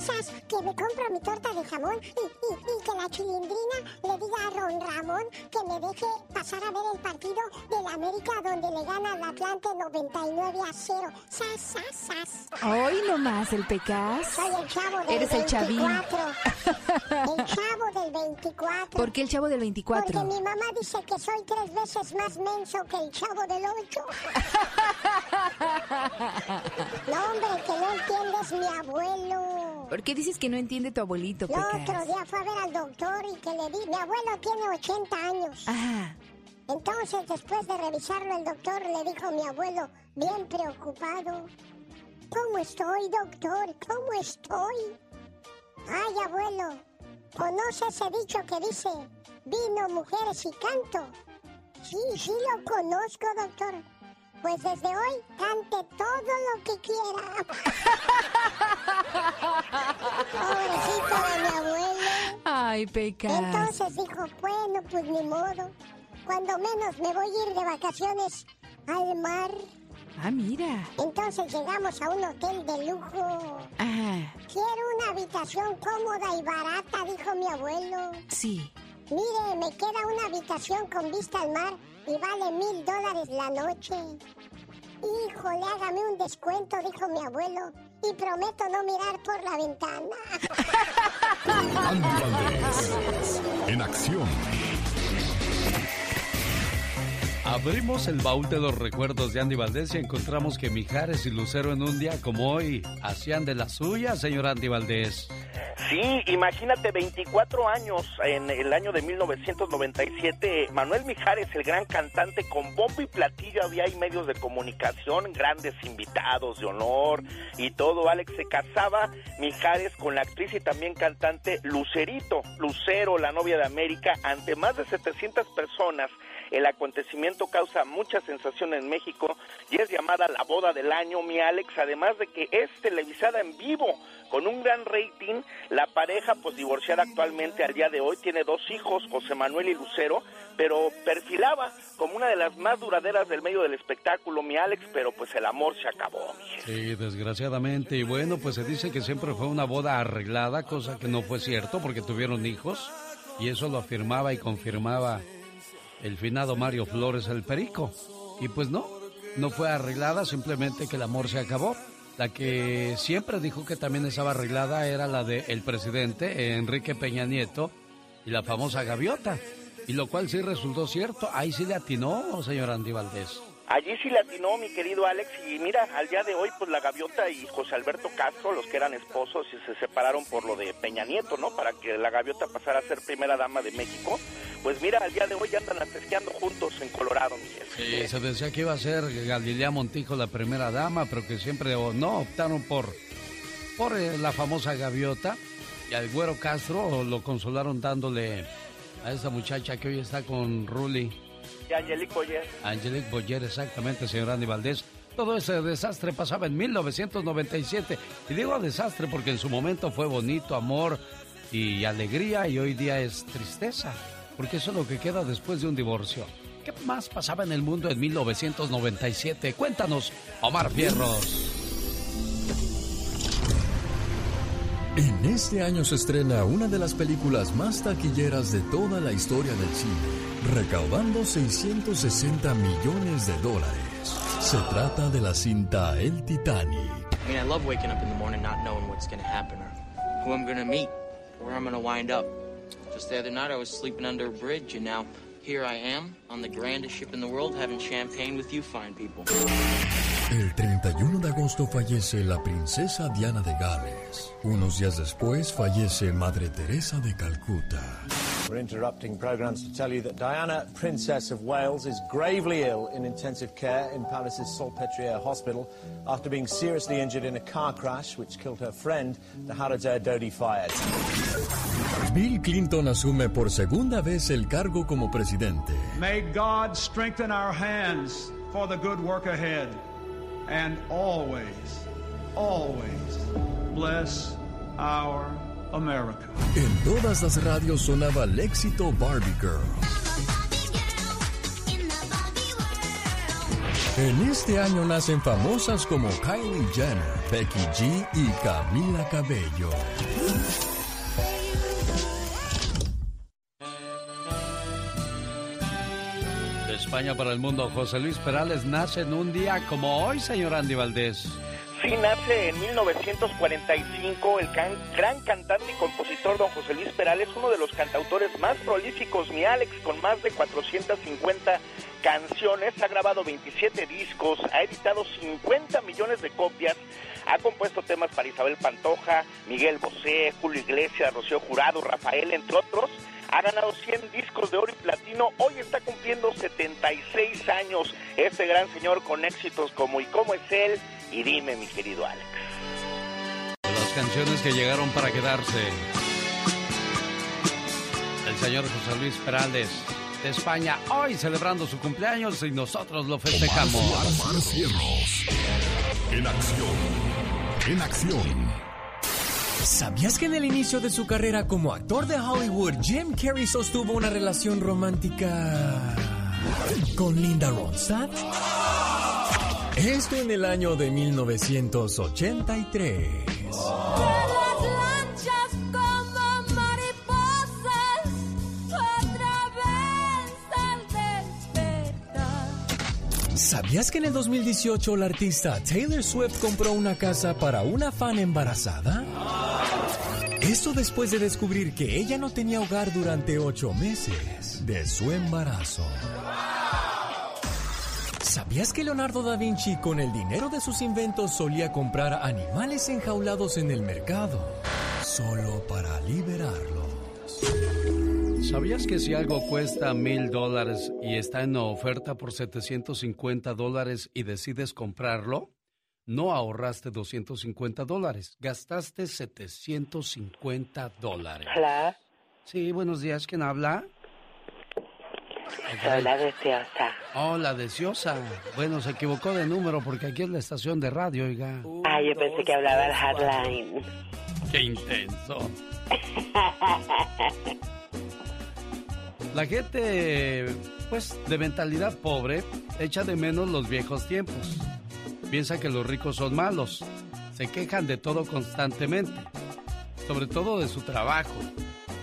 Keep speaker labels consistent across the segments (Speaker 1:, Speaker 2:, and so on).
Speaker 1: sas, que me compro mi torta de jamón y, y, y, que la chilindrina le diga a Ron Ramón que me deje pasar a ver el partido de la América donde le gana al Atlante 99 a 0. Sas, sas, sas.
Speaker 2: Hoy nomás el pecas.
Speaker 1: Soy el chavo del
Speaker 2: Eres el
Speaker 1: 24.
Speaker 2: chavín.
Speaker 1: El chavo del 24.
Speaker 2: ¿Por qué el chavo del 24?
Speaker 1: Porque mi mamá dice que soy tres veces más menso que el chavo del 8. no, hombre, que no entiendes mi abuelo.
Speaker 2: ¿Por qué dices que no entiende tu abuelito,
Speaker 1: El
Speaker 2: Pecas?
Speaker 1: otro día fue a ver al doctor y que le di, mi abuelo tiene 80 años.
Speaker 2: Ah,
Speaker 1: Entonces, después de revisarlo, el doctor le dijo a mi abuelo, bien preocupado, ¿cómo estoy, doctor? ¿Cómo estoy? Ay, abuelo, ¿conoce ese dicho que dice, vino, mujeres y canto? Sí, sí lo conozco, doctor. Pues desde hoy cante todo lo que quiera. Pobrecito de mi abuelo.
Speaker 2: ay, Pecas.
Speaker 1: Entonces dijo, bueno, pues ni modo. Cuando menos me voy a ir de vacaciones al mar.
Speaker 2: Ah, mira.
Speaker 1: Entonces llegamos a un hotel de lujo.
Speaker 2: Ah,
Speaker 1: Quiero una habitación cómoda y barata, dijo mi abuelo.
Speaker 2: sí.
Speaker 1: Mire, me queda una habitación con vista al mar y vale mil dólares la noche. Híjole, hágame un descuento, dijo mi abuelo. Y prometo no mirar por la ventana.
Speaker 3: En acción.
Speaker 4: Abrimos el baúl de los recuerdos de Andy Valdés y encontramos que Mijares y Lucero en un día como hoy hacían de la suya, señor Andy Valdés.
Speaker 5: Sí, imagínate, 24 años en el año de 1997, Manuel Mijares, el gran cantante, con bombo y platillo había ahí medios de comunicación, grandes invitados de honor y todo. Alex se casaba, Mijares, con la actriz y también cantante Lucerito, Lucero, la novia de América, ante más de 700 personas. El acontecimiento causa mucha sensación en México y es llamada la boda del año, mi Alex, además de que es televisada en vivo con un gran rating. La pareja, pues divorciada actualmente al día de hoy, tiene dos hijos, José Manuel y Lucero, pero perfilaba como una de las más duraderas del medio del espectáculo, mi Alex, pero pues el amor se acabó, mi.
Speaker 4: Sí, desgraciadamente. Y bueno, pues se dice que siempre fue una boda arreglada, cosa que no fue cierto porque tuvieron hijos. Y eso lo afirmaba y confirmaba el finado Mario Flores el Perico. Y pues no, no fue arreglada, simplemente que el amor se acabó. La que siempre dijo que también estaba arreglada era la del el presidente Enrique Peña Nieto y la famosa gaviota. Y lo cual sí resultó cierto. Ahí sí le atinó, señor Andy Valdés.
Speaker 5: Allí sí le atinó mi querido Alex y mira, al día de hoy pues la gaviota y José Alberto Castro, los que eran esposos y se separaron por lo de Peña Nieto, ¿no? Para que la gaviota pasara a ser primera dama de México. Pues mira, al día de hoy andan festeando juntos en Colorado, mi jefe.
Speaker 4: Sí, se decía que iba a ser Galilea Montijo la primera dama, pero que siempre o no optaron por, por eh, la famosa gaviota. Y al güero Castro lo consolaron dándole a esa muchacha que hoy está con Ruli,
Speaker 5: Y Angelique Boyer.
Speaker 4: Angelique Boyer, exactamente, señor Andy Valdés. Todo ese desastre pasaba en 1997. Y digo desastre porque en su momento fue bonito, amor y alegría, y hoy día es tristeza. Porque eso es lo que queda después de un divorcio. ¿Qué más pasaba en el mundo en 1997? Cuéntanos, Omar Fierros.
Speaker 6: En este año se estrena una de las películas más taquilleras de toda la historia del cine, recaudando 660 millones de dólares. Se trata de la cinta El Titanic.
Speaker 7: I mean, I love waking up in the morning not knowing what's going to happen or who I'm going to meet, where I'm going to wind up. Just the other night, I was sleeping under a bridge, and now here I am on the grandest ship in the world having champagne with you fine people.
Speaker 6: El 31 de agosto fallece la princesa Diana de Gales. Unos días después fallece Madre Teresa de Calcuta.
Speaker 8: We're interrupting programs to tell you that Diana, Princess of Wales, is gravely ill in intensive care in Paris's Salpêtrière Hospital after being seriously injured in a car crash which killed her friend, the Harrods Dodi Fayed.
Speaker 6: Bill Clinton asume por segunda vez el cargo como presidente.
Speaker 9: May God strengthen our hands for the good work ahead. And always, always bless our America.
Speaker 6: En todas las radios sonaba el éxito Barbie Girl. En este año nacen famosas como Kylie Jenner, Becky G y Camila Cabello.
Speaker 4: De España para el mundo, José Luis Perales nace en un día como hoy, señor Andy Valdés.
Speaker 10: Sí, nace en 1945 el can- gran cantante y compositor don José Luis Perales, uno de los cantautores más prolíficos, mi Alex, con más de 450 canciones, ha grabado 27 discos, ha editado 50 millones de copias, ha compuesto temas para Isabel Pantoja, Miguel Bosé, Julio Iglesias, Rocío Jurado, Rafael, entre otros. Ha ganado 100 discos de oro y platino. Hoy está cumpliendo 76 años. Este gran señor con éxitos como ¿Y cómo es él? Y dime, mi querido Alex.
Speaker 4: Las canciones que llegaron para quedarse. El señor José Luis Perales España, hoy celebrando su cumpleaños y nosotros lo festejamos.
Speaker 3: Omar Cierros. En acción. En acción.
Speaker 11: ¿Sabías que en el inicio de su carrera como actor de Hollywood, Jim Carrey sostuvo una relación romántica con Linda Ronstadt? Esto en el año de 1983. ¿Sabías que en el 2018 la artista Taylor Swift compró una casa para una fan embarazada? Esto después de descubrir que ella no tenía hogar durante ocho meses de su embarazo. ¿Sabías que Leonardo da Vinci con el dinero de sus inventos solía comprar animales enjaulados en el mercado solo para liberarlos?
Speaker 4: ¿Sabías que si algo cuesta mil dólares y está en oferta por 750 dólares y decides comprarlo, no ahorraste 250 dólares, gastaste 750 dólares.
Speaker 12: Hola,
Speaker 4: Sí, buenos días, ¿quién habla?
Speaker 12: soy la deseosa.
Speaker 4: Hola, deseosa. Bueno, se equivocó de número porque aquí es la estación de radio, oiga.
Speaker 12: Ah, yo pensé que hablaba el hotline.
Speaker 4: Qué intenso. La gente, pues, de mentalidad pobre, echa de menos los viejos tiempos. Piensa que los ricos son malos. Se quejan de todo constantemente. Sobre todo de su trabajo.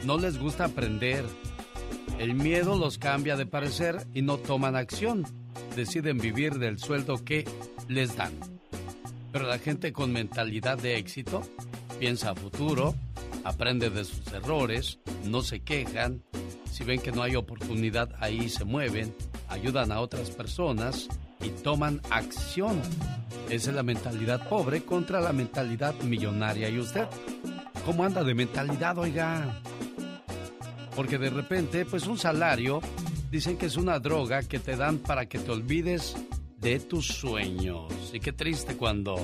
Speaker 4: No les gusta aprender. El miedo los cambia de parecer y no toman acción. Deciden vivir del sueldo que les dan. Pero la gente con mentalidad de éxito piensa a futuro, aprende de sus errores, no se quejan, si ven que no hay oportunidad ahí se mueven, ayudan a otras personas y toman acción. Esa es la mentalidad pobre contra la mentalidad millonaria. ¿Y usted? ¿Cómo anda de mentalidad, oiga? Porque de repente, pues un salario, dicen que es una droga que te dan para que te olvides de tus sueños. Y qué triste cuando,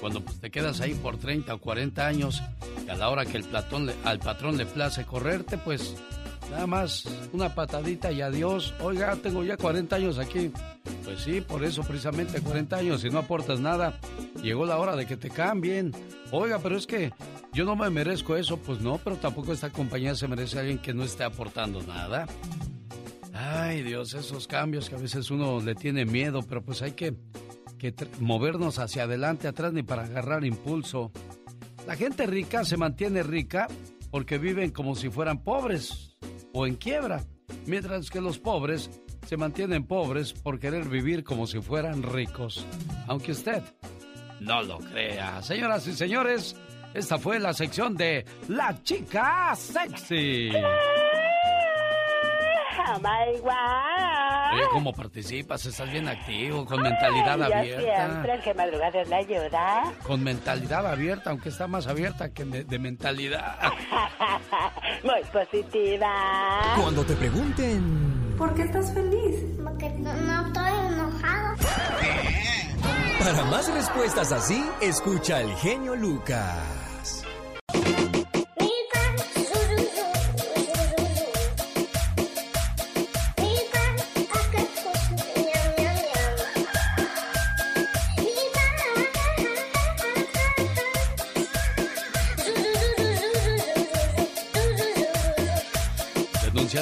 Speaker 4: cuando pues, te quedas ahí por 30 o 40 años y a la hora que el platón al patrón le place correrte, pues nada más una patadita y adiós. Oiga, tengo ya 40 años aquí. Pues sí, por eso precisamente 40 años y no aportas nada. Llegó la hora de que te cambien. Oiga, pero es que yo no me merezco eso. Pues no, pero tampoco esta compañía se merece a alguien que no esté aportando nada. Ay, Dios, esos cambios que a veces uno le tiene miedo, pero pues hay que, que movernos hacia adelante, atrás, ni para agarrar impulso. La gente rica se mantiene rica porque viven como si fueran pobres o en quiebra, mientras que los pobres se mantienen pobres por querer vivir como si fueran ricos, aunque usted no lo crea. Señoras y señores, esta fue la sección de La Chica Sexy.
Speaker 12: Oh.
Speaker 4: Oye, ¿cómo participas? Estás bien activo, con mentalidad
Speaker 12: Ay, yo
Speaker 4: abierta.
Speaker 12: siempre, el que madruga es la ayuda.
Speaker 4: Con mentalidad abierta, aunque está más abierta que de, de mentalidad.
Speaker 12: Muy positiva.
Speaker 11: Cuando te pregunten,
Speaker 13: ¿Por qué estás feliz?
Speaker 1: Porque no, no estoy enojado.
Speaker 11: para más respuestas así, escucha el genio Lucas.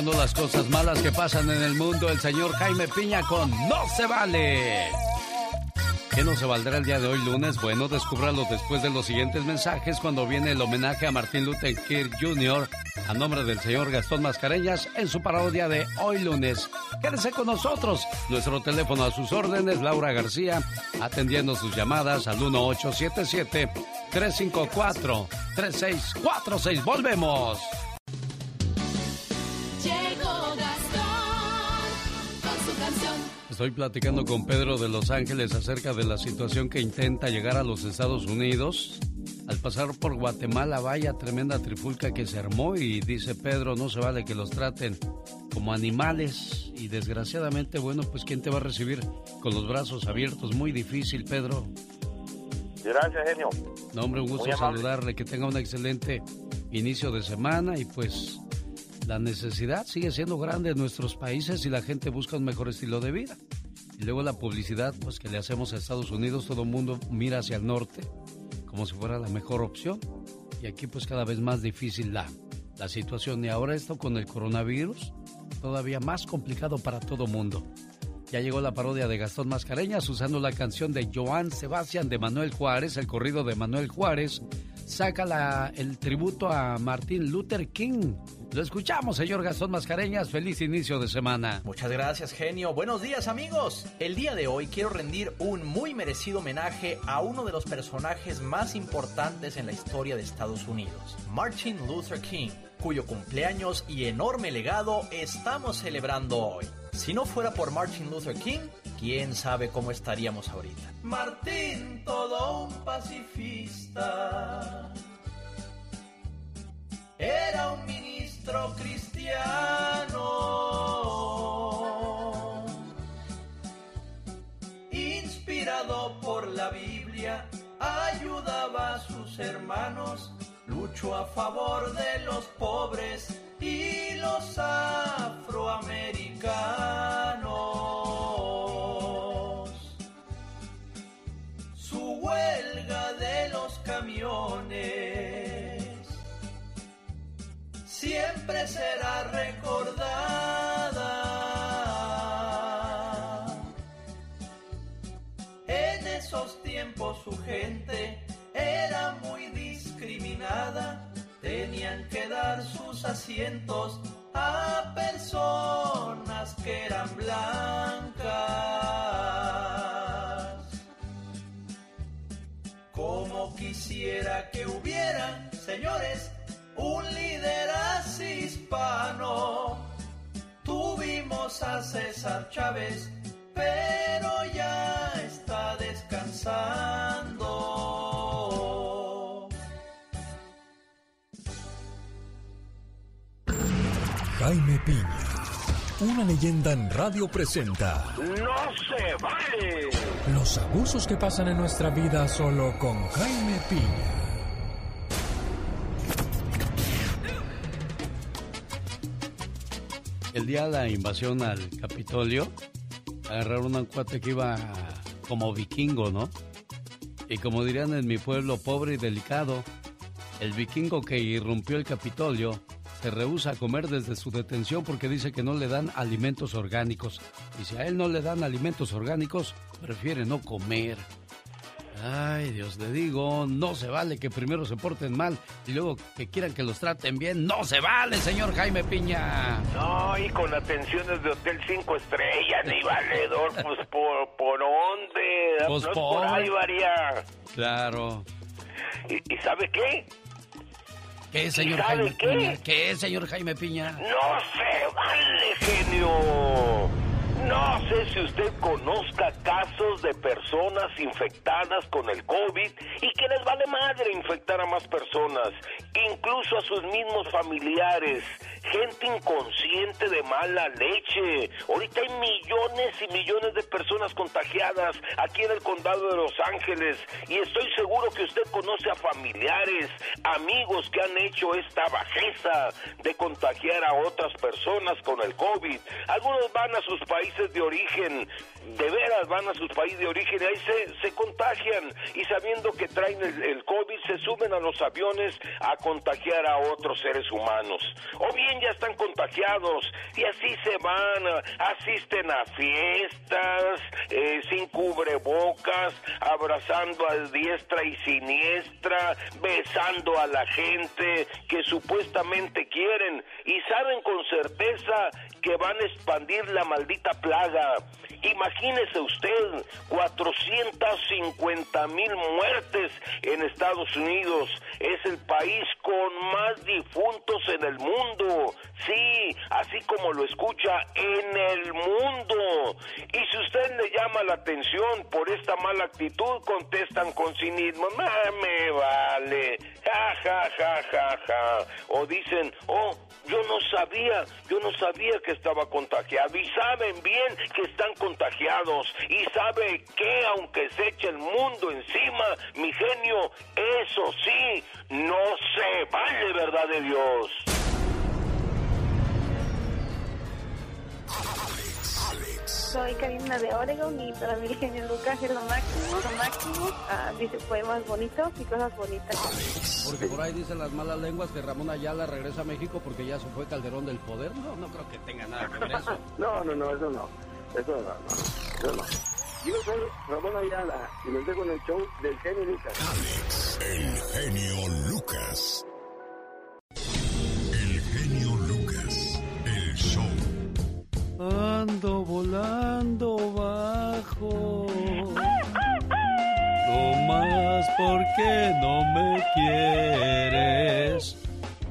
Speaker 4: Las cosas malas que pasan en el mundo, el señor Jaime Piña con No se vale. ¿Qué no se valdrá el día de hoy lunes? Bueno, descúbralo después de los siguientes mensajes cuando viene el homenaje a Martin Luther King Jr. a nombre del señor Gastón Mascareñas en su parodia de hoy lunes. Quédese con nosotros. Nuestro teléfono a sus órdenes, Laura García, atendiendo sus llamadas al 1877-354-3646. Volvemos. Estoy platicando con Pedro de Los Ángeles acerca de la situación que intenta llegar a los Estados Unidos. Al pasar por Guatemala, vaya tremenda trifulca que se armó y dice Pedro, no se vale que los traten como animales y desgraciadamente, bueno, pues ¿quién te va a recibir con los brazos abiertos? Muy difícil, Pedro.
Speaker 10: Gracias, genio.
Speaker 4: No, hombre, un gusto saludarle, que tenga un excelente inicio de semana y pues la necesidad sigue siendo grande en nuestros países y la gente busca un mejor estilo de vida. Y luego la publicidad pues que le hacemos a Estados Unidos, todo el mundo mira hacia el norte como si fuera la mejor opción. Y aquí pues cada vez más difícil la, la situación. Y ahora esto con el coronavirus, todavía más complicado para todo mundo. Ya llegó la parodia de Gastón Mascareñas usando la canción de Joan Sebastián de Manuel Juárez, el corrido de Manuel Juárez. Saca el tributo a Martin Luther King. Lo escuchamos, señor Gastón Mascareñas. Feliz inicio de semana.
Speaker 14: Muchas gracias, genio. Buenos días, amigos. El día de hoy quiero rendir un muy merecido homenaje a uno de los personajes más importantes en la historia de Estados Unidos, Martin Luther King, cuyo cumpleaños y enorme legado estamos celebrando hoy. Si no fuera por Martin Luther King, quién sabe cómo estaríamos ahorita. Martín, todo un pacifista. Era un ministro cristiano, inspirado por la Biblia, ayudaba a sus hermanos, luchó a favor de los pobres y los. Siempre será recordada. En esos tiempos su gente era muy discriminada, tenían que dar sus asientos a personas que eran blancas. Como quisiera que hubiera, señores, un líder hispano. Tuvimos a César Chávez, pero ya está descansando.
Speaker 11: Jaime Piña, una leyenda en radio presenta
Speaker 10: ¡No se vale!
Speaker 11: los abusos que pasan en nuestra vida solo con Jaime Piña.
Speaker 4: El día de la invasión al Capitolio, agarraron a un cuate que iba como vikingo, ¿no? Y como dirían en mi pueblo, pobre y delicado, el vikingo que irrumpió el Capitolio se rehúsa a comer desde su detención porque dice que no le dan alimentos orgánicos. Y si a él no le dan alimentos orgánicos, prefiere no comer. Ay, Dios, le digo, no se vale que primero se porten mal y luego que quieran que los traten bien. No se vale, señor Jaime Piña.
Speaker 10: No, y con atenciones de Hotel 5 Estrellas, ni valedor, pues por, por dónde,
Speaker 4: Pues
Speaker 10: no
Speaker 4: por-
Speaker 10: por ahí, varía.
Speaker 4: Claro.
Speaker 10: ¿Y, y sabe qué?
Speaker 4: ¿Qué, señor
Speaker 10: ¿Y sabe
Speaker 4: Jaime
Speaker 10: qué?
Speaker 4: Piña? ¿Qué, señor Jaime Piña?
Speaker 10: No se vale, genio. No sé si usted conozca casos de personas infectadas con el COVID y que les vale madre infectar a más personas, incluso a sus mismos familiares, gente inconsciente de mala leche. Ahorita hay millones y millones de personas contagiadas aquí en el condado de Los Ángeles y estoy seguro que usted conoce a familiares, amigos que han hecho esta bajeza de contagiar a otras personas con el COVID. Algunos van a sus países de origen, de veras van a sus países de origen y ahí se, contagian y sabiendo que traen el, COVID se suben a los aviones a contagiar a otros seres humanos. O bien ya están contagiados y así se van, asisten a fiestas, eh, sin cubrebocas, abrazando a diestra y siniestra, besando a la gente que supuestamente quieren y saben con certeza que van a expandir la maldita plaga. Imagínese usted 450 mil muertes en Estados Unidos. Es el país con más difuntos en el mundo. Sí, así como lo escucha, en el mundo. Y si usted le llama la atención por esta mala actitud, contestan con cinismo, "Ah, me vale, ja, ja, ja, ja, ja. O dicen, oh, yo no sabía, yo no sabía que estaba contagiado. Y saben bien que están contagiados. Y sabe que aunque se eche el mundo encima, mi genio, eso sí, no se vale, verdad de Dios.
Speaker 15: Soy Karina de Oregon y para mí el genio Lucas es lo máximo, lo máximo. Ah, dice poemas bonitos y cosas bonitas.
Speaker 4: Porque por ahí dicen las malas lenguas que Ramón Ayala regresa a México porque ya se fue Calderón del poder. No, no creo que tenga nada que ver eso.
Speaker 16: No, no, no, eso no. Eso no, no. Eso no. Yo soy Ramón Ayala y me dejo en el show del genio Lucas.
Speaker 3: El genio Lucas. El genio Lucas. El show.
Speaker 4: Ando volando bajo. No más porque no me quieres.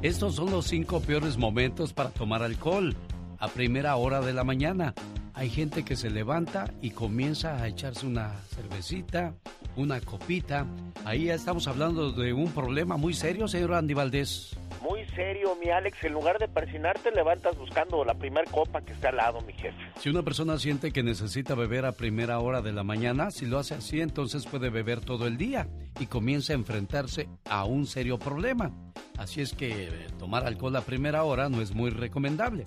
Speaker 4: Estos son los cinco peores momentos para tomar alcohol. A primera hora de la mañana. Hay gente que se levanta y comienza a echarse una cervecita, una copita. Ahí ya estamos hablando de un problema muy serio, señor Andy Valdés.
Speaker 5: Muy serio, mi Alex. En lugar de persinarte, levantas buscando la primer copa que está al lado, mi jefe.
Speaker 4: Si una persona siente que necesita beber a primera hora de la mañana, si lo hace así, entonces puede beber todo el día y comienza a enfrentarse a un serio problema. Así es que eh, tomar alcohol a primera hora no es muy recomendable.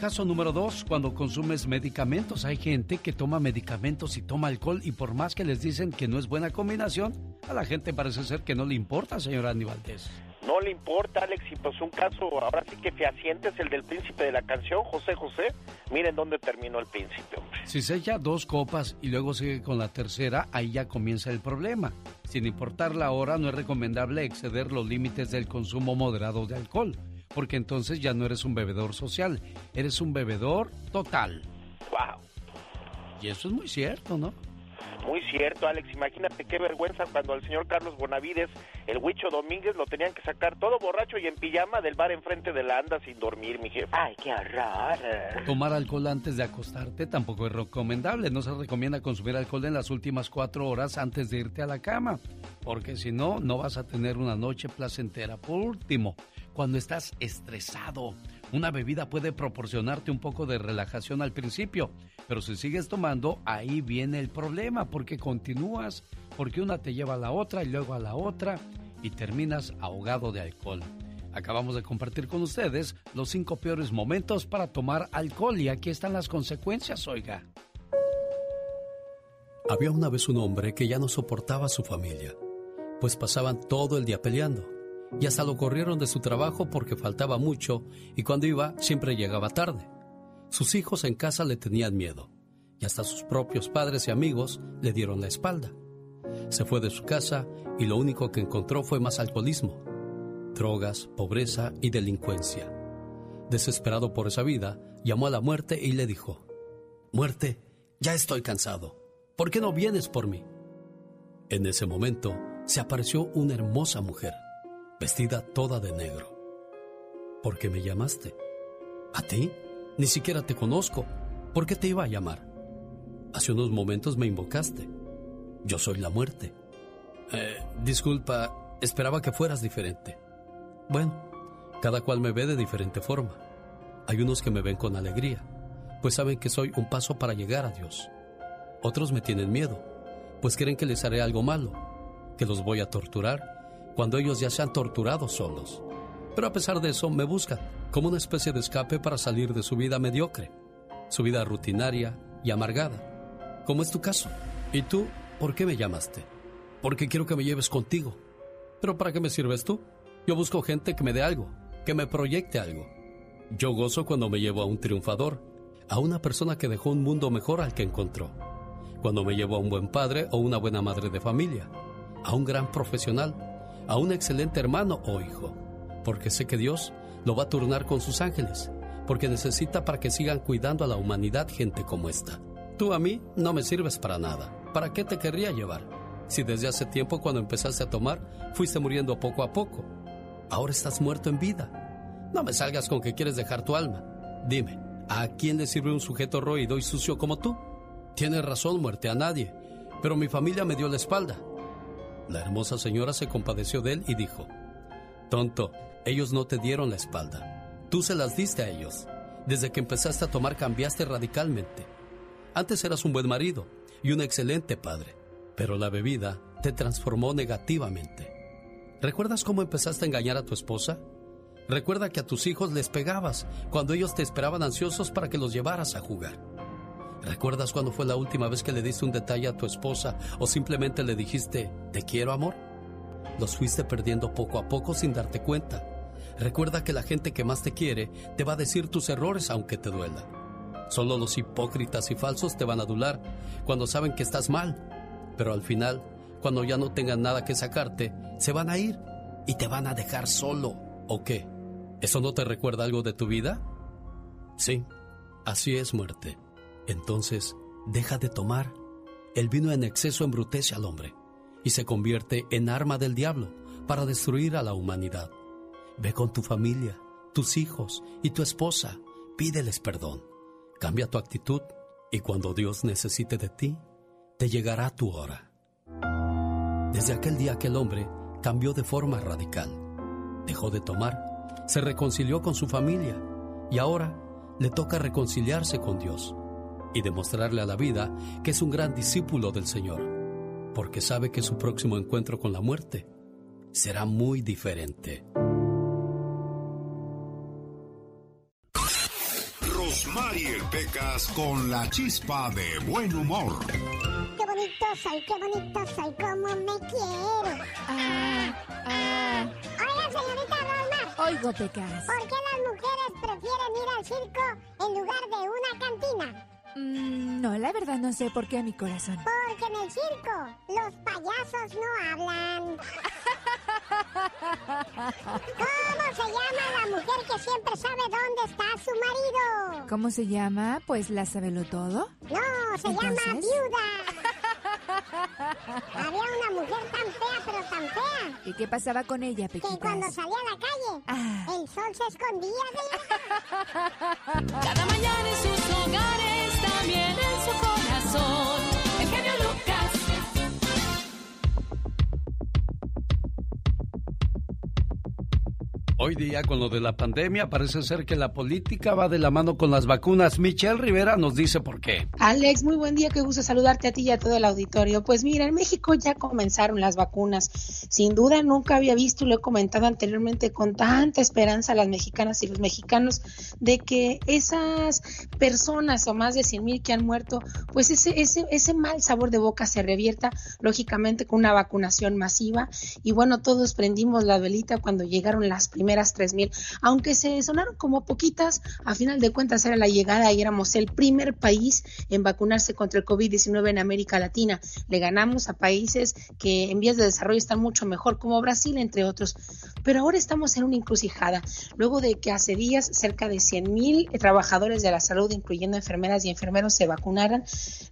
Speaker 4: Caso número dos, cuando consumes medicamentos. Hay gente que toma medicamentos y toma alcohol y por más que les dicen que no es buena combinación, a la gente parece ser que no le importa, señor Andy Valdés.
Speaker 5: No le importa, Alex, y pues un caso, ahora sí que fehaciente es el del príncipe de la canción, José José. Miren dónde terminó el príncipe, hombre.
Speaker 4: Si se echa dos copas y luego sigue con la tercera, ahí ya comienza el problema. Sin importar la hora, no es recomendable exceder los límites del consumo moderado de alcohol, porque entonces ya no eres un bebedor social, eres un bebedor total.
Speaker 5: Wow.
Speaker 4: Y eso es muy cierto, ¿no?
Speaker 5: Muy cierto, Alex. Imagínate qué vergüenza cuando al señor Carlos Bonavides, el Huicho Domínguez, lo tenían que sacar todo borracho y en pijama del bar enfrente de la anda sin dormir, mi jefe.
Speaker 12: Ay, qué horror.
Speaker 4: Tomar alcohol antes de acostarte tampoco es recomendable. No se recomienda consumir alcohol en las últimas cuatro horas antes de irte a la cama, porque si no, no vas a tener una noche placentera. Por último, cuando estás estresado, una bebida puede proporcionarte un poco de relajación al principio, pero si sigues tomando, ahí viene el problema, porque continúas, porque una te lleva a la otra y luego a la otra y terminas ahogado de alcohol. Acabamos de compartir con ustedes los cinco peores momentos para tomar alcohol y aquí están las consecuencias, oiga.
Speaker 17: Había una vez un hombre que ya no soportaba a su familia, pues pasaban todo el día peleando y hasta lo corrieron de su trabajo porque faltaba mucho y cuando iba siempre llegaba tarde. Sus hijos en casa le tenían miedo y hasta sus propios padres y amigos le dieron la espalda. Se fue de su casa y lo único que encontró fue más alcoholismo, drogas, pobreza y delincuencia. Desesperado por esa vida, llamó a la muerte y le dijo, Muerte, ya estoy cansado. ¿Por qué no vienes por mí? En ese momento se apareció una hermosa mujer, vestida toda de negro. ¿Por qué me llamaste? ¿A ti? Ni siquiera te conozco. ¿Por qué te iba a llamar? Hace unos momentos me invocaste. Yo soy la muerte. Eh, disculpa, esperaba que fueras diferente. Bueno, cada cual me ve de diferente forma. Hay unos que me ven con alegría, pues saben que soy un paso para llegar a Dios. Otros me tienen miedo, pues creen que les haré algo malo, que los voy a torturar cuando ellos ya se han torturado solos. Pero a pesar de eso me buscan como una especie de escape para salir de su vida mediocre, su vida rutinaria y amargada, como es tu caso. ¿Y tú por qué me llamaste? Porque quiero que me lleves contigo. ¿Pero para qué me sirves tú? Yo busco gente que me dé algo, que me proyecte algo. Yo gozo cuando me llevo a un triunfador, a una persona que dejó un mundo mejor al que encontró.
Speaker 4: cuando me llevo a un buen padre o una buena madre de familia, a un gran profesional, a un excelente hermano o hijo, porque sé que Dios lo va a turnar con sus ángeles, porque necesita para que sigan cuidando a la humanidad gente como esta. Tú a mí no me sirves para nada. ¿Para qué te querría llevar? Si desde hace tiempo cuando empezaste a tomar fuiste muriendo poco a poco. Ahora estás muerto en vida. No me salgas con que quieres dejar tu alma. Dime, ¿a quién le sirve un sujeto roído y sucio como tú? Tienes razón, muerte, a nadie. Pero mi familia me dio la espalda. La hermosa señora se compadeció de él y dijo, Tonto, ellos no te dieron la espalda. Tú se las diste a ellos. Desde que empezaste a tomar cambiaste radicalmente. Antes eras un buen marido y un excelente padre, pero la bebida te transformó negativamente. ¿Recuerdas cómo empezaste a engañar a tu esposa? Recuerda que a tus hijos les pegabas cuando ellos te esperaban ansiosos para que los llevaras a jugar. ¿Recuerdas cuándo fue la última vez que le diste un detalle a tu esposa o simplemente le dijiste, te quiero amor? Los fuiste perdiendo poco a poco sin darte cuenta. Recuerda que la gente que más te quiere te va a decir tus errores aunque te duela. Solo los hipócritas y falsos te van a adular cuando saben que estás mal. Pero al final, cuando ya no tengan nada que sacarte, se van a ir y te van a dejar solo. ¿O qué? ¿Eso no te recuerda algo de tu vida? Sí, así es muerte. Entonces, deja de tomar. El vino en exceso embrutece al hombre y se convierte en arma del diablo para destruir a la humanidad. Ve con tu familia, tus hijos y tu esposa, pídeles perdón. Cambia tu actitud y cuando Dios necesite de ti, te llegará tu hora. Desde aquel día que el hombre cambió de forma radical, dejó de tomar, se reconcilió con su familia y ahora le toca reconciliarse con Dios y demostrarle a la vida que es un gran discípulo del Señor, porque sabe que su próximo encuentro con la muerte será muy diferente.
Speaker 3: Rosmarie Pecas con la chispa de buen humor.
Speaker 1: Qué bonito soy, qué bonito soy, cómo me quiero.
Speaker 2: Ah, ah.
Speaker 1: Oiga, señorita Rosmar.
Speaker 2: Oigo, Pecas.
Speaker 1: ¿Por qué las mujeres prefieren ir al circo en lugar de una cantina?
Speaker 2: Mm, no, la verdad no sé por qué mi corazón.
Speaker 1: Porque en el circo los payasos no hablan. ¿Cómo se llama la mujer que siempre sabe dónde está su marido?
Speaker 2: ¿Cómo se llama? Pues la sabelo todo.
Speaker 1: No, se llama viuda. Había una mujer tan fea, pero tan fea,
Speaker 2: ¿Y qué pasaba con ella,
Speaker 1: que
Speaker 2: Pequitas?
Speaker 1: cuando salía a la calle,
Speaker 2: Ah.
Speaker 1: el sol se escondía de ella.
Speaker 13: Cada mañana en sus hogares, también en su corazón.
Speaker 18: Hoy día con lo de la pandemia parece ser que la política va de la mano con las vacunas. Michelle Rivera nos dice por qué.
Speaker 19: Alex, muy buen día, qué gusto saludarte a ti y a todo el auditorio. Pues mira, en México ya comenzaron las vacunas. Sin duda nunca había visto, lo he comentado anteriormente, con tanta esperanza a las mexicanas y los mexicanos de que esas personas o más de 100 mil que han muerto, pues ese, ese, ese mal sabor de boca se revierta, lógicamente con una vacunación masiva. Y bueno, todos prendimos la velita cuando llegaron las primeras 3 mil, aunque se sonaron como poquitas, a final de cuentas era la llegada y éramos el primer país en vacunarse contra el COVID-19 en América Latina. Le ganamos a países que en vías de desarrollo están mucho mejor, como Brasil, entre otros. Pero ahora estamos en una encrucijada, luego de que hace días cerca de 100 mil trabajadores de la salud, incluyendo enfermeras y enfermeros, se vacunaran,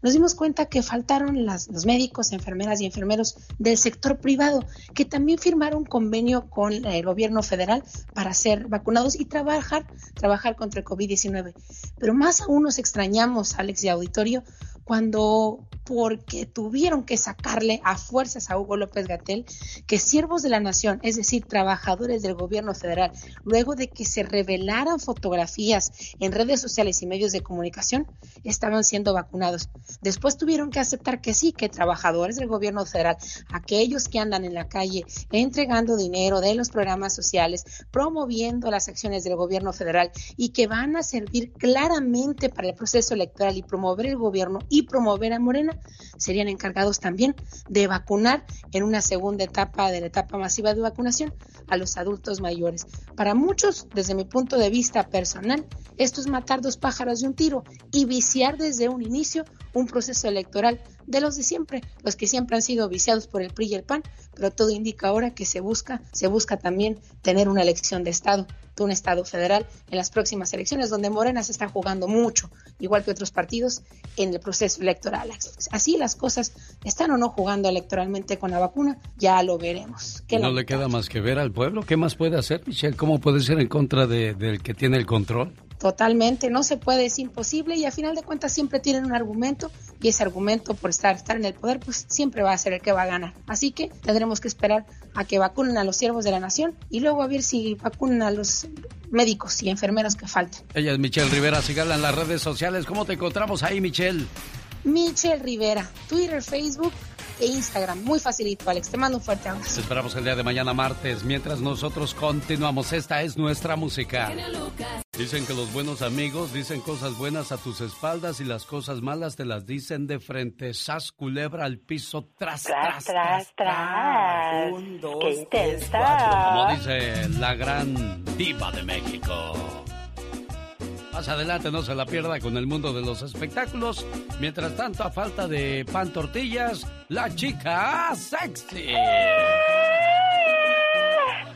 Speaker 19: nos dimos cuenta que faltaron las- los médicos, enfermeras y enfermeros del sector privado, que también firmaron convenio con el gobierno federal para ser vacunados y trabajar, trabajar contra el COVID-19. Pero más aún nos extrañamos, Alex y auditorio, cuando porque tuvieron que sacarle a fuerzas a Hugo López Gatel que siervos de la nación, es decir, trabajadores del gobierno federal, luego de que se revelaran fotografías en redes sociales y medios de comunicación, estaban siendo vacunados. Después tuvieron que aceptar que sí, que trabajadores del gobierno federal, aquellos que andan en la calle entregando dinero de los programas sociales, promoviendo las acciones del gobierno federal y que van a servir claramente para el proceso electoral y promover el gobierno y promover a Morena, serían encargados también de vacunar en una segunda etapa de la etapa masiva de vacunación a los adultos mayores. Para muchos, desde mi punto de vista personal, esto es matar dos pájaros de un tiro y viciar desde un inicio un proceso electoral de los de siempre, los que siempre han sido viciados por el PRI y el PAN, pero todo indica ahora que se busca, se busca también tener una elección de Estado, de un Estado federal en las próximas elecciones, donde Morena se está jugando mucho, igual que otros partidos, en el proceso electoral. Así las cosas están o no jugando electoralmente con la vacuna, ya lo veremos.
Speaker 4: no le queda más que ver al pueblo. ¿Qué más puede hacer, Michelle? ¿Cómo puede ser en contra de, del que tiene el control?
Speaker 19: Totalmente, no se puede, es imposible y a final de cuentas siempre tienen un argumento y ese argumento por estar, estar en el poder pues siempre va a ser el que va a ganar. Así que tendremos que esperar a que vacunen a los siervos de la nación y luego a ver si vacunan a los médicos y enfermeros que faltan.
Speaker 4: Ella es Michelle Rivera, síganla en las redes sociales. ¿Cómo te encontramos ahí, Michelle?
Speaker 19: Michelle Rivera, Twitter, Facebook, e Instagram. Muy facilito, Alex. Te mando un fuerte abrazo.
Speaker 4: Te esperamos el día de mañana martes. Mientras nosotros continuamos, esta es nuestra música. Dicen que los buenos amigos dicen cosas buenas a tus espaldas y las cosas malas te las dicen de frente. Sas culebra al piso, tras, tras, tras, tras.
Speaker 12: Un, dos, ¡Qué intensa!
Speaker 4: Como dice la gran diva de México. Más adelante no se la pierda con el mundo de los espectáculos. Mientras tanto, a falta de pan tortillas, la chica sexy.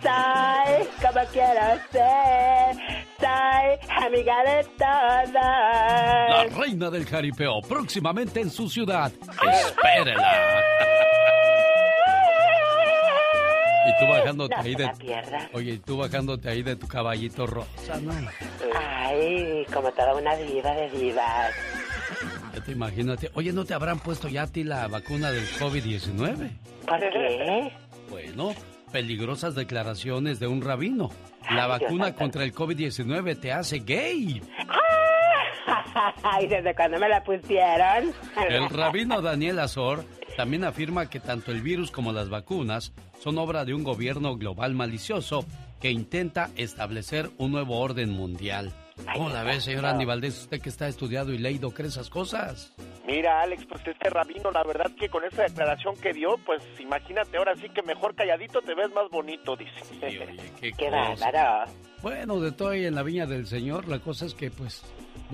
Speaker 12: Soy como quiero ser, soy amiga de todas.
Speaker 4: La reina del jaripeo, próximamente en su ciudad. Espérela. Y tú bajándote ahí de. Oye, tú bajándote ahí de tu caballito rosa, ¿no?
Speaker 12: Ay, como toda una diva de divas.
Speaker 4: Ya te imagínate. Oye, ¿no te habrán puesto ya a ti la vacuna del COVID-19?
Speaker 12: ¿Por qué?
Speaker 4: Bueno, peligrosas declaraciones de un rabino. La vacuna contra el COVID-19 te hace gay.
Speaker 12: ¿Y desde cuándo me la pusieron?
Speaker 4: El rabino Daniel Azor también afirma que tanto el virus como las vacunas son obra de un gobierno global malicioso que intenta establecer un nuevo orden mundial. ¿Cómo la ve, señor Andy Valdés, usted que está estudiado y leído, cree esas cosas?
Speaker 10: Mira, Alex, pues este rabino, la verdad que con esa declaración que dio, pues imagínate, ahora sí que mejor calladito te ves más bonito, dice.
Speaker 4: qué,
Speaker 12: qué bárbaro.
Speaker 4: Bueno, de todo y en la viña del Señor, la cosa es que, pues,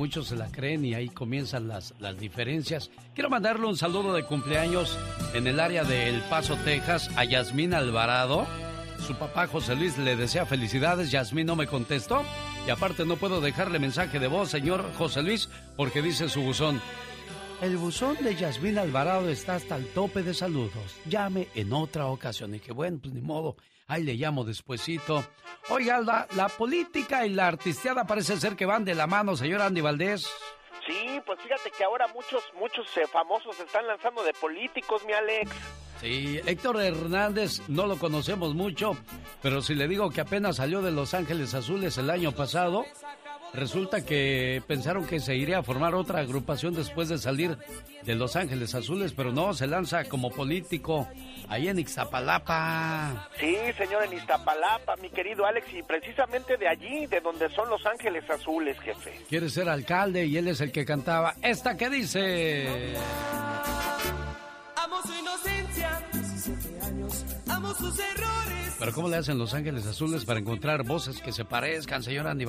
Speaker 4: muchos se la creen y ahí comienzan las, las diferencias. Quiero mandarle un saludo de cumpleaños en el área de El Paso, Texas, a Yasmín Alvarado. Su papá José Luis le desea felicidades, Yasmín no me contestó. Y aparte no puedo dejarle mensaje de voz, señor José Luis, porque dice su buzón. El buzón de Yasmín Alvarado está hasta el tope de saludos. Llame en otra ocasión. Y que bueno, pues ni modo. Ahí le llamo despuesito. Oiga, la, la política y la artisteada parece ser que van de la mano, señor Andy Valdés.
Speaker 10: Sí, pues fíjate que ahora muchos, muchos eh, famosos se están lanzando de políticos, mi Alex.
Speaker 4: Sí, Héctor Hernández no lo conocemos mucho, pero si le digo que apenas salió de Los Ángeles Azules el año pasado, resulta que pensaron que se iría a formar otra agrupación después de salir de Los Ángeles Azules, pero no, se lanza como político ahí en Ixtapalapa.
Speaker 10: Sí, señor, en Iztapalapa, mi querido Alex, y precisamente de allí, de donde son Los Ángeles Azules, jefe.
Speaker 4: Quiere ser alcalde y él es el que cantaba esta que dice...
Speaker 13: Amo su inocencia, 17 años, amo sus errores.
Speaker 4: Pero ¿cómo le hacen Los Ángeles Azules para encontrar voces que se parezcan, señor Andy?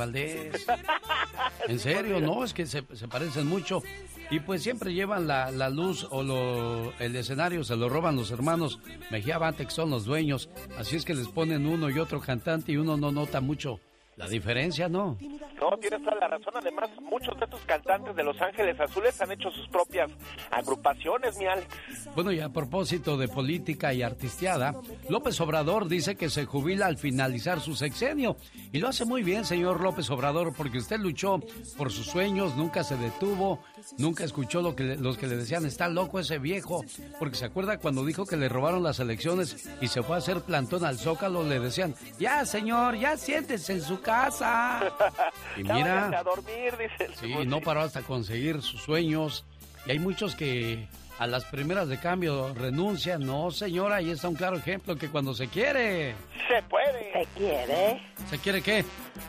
Speaker 4: En serio, no, es que se, se parecen mucho. Y pues siempre llevan la, la luz o lo, el escenario, se lo roban los hermanos Mejía Bantex, son los dueños. Así es que les ponen uno y otro cantante y uno no nota mucho la diferencia, ¿no?
Speaker 10: No, tienes toda la razón. Además, muchos de estos cantantes de Los Ángeles Azules han hecho sus propias agrupaciones, mi Alex.
Speaker 4: Bueno, y a propósito de política y artisteada, López Obrador dice que se jubila al finalizar su sexenio. Y lo hace muy bien, señor López Obrador, porque usted luchó por sus sueños, nunca se detuvo, nunca escuchó lo que le- los que le decían, está loco ese viejo. Porque se acuerda cuando dijo que le robaron las elecciones y se fue a hacer plantón al Zócalo, le decían, ya, señor, ya siéntese en su casa. Y mira,
Speaker 10: a dormir, dice el
Speaker 4: Sí, no paró hasta conseguir sus sueños. Y hay muchos que a las primeras de cambio renuncian. No, señora, ahí está un claro ejemplo que cuando se quiere.
Speaker 10: Se puede.
Speaker 12: Se quiere
Speaker 4: ¿Se quiere qué?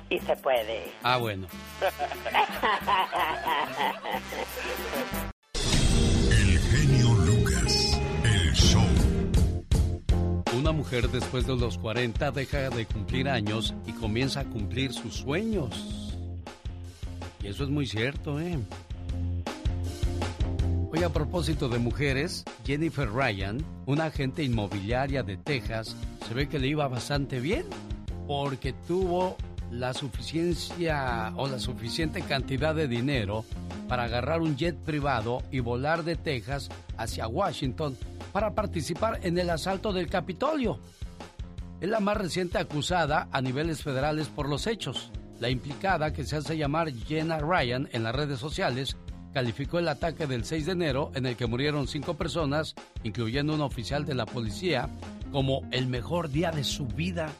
Speaker 12: y se puede.
Speaker 4: Ah, bueno. Una mujer después de los 40 deja de cumplir años y comienza a cumplir sus sueños. Y eso es muy cierto, ¿eh? Hoy a propósito de mujeres, Jennifer Ryan, una agente inmobiliaria de Texas, se ve que le iba bastante bien porque tuvo la suficiencia o la suficiente cantidad de dinero para agarrar un jet privado y volar de Texas hacia Washington para participar en el asalto del Capitolio. Es la más reciente acusada a niveles federales por los hechos. La implicada, que se hace llamar Jenna Ryan en las redes sociales, calificó el ataque del 6 de enero en el que murieron cinco personas, incluyendo un oficial de la policía, como el mejor día de su vida.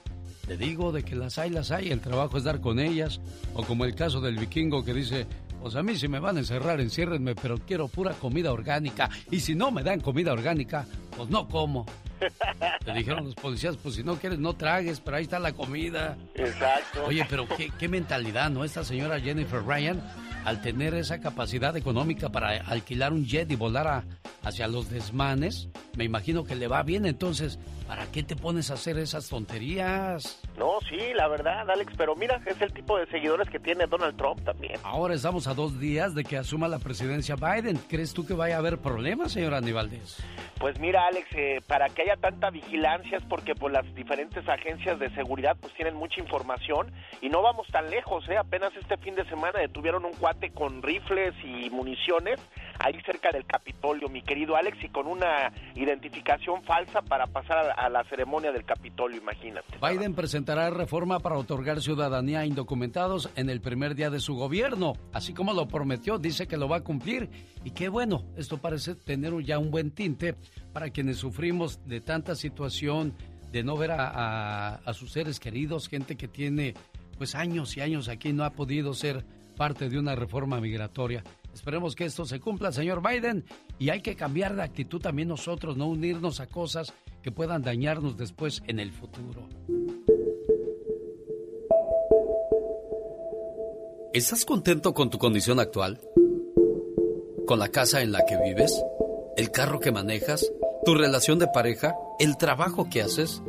Speaker 4: Te digo de que las hay, las hay, el trabajo es dar con ellas, o como el caso del vikingo que dice, pues a mí si me van a encerrar, enciérrenme, pero quiero pura comida orgánica, y si no me dan comida orgánica, pues no como. Le dijeron los policías, pues si no quieres no tragues, pero ahí está la comida.
Speaker 10: Exacto.
Speaker 4: Oye, pero qué, qué mentalidad, ¿no? Esta señora Jennifer Ryan, al tener esa capacidad económica para alquilar un jet y volar a- hacia los desmanes, me imagino que le va bien. Entonces, ¿para qué te pones a hacer esas tonterías?
Speaker 10: No, sí, la verdad, Alex, pero mira, es el tipo de seguidores que tiene Donald Trump también.
Speaker 4: Ahora estamos a dos días de que asuma la presidencia Biden. ¿Crees tú que vaya a haber problemas, señora Aníbaldez?
Speaker 10: Pues mira, Alex, eh, para que haya tanta vigilancia es porque pues, las diferentes agencias de seguridad pues tienen mucha información y no vamos tan lejos, ¿eh? Apenas este fin de semana detuvieron un cuate con rifles y municiones ahí cerca del Capitolio, mi querido Alex, y con una identificación falsa para pasar a, a la ceremonia del Capitolio, imagínate.
Speaker 4: Biden presentará reforma para otorgar ciudadanía a indocumentados en el primer día de su gobierno. Así como lo prometió, dice que lo va a cumplir. Y qué bueno, esto parece tener ya un buen tinte para quienes sufrimos de tanta situación de no ver a, a- a sus seres queridos, gente que tiene pues años y años aquí no ha podido ser parte de una reforma migratoria. Esperemos que esto se cumpla, señor Biden, y hay que cambiar de actitud también nosotros, no unirnos a cosas que puedan dañarnos después en el futuro. ¿Estás contento con tu condición actual? ¿Con la casa en la que vives? ¿El carro que manejas? ¿Tu relación de pareja? ¿El trabajo que haces?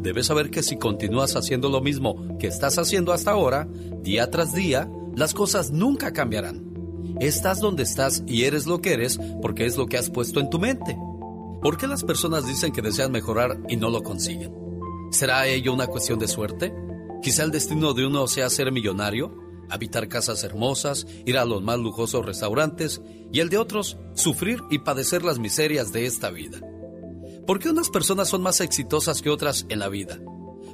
Speaker 4: Debes saber que si continúas haciendo lo mismo que estás haciendo hasta ahora, día tras día, las cosas nunca cambiarán. Estás donde estás y eres lo que eres porque es lo que has puesto en tu mente. ¿Por qué las personas dicen que desean mejorar y no lo consiguen? ¿Será ello una cuestión de suerte? Quizá el destino de uno sea ser millonario, habitar casas hermosas, ir a los más lujosos restaurantes y el de otros sufrir y padecer las miserias de esta vida. ¿Por qué unas personas son más exitosas que otras en la vida?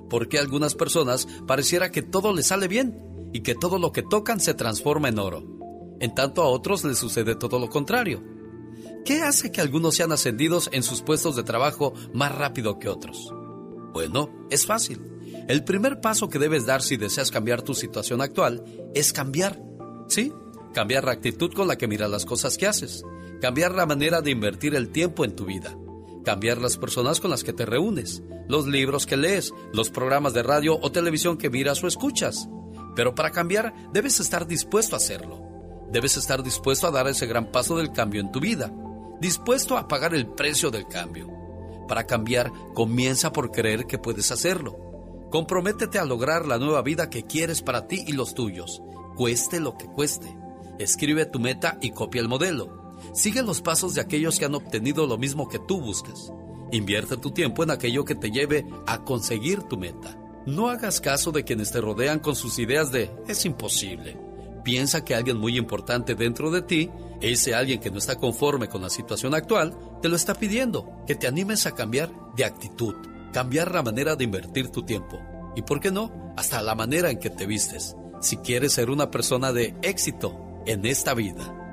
Speaker 4: ¿Por qué algunas personas pareciera que todo les sale bien y que todo lo que tocan se transforma en oro? En tanto a otros les sucede todo lo contrario. ¿Qué hace que algunos sean ascendidos en sus puestos de trabajo más rápido que otros? Bueno, es fácil. El primer paso que debes dar si deseas cambiar tu situación actual es cambiar. ¿Sí? Cambiar la actitud con la que miras las cosas que haces. Cambiar la manera de invertir el tiempo en tu vida. Cambiar las personas con las que te reúnes. Los libros que lees. Los programas de radio o televisión que miras o escuchas. Pero para cambiar debes estar dispuesto a hacerlo. Debes estar dispuesto a dar ese gran paso del cambio en tu vida. Dispuesto a pagar el precio del cambio. Para cambiar, comienza por creer que puedes hacerlo. Comprométete a lograr la nueva vida que quieres para ti y los tuyos, cueste lo que cueste. Escribe tu meta y copia el modelo. Sigue los pasos de aquellos que han obtenido lo mismo que tú buscas. Invierte tu tiempo en aquello que te lleve a conseguir tu meta. No hagas caso de quienes te rodean con sus ideas de es imposible. Piensa que alguien muy importante dentro de ti, ese alguien que no está conforme con la situación actual, te lo está pidiendo, que te animes a cambiar de actitud, cambiar la manera de invertir tu tiempo y, ¿por qué no?, hasta la manera en que te vistes, si quieres ser una persona de éxito en esta vida.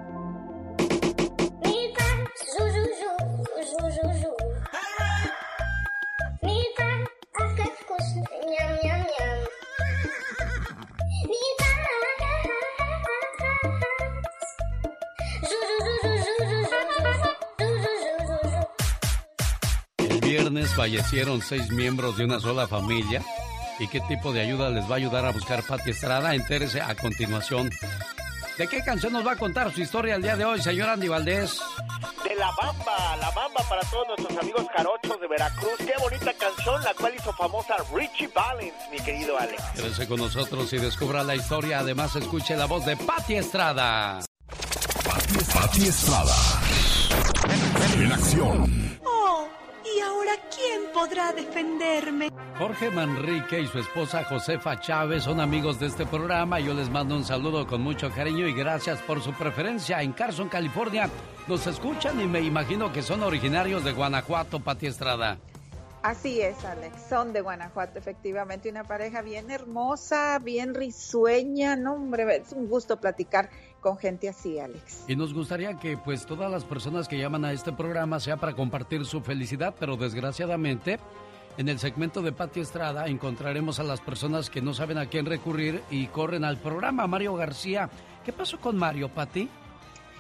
Speaker 4: Viernes fallecieron seis miembros de una sola familia. ¿Y qué tipo de ayuda les va a ayudar a buscar Pati Estrada? Entérese a continuación. ¿De qué canción nos va a contar su historia el día de hoy, señor Andy Valdés?
Speaker 10: De La Bamba, La Bamba para todos nuestros amigos jarochos de Veracruz. Qué bonita canción, la cual hizo famosa Richie Valens, mi querido Alex.
Speaker 4: Quédese con nosotros y descubra la historia. Además, escuche la voz de Pati Estrada.
Speaker 3: Pati Estrada. en acción.
Speaker 20: Oh, ¿y ahora quién podrá defenderme?
Speaker 4: Jorge Manrique y su esposa Josefa Chávez son amigos de este programa. Yo les mando un saludo con mucho cariño y gracias por su preferencia. En Carson, California, nos escuchan y me imagino que son originarios de Guanajuato, Pati Estrada.
Speaker 21: Así es, Alex. Son de Guanajuato, efectivamente. Una pareja bien hermosa, bien risueña. No, hombre, es un gusto platicar con gente así, Alex.
Speaker 4: Y nos gustaría que pues todas las personas que llaman a este programa sea para compartir su felicidad, pero desgraciadamente en el segmento de Pati Estrada encontraremos a las personas que no saben a quién recurrir y corren al programa. Mario García, ¿qué pasó con Mario, Pati?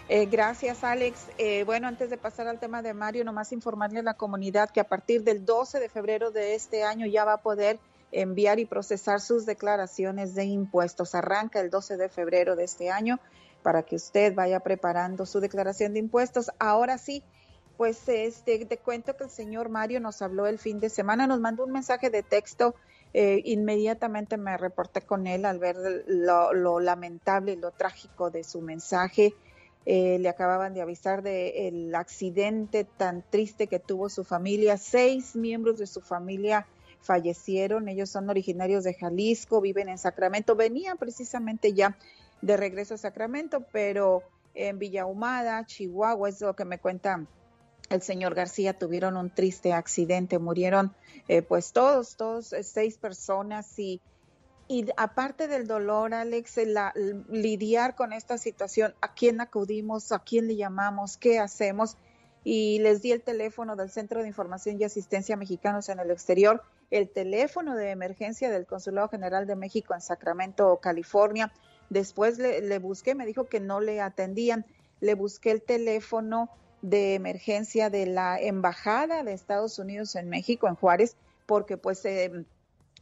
Speaker 21: Eh, gracias, Alex. Eh, bueno, antes de pasar al tema de Mario, nomás informarle a la comunidad que a partir del 12 de febrero de este año ya va a poder enviar y procesar sus declaraciones de impuestos. Arranca el 12 de febrero de este año para que usted vaya preparando su declaración de impuestos. Ahora sí, pues este, te cuento que el señor Mario nos habló el fin de semana, nos mandó un mensaje de texto. Eh, inmediatamente me reporté con él al ver lo, lamentable y lo trágico de su mensaje. Eh, le acababan de avisar del accidente tan triste que tuvo su familia. Seis miembros de su familia fallecieron. Ellos son originarios de Jalisco, viven en Sacramento. Venían precisamente ya de regreso a Sacramento, pero en Villahumada, Chihuahua, es lo que me cuenta el señor García, tuvieron un triste accidente. Murieron eh, pues todos, todos, eh, seis personas y y aparte del dolor, Alex, la, lidiar con esta situación, ¿a quién acudimos? ¿A quién le llamamos? ¿Qué hacemos? Y les di el teléfono del Centro de Información y Asistencia Mexicanos en el Exterior, el teléfono de emergencia del Consulado General de México en Sacramento, California. Después le, busqué, me dijo que no le atendían. Le busqué el teléfono de emergencia de la Embajada de Estados Unidos en México, en Juárez, porque pues... Eh,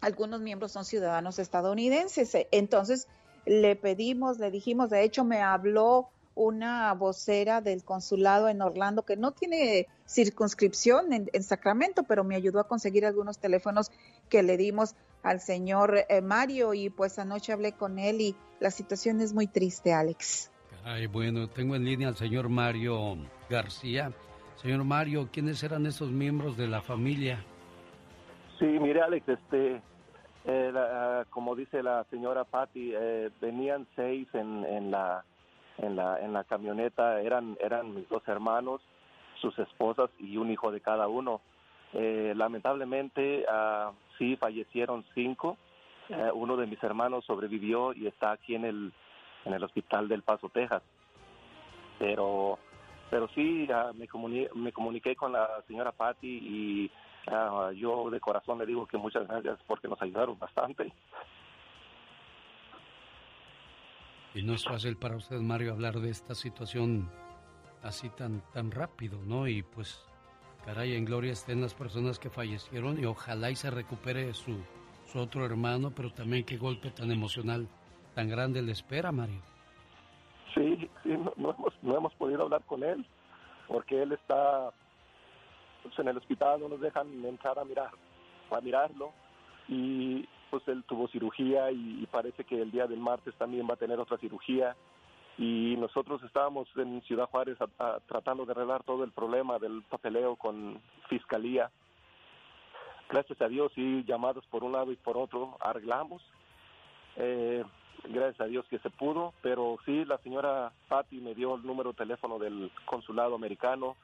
Speaker 21: algunos miembros son ciudadanos estadounidenses. Entonces, le pedimos, le dijimos, de hecho me habló una vocera del consulado en Orlando que no tiene circunscripción en, Sacramento, pero me ayudó a conseguir algunos teléfonos que le dimos al señor eh, Mario y pues anoche hablé con él y la situación es muy triste, Alex.
Speaker 4: Ay, bueno, tengo en línea al señor Mario García. Señor Mario, ¿quiénes eran esos miembros de la familia?
Speaker 22: Sí, mire Alex, este, eh, como dice la señora Patty, eh, venían seis en, en, la, en, la, en la camioneta, eran, eran mis dos hermanos, sus esposas y un hijo de cada uno. Eh, lamentablemente, uh, sí, fallecieron cinco. uno de mis hermanos sobrevivió y está aquí en el, en el hospital del Paso, Texas. Pero, pero sí, me, me comuniqué con la señora Patty y Ah, yo de corazón le digo que muchas gracias porque nos ayudaron bastante.
Speaker 4: Y no es fácil para usted, Mario, hablar de esta situación así tan, tan rápido, ¿no? Y pues, caray, en gloria estén las personas que fallecieron y ojalá y se recupere su, su otro hermano, pero también qué golpe tan emocional, tan grande le espera, Mario.
Speaker 22: Sí, sí, no, hemos, no hemos podido hablar con él porque él está pues en el hospital no nos dejan entrar a mirar, a mirarlo y pues él tuvo cirugía y, parece que el día del martes también va a tener otra cirugía y nosotros estábamos en Ciudad Juárez tratando de arreglar todo el problema del papeleo con fiscalía. Gracias a Dios y llamados por un lado y por otro arreglamos. Eh, gracias a Dios que se pudo, pero sí, la señora Patty me dio el número de teléfono del consulado americano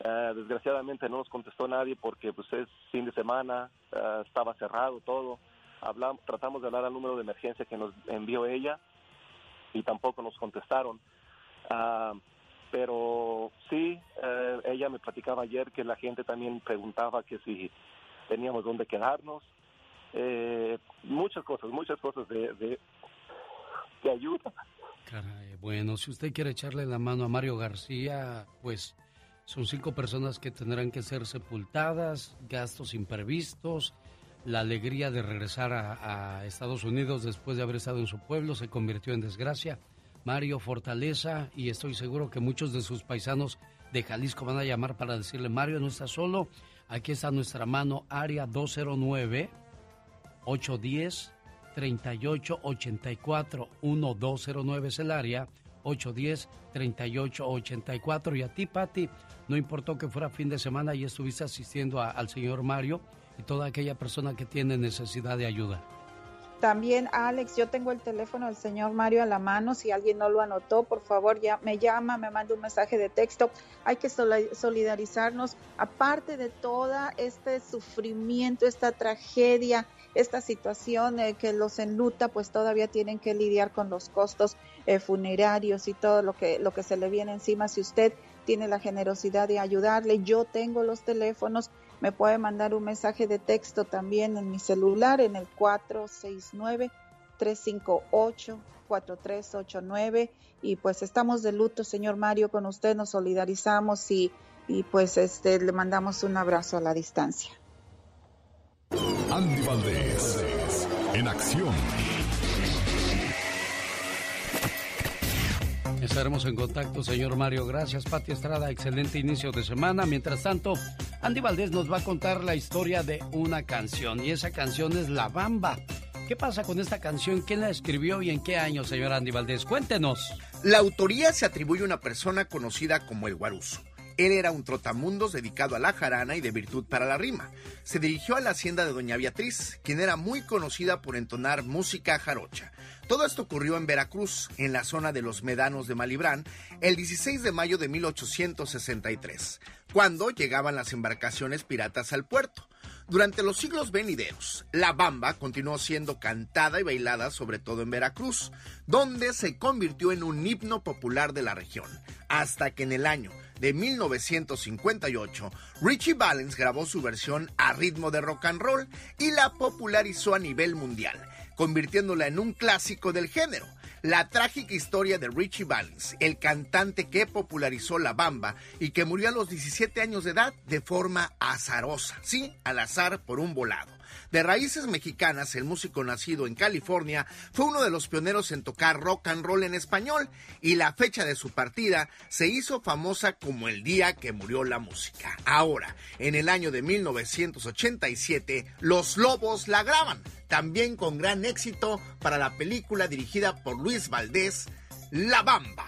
Speaker 22: eh, desgraciadamente no nos contestó nadie porque pues es fin de semana, eh, estaba cerrado todo. Hablamos, tratamos de hablar al número de emergencia que nos envió ella y tampoco nos contestaron. Ah, pero sí, eh, ella me platicaba ayer que la gente también preguntaba que si teníamos dónde quedarnos. muchas cosas, muchas cosas de, de, de ayuda.
Speaker 4: Caray, bueno, si usted quiere echarle la mano a Mario García, pues son cinco personas que tendrán que ser sepultadas, gastos imprevistos, la alegría de regresar a, Estados Unidos después de haber estado en su pueblo se convirtió en desgracia. Mario Fortaleza y estoy seguro que muchos de sus paisanos de Jalisco van a llamar para decirle, Mario no está solo, aquí está nuestra mano, área 209 810 3884 1209 es el área 810-3884. Y a ti, Patti, no importó que fuera fin de semana y estuviste asistiendo al señor Mario y toda aquella persona que tiene necesidad de ayuda.
Speaker 21: También, Alex, yo tengo el teléfono del señor Mario a la mano. Si alguien no lo anotó, por favor, ya me llama, me manda un mensaje de texto. Hay que soli- solidarizarnos. Aparte de toda este sufrimiento, esta tragedia, esta situación eh, que los enluta, pues todavía tienen que lidiar con los costos eh, funerarios y todo lo que, lo que se le viene encima. Si usted tiene la generosidad de ayudarle, yo tengo los teléfonos, me puede mandar un mensaje de texto también en mi celular en el 469-358-4389 y pues estamos de luto, señor Mario, con usted nos solidarizamos y, y pues este le mandamos un abrazo a la distancia.
Speaker 3: Andy Valdés, en acción.
Speaker 4: Estaremos en contacto, señor Mario. Gracias, Pati Estrada. Excelente inicio de semana. Mientras tanto, Andy Valdés nos va a contar la historia de una canción. Y esa canción es La Bamba. ¿Qué pasa con esta canción? ¿Quién la escribió y en qué año, señor Andy Valdés? Cuéntenos.
Speaker 23: La autoría se atribuye a una persona conocida como el Guaruzo. Él era un trotamundos dedicado a la jarana y de virtud para la rima. Se dirigió a la hacienda de Doña Beatriz, quien era muy conocida por entonar música jarocha. Todo esto ocurrió en Veracruz, en la zona de los Medanos de Malibrán, el 16 de mayo de 1863, cuando llegaban las embarcaciones piratas al puerto. Durante los siglos venideros, la bamba continuó siendo cantada y bailada sobre todo en Veracruz, donde se convirtió en un himno popular de la región, hasta que en el año de 1958, Richie Valens grabó su versión a ritmo de rock and roll y la popularizó a nivel mundial, convirtiéndola en un clásico del género. La trágica historia de Richie Valens, el cantante que popularizó la bamba y que murió a los 17 años de edad de forma azarosa, sí, al azar por un volado. De raíces mexicanas, el músico nacido en California fue uno de los pioneros en tocar rock and roll en español y la fecha de su partida se hizo famosa como el día que murió la música. Ahora, en el año de 1987, Los Lobos la graban, también con gran éxito para la película dirigida por Luis Valdés, La Bamba.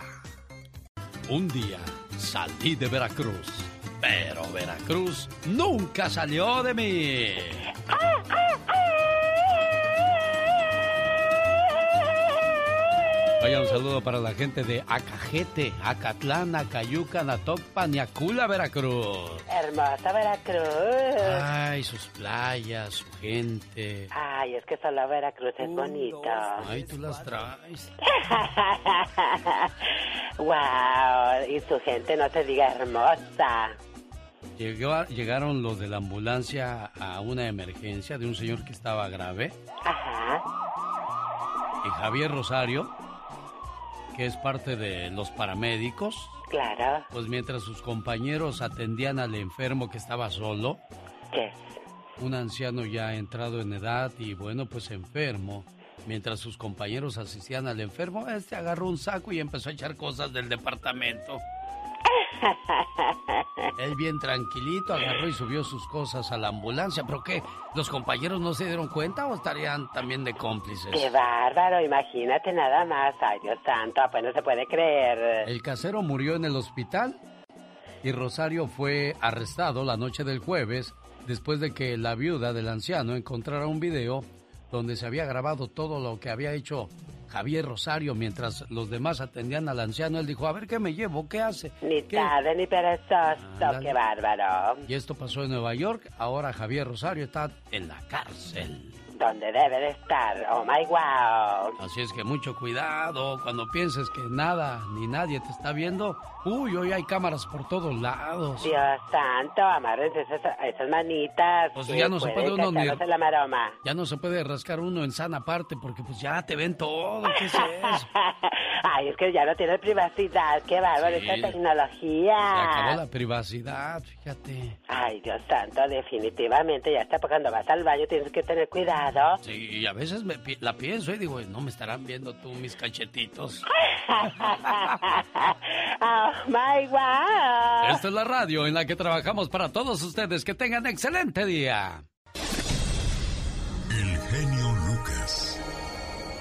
Speaker 4: Un día salí de Veracruz, pero Veracruz nunca salió de mí. Vaya un saludo para la gente de Acajete, Acatlán, Acayucan, Atocpan y Acula, Veracruz.
Speaker 12: Hermosa Veracruz.
Speaker 4: Ay, sus playas, su gente.
Speaker 12: Ay, es que solo Veracruz es bonito.
Speaker 4: Ay, tú las traes.
Speaker 12: wow, y su gente no se diga hermosa.
Speaker 4: Llegó a- llegaron los de la ambulancia a una emergencia de un señor que estaba grave.
Speaker 12: Ajá.
Speaker 4: Y Javier Rosario, que es parte de los paramédicos,
Speaker 12: Claro.
Speaker 4: pues mientras sus compañeros atendían al enfermo que estaba solo, un anciano ya entrado en edad y bueno, pues enfermo, mientras sus compañeros asistían al enfermo, este agarró un saco y empezó a echar cosas del departamento. Él bien tranquilito agarró y subió sus cosas a la ambulancia. ¿Pero qué? ¿Los compañeros no se dieron cuenta o estarían también de cómplices?
Speaker 12: Qué bárbaro, imagínate nada más. Ay, Dios santo, pues no se puede creer.
Speaker 4: El casero murió en el hospital y Rosario fue arrestado la noche del jueves después de que la viuda del anciano encontrara un video donde se había grabado todo lo que había hecho Javier Rosario mientras los demás atendían al anciano. Él dijo, a ver qué me llevo, qué hace.
Speaker 12: Ni
Speaker 4: ¿Qué?
Speaker 12: tarde ni perezoso, qué bárbaro.
Speaker 4: Y esto pasó en Nueva York. Ahora Javier Rosario está en la cárcel.
Speaker 12: Donde debe de estar, oh my wow.
Speaker 4: Así es que mucho cuidado cuando pienses que nada ni nadie te está viendo. Uy, hoy hay cámaras por todos lados.
Speaker 12: Dios santo, amárrense esas, esas manitas.
Speaker 4: Pues ya no se puede uno ni-
Speaker 12: la maroma.
Speaker 4: Ya no se puede rascar uno en sana parte porque pues ya te ven todo. ¿Qué es eso?
Speaker 12: Ay, es que ya no tiene privacidad, qué bárbaro
Speaker 4: Sí.
Speaker 12: esta tecnología.
Speaker 4: Se acabó la privacidad, fíjate.
Speaker 12: Ay, Dios santo, definitivamente ya está, porque cuando vas al baño tienes que tener cuidado.
Speaker 4: Sí, y a veces me pi- la pienso y digo, no me estarán viendo tú mis cachetitos.
Speaker 12: oh my wow.
Speaker 4: Esta es la radio en la que trabajamos para todos ustedes. Que tengan excelente día.
Speaker 3: El genio Lucas.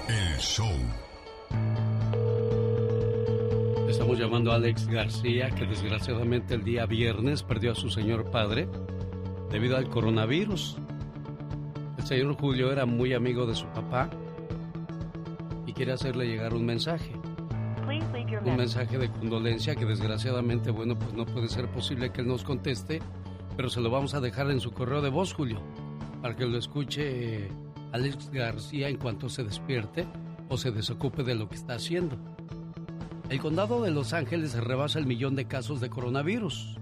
Speaker 3: El show.
Speaker 4: Estamos llamando a Alex García, que desgraciadamente el día viernes perdió a su señor padre debido al coronavirus. El señor Julio era muy amigo de su papá y quiere hacerle llegar un mensaje. Un mensaje de condolencia que desgraciadamente, bueno, pues no puede ser posible que él nos conteste, pero se lo vamos a dejar en su correo de voz, Julio, para que lo escuche Alex García en cuanto se despierte o se desocupe de lo que está haciendo. El condado de Los Ángeles rebasa el millón de casos de coronavirus.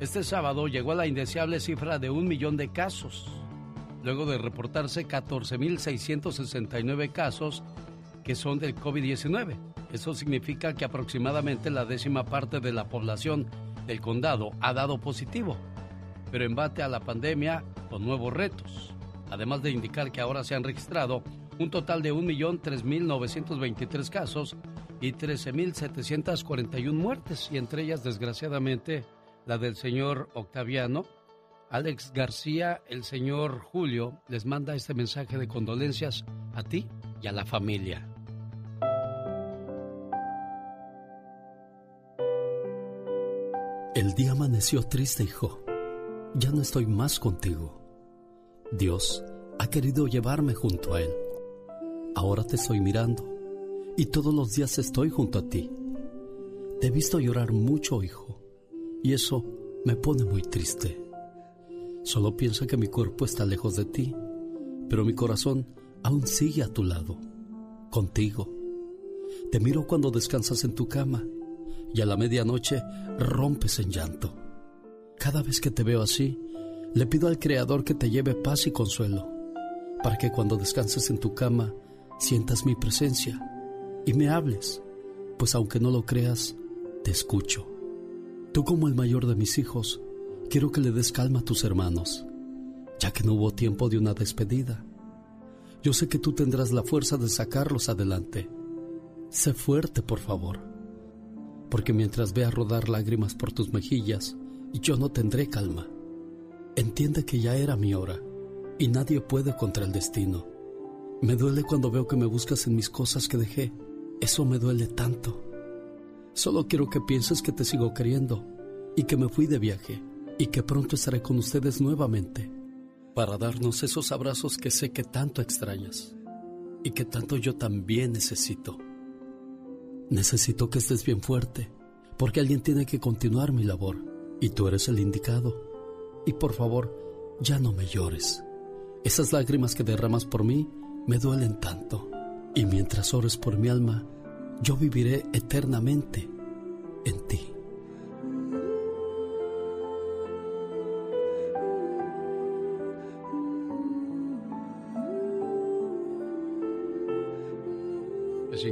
Speaker 4: Este sábado llegó a la indeseable cifra de un millón de casos, luego de reportarse 14.669 casos que son del COVID-19. Eso significa que aproximadamente la décima parte de la población del condado ha dado positivo, pero embate a la pandemia con nuevos retos, además de indicar que ahora se han registrado un total de 1.003.923 casos y 13.741 muertes, y entre ellas, desgraciadamente, la del señor Octaviano. Alex García, el señor Julio, les manda este mensaje de condolencias a ti y a la familia.
Speaker 24: El día amaneció triste, hijo. Ya no estoy más contigo. Dios ha querido llevarme junto a Él. Ahora te estoy mirando y todos los días estoy junto a ti. Te he visto llorar mucho, hijo, y eso me pone muy triste. Solo piensa que mi cuerpo está lejos de ti, pero mi corazón aún sigue a tu lado, contigo. Te miro cuando descansas en tu cama y a la medianoche rompes en llanto. Cada vez que te veo así, le pido al Creador que te lleve paz y consuelo, para que cuando descanses en tu cama sientas mi presencia y me hables, pues aunque no lo creas, te escucho. Tú como el mayor de mis hijos, quiero que le des calma a tus hermanos, ya que no hubo tiempo de una despedida. Yo sé que tú tendrás la fuerza de sacarlos adelante. Sé fuerte, por favor, porque mientras vea rodar lágrimas por tus mejillas, yo no tendré calma. Entiende que ya era mi hora y nadie puede contra el destino. Me duele cuando veo que me buscas en mis cosas que dejé. Eso me duele tanto. Solo quiero que pienses que te sigo queriendo y que me fui de viaje y que pronto estaré con ustedes nuevamente para darnos esos abrazos que sé que tanto extrañas y que tanto yo también necesito. Necesito que estés bien fuerte porque alguien tiene que continuar mi labor y tú eres el indicado. Y por favor, ya no me llores. Esas lágrimas que derramas por mí me duelen tanto. Y mientras ores por mi alma, yo viviré eternamente en ti.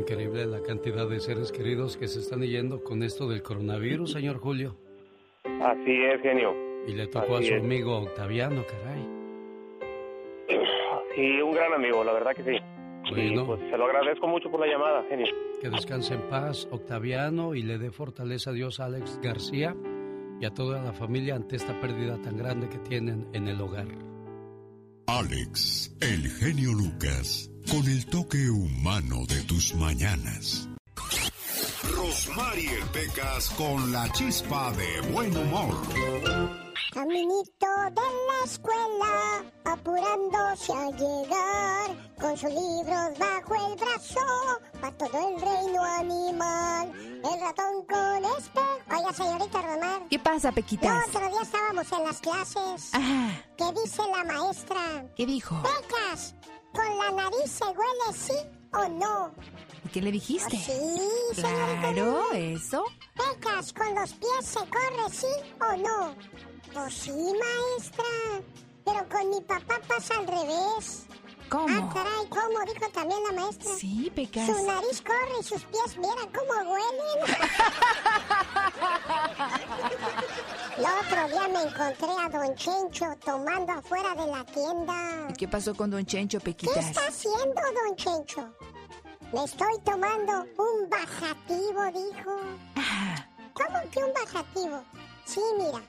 Speaker 4: Increíble la cantidad de seres queridos que se están yendo con esto del coronavirus, señor Julio.
Speaker 25: Así es, genio.
Speaker 4: Y le tocó
Speaker 25: Así
Speaker 4: a su
Speaker 25: es.
Speaker 4: amigo Octaviano, caray.
Speaker 25: Sí, un gran amigo, la verdad que sí.
Speaker 4: Bueno.
Speaker 25: Y pues se lo agradezco mucho por la llamada, genio.
Speaker 4: Que descanse en paz, Octaviano, y le dé fortaleza a Dios a Alex García y a toda la familia ante esta pérdida tan grande que tienen en el hogar.
Speaker 3: Alex, el genio Lucas, con el toque humano de tus mañanas. Rosmarie Pecas con la chispa de buen humor.
Speaker 1: Caminito de la escuela, apurándose a llegar, con sus libros bajo el brazo, para todo el reino animal. El ratón con espejo. Oiga, señorita Romar.
Speaker 2: ¿Qué pasa,
Speaker 1: El
Speaker 2: Pequitas?
Speaker 1: otro día estábamos en las clases. ¿Qué dice la maestra?
Speaker 2: ¿Qué dijo?
Speaker 1: Pecas, ¿con la nariz se huele sí o no?
Speaker 2: ¿Y qué le dijiste?
Speaker 1: Sí, señorita.
Speaker 2: Claro, eso.
Speaker 1: Pecas, ¿con los pies se corre sí o no? Pues sí, maestra. Pero con mi papá pasa al revés.
Speaker 2: ¿Cómo?
Speaker 1: Ah, caray, ¿cómo? Dijo también la maestra.
Speaker 2: Sí, Pecas.
Speaker 1: Su nariz corre y sus pies, mira cómo huelen. El otro día me encontré a Don Chencho tomando afuera de la tienda.
Speaker 2: ¿Y qué pasó con Don Chencho,
Speaker 1: ¿Qué
Speaker 2: Pequitas?
Speaker 1: está haciendo, Don Chencho? Me estoy tomando un bajativo, dijo. ¿Cómo que un bajativo? Sí, mira,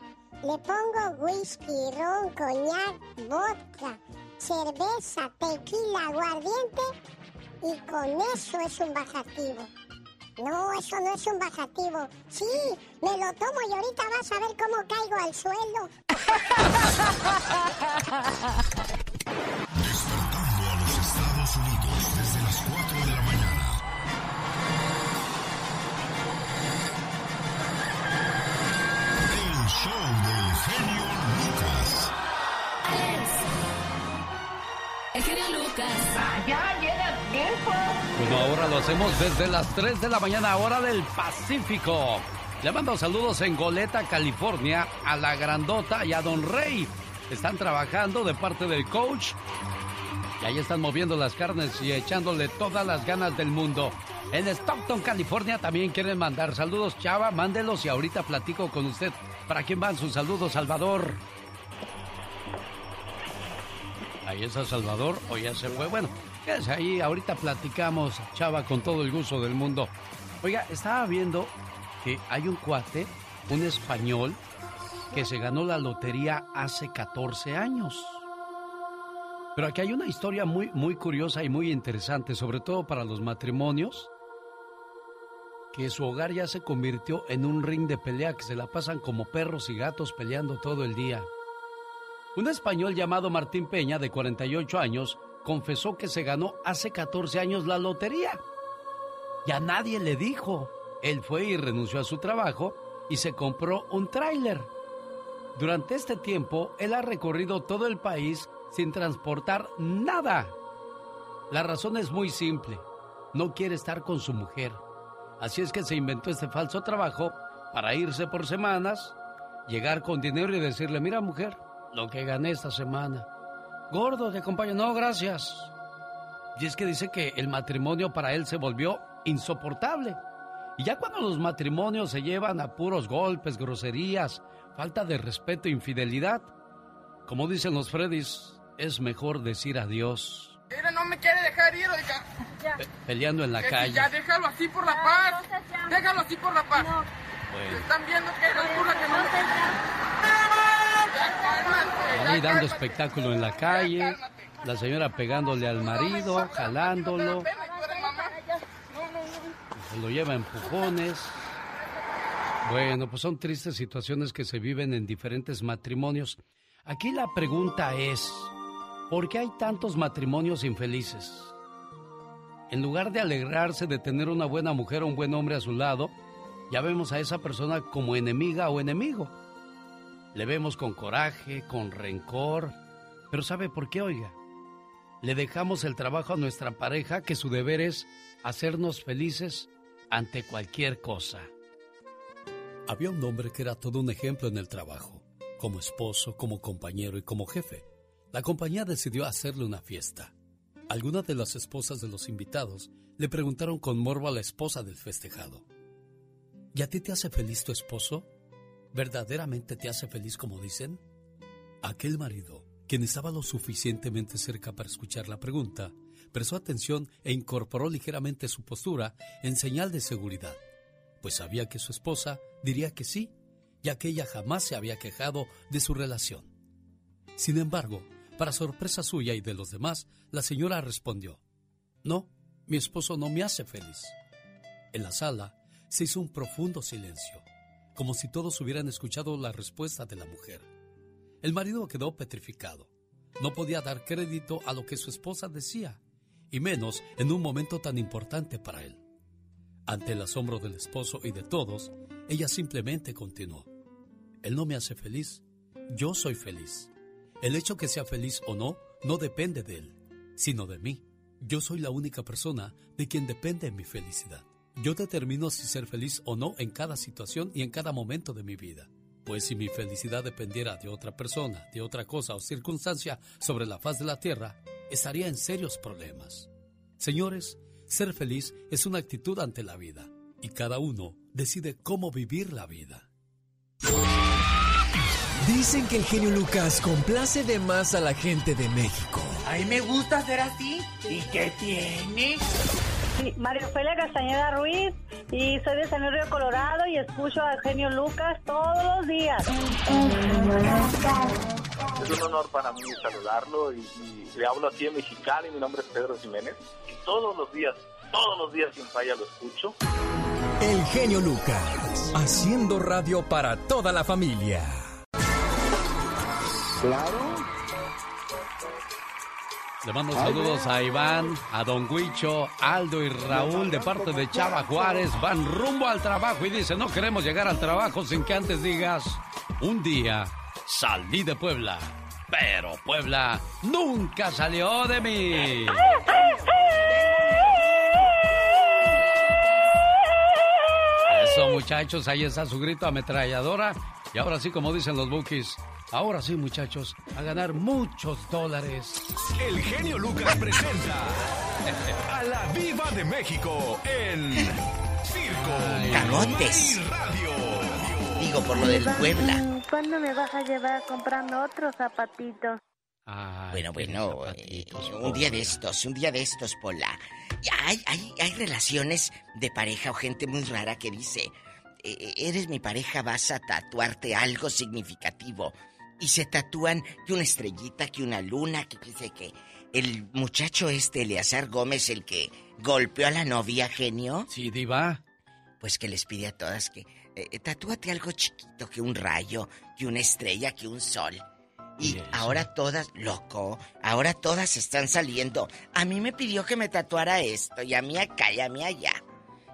Speaker 1: le pongo whisky, ron, coñac, vodka, cerveza, tequila, aguardiente y con eso es un bajativo. No, eso no es un bajativo. Sí, me lo tomo y ahorita vas a ver cómo caigo al suelo.
Speaker 3: genio Lucas.
Speaker 13: Ya llega tiempo.
Speaker 4: Bueno, ahora lo hacemos desde las 3 de la mañana, hora del Pacífico. Le mando saludos en Goleta, California, a la Grandota y a Don Rey. Están trabajando de parte del coach. Y ahí están moviendo las carnes y echándole todas las ganas del mundo. En Stockton, California, también quieren mandar saludos. Chava, mándelos y ahorita platico con usted. ¿Para quién van sus saludos, Salvador? Ahí está Salvador, o ya se fue. Bueno, quédese ahí, ahorita platicamos, Chava, con todo el gusto del mundo. Oiga, estaba viendo que hay un cuate, un español, que se ganó la lotería hace 14 años. Pero aquí hay una historia muy, muy curiosa y muy interesante, sobre todo para los matrimonios, que su hogar ya se convirtió en un ring de pelea que se la pasan como perros y gatos peleando todo el día. Un español llamado Martín Peña, de 48 años, confesó que se ganó hace 14 años la lotería. Y a nadie le dijo. Él fue y renunció a su trabajo y se compró un tráiler. Durante este tiempo, él ha recorrido todo el país sin transportar nada. La razón es muy simple. No quiere estar con su mujer. Así es que se inventó este falso trabajo para irse por semanas, llegar con dinero y decirle, mira mujer, lo que gané esta semana. Gordo, te acompaño. No, gracias. Y es que dice que el matrimonio para él se volvió insoportable. Y ya cuando los matrimonios se llevan a puros golpes, groserías, falta de respeto e infidelidad, como dicen los Freddys, es mejor decir adiós.
Speaker 26: Mira, no me quiere dejar ir, oiga.
Speaker 4: Pe- peleando en la
Speaker 26: Que si
Speaker 4: calle.
Speaker 26: ya déjalo así por la paz. Déjalo así por la paz.
Speaker 4: Bueno,
Speaker 26: Están viendo que es locura que no Ya cálmate,
Speaker 4: dando espectáculo en la calle, la señora pegándole al marido, jalándolo, se lo lleva empujones. Bueno, pues son tristes situaciones que se viven en diferentes matrimonios. Aquí la pregunta es, ¿por qué hay tantos matrimonios infelices? En lugar de alegrarse de tener una buena mujer o un buen hombre a su lado, ya vemos a esa persona como enemiga o enemigo. Le vemos con coraje, con rencor. Pero ¿sabe por qué, oiga? Le dejamos el trabajo a nuestra pareja que su deber es hacernos felices ante cualquier cosa.
Speaker 24: Había un hombre que era todo un ejemplo en el trabajo, como esposo, como compañero y como jefe. La compañía decidió hacerle una fiesta. Algunas de las esposas de los invitados le preguntaron con morbo a la esposa del festejado. ¿Y a ti te hace feliz tu esposo? ¿Verdaderamente te hace feliz como dicen? Aquel marido, quien estaba lo suficientemente cerca para escuchar la pregunta, prestó atención e incorporó ligeramente su postura en señal de seguridad, pues sabía que su esposa diría que sí, ya que ella jamás se había quejado de su relación. Sin embargo, para sorpresa suya y de los demás, la señora respondió, No, mi esposo no me hace feliz. En la sala se hizo un profundo silencio, como si todos hubieran escuchado la respuesta de la mujer. El marido quedó petrificado. No podía dar crédito a lo que su esposa decía, y menos en un momento tan importante para él. Ante el asombro del esposo y de todos, ella simplemente continuó. Él no me hace feliz, yo soy feliz. El hecho que sea feliz o no no depende de él, sino de mí. Yo soy la única persona de quien depende mi felicidad. Yo determino si ser feliz o no en cada situación y en cada momento de mi vida. Pues si mi felicidad dependiera de otra persona, de otra cosa o circunstancia sobre la faz de la tierra, estaría en serios problemas. Señores, ser feliz es una actitud ante la vida y cada uno decide cómo vivir la vida.
Speaker 11: Dicen que el genio Lucas complace de más a la gente de México.
Speaker 26: A mí me gusta ser así. ¿Y qué tiene?
Speaker 27: Sí, María Ofelia Castañeda Ruiz y soy de San Luis Río Colorado y escucho a Genio Lucas todos los días.
Speaker 25: Es un honor para mí saludarlo y, y le hablo aquí en Mexicali. Mi nombre es Pedro Jiménez y todos los días, todos los días sin falla lo escucho.
Speaker 11: El genio Lucas, haciendo radio para toda la familia.
Speaker 4: Claro. Le mando saludos a Iván, a Don Huicho, Aldo y Raúl de parte de Chava Juárez. Van rumbo al trabajo y dice, no queremos llegar al trabajo sin que antes digas, un día salí de Puebla, pero Puebla nunca salió de mí. Eso muchachos, ahí está su grito ametralladora. Y ahora sí, como dicen los bookies, ahora sí muchachos, a ganar muchos dólares.
Speaker 3: El genio Lucas presenta a la Viva de México en Circo,
Speaker 28: Camotes.
Speaker 3: y Radio.
Speaker 28: Digo, por lo del Puebla.
Speaker 27: ¿Cuándo me vas a llevar comprando otros zapatitos?
Speaker 28: Bueno, bueno, eh, un día de estos, un día de estos, Pola. Hay, hay, hay relaciones de pareja o gente muy rara que dice, eh, eres mi pareja, vas a tatuarte algo significativo. Y se tatúan que una estrellita, que una luna, que dice que el muchacho este, Eleazar Gómez, el que golpeó a la novia, genio.
Speaker 4: Sí, diva.
Speaker 28: Pues que les pide a todas que eh, tatúate algo chiquito, que un rayo, que una estrella, que un sol. Y ahora todas, loco, ahora todas están saliendo. A mí me pidió que me tatuara esto, y a mí acá, y a mí allá.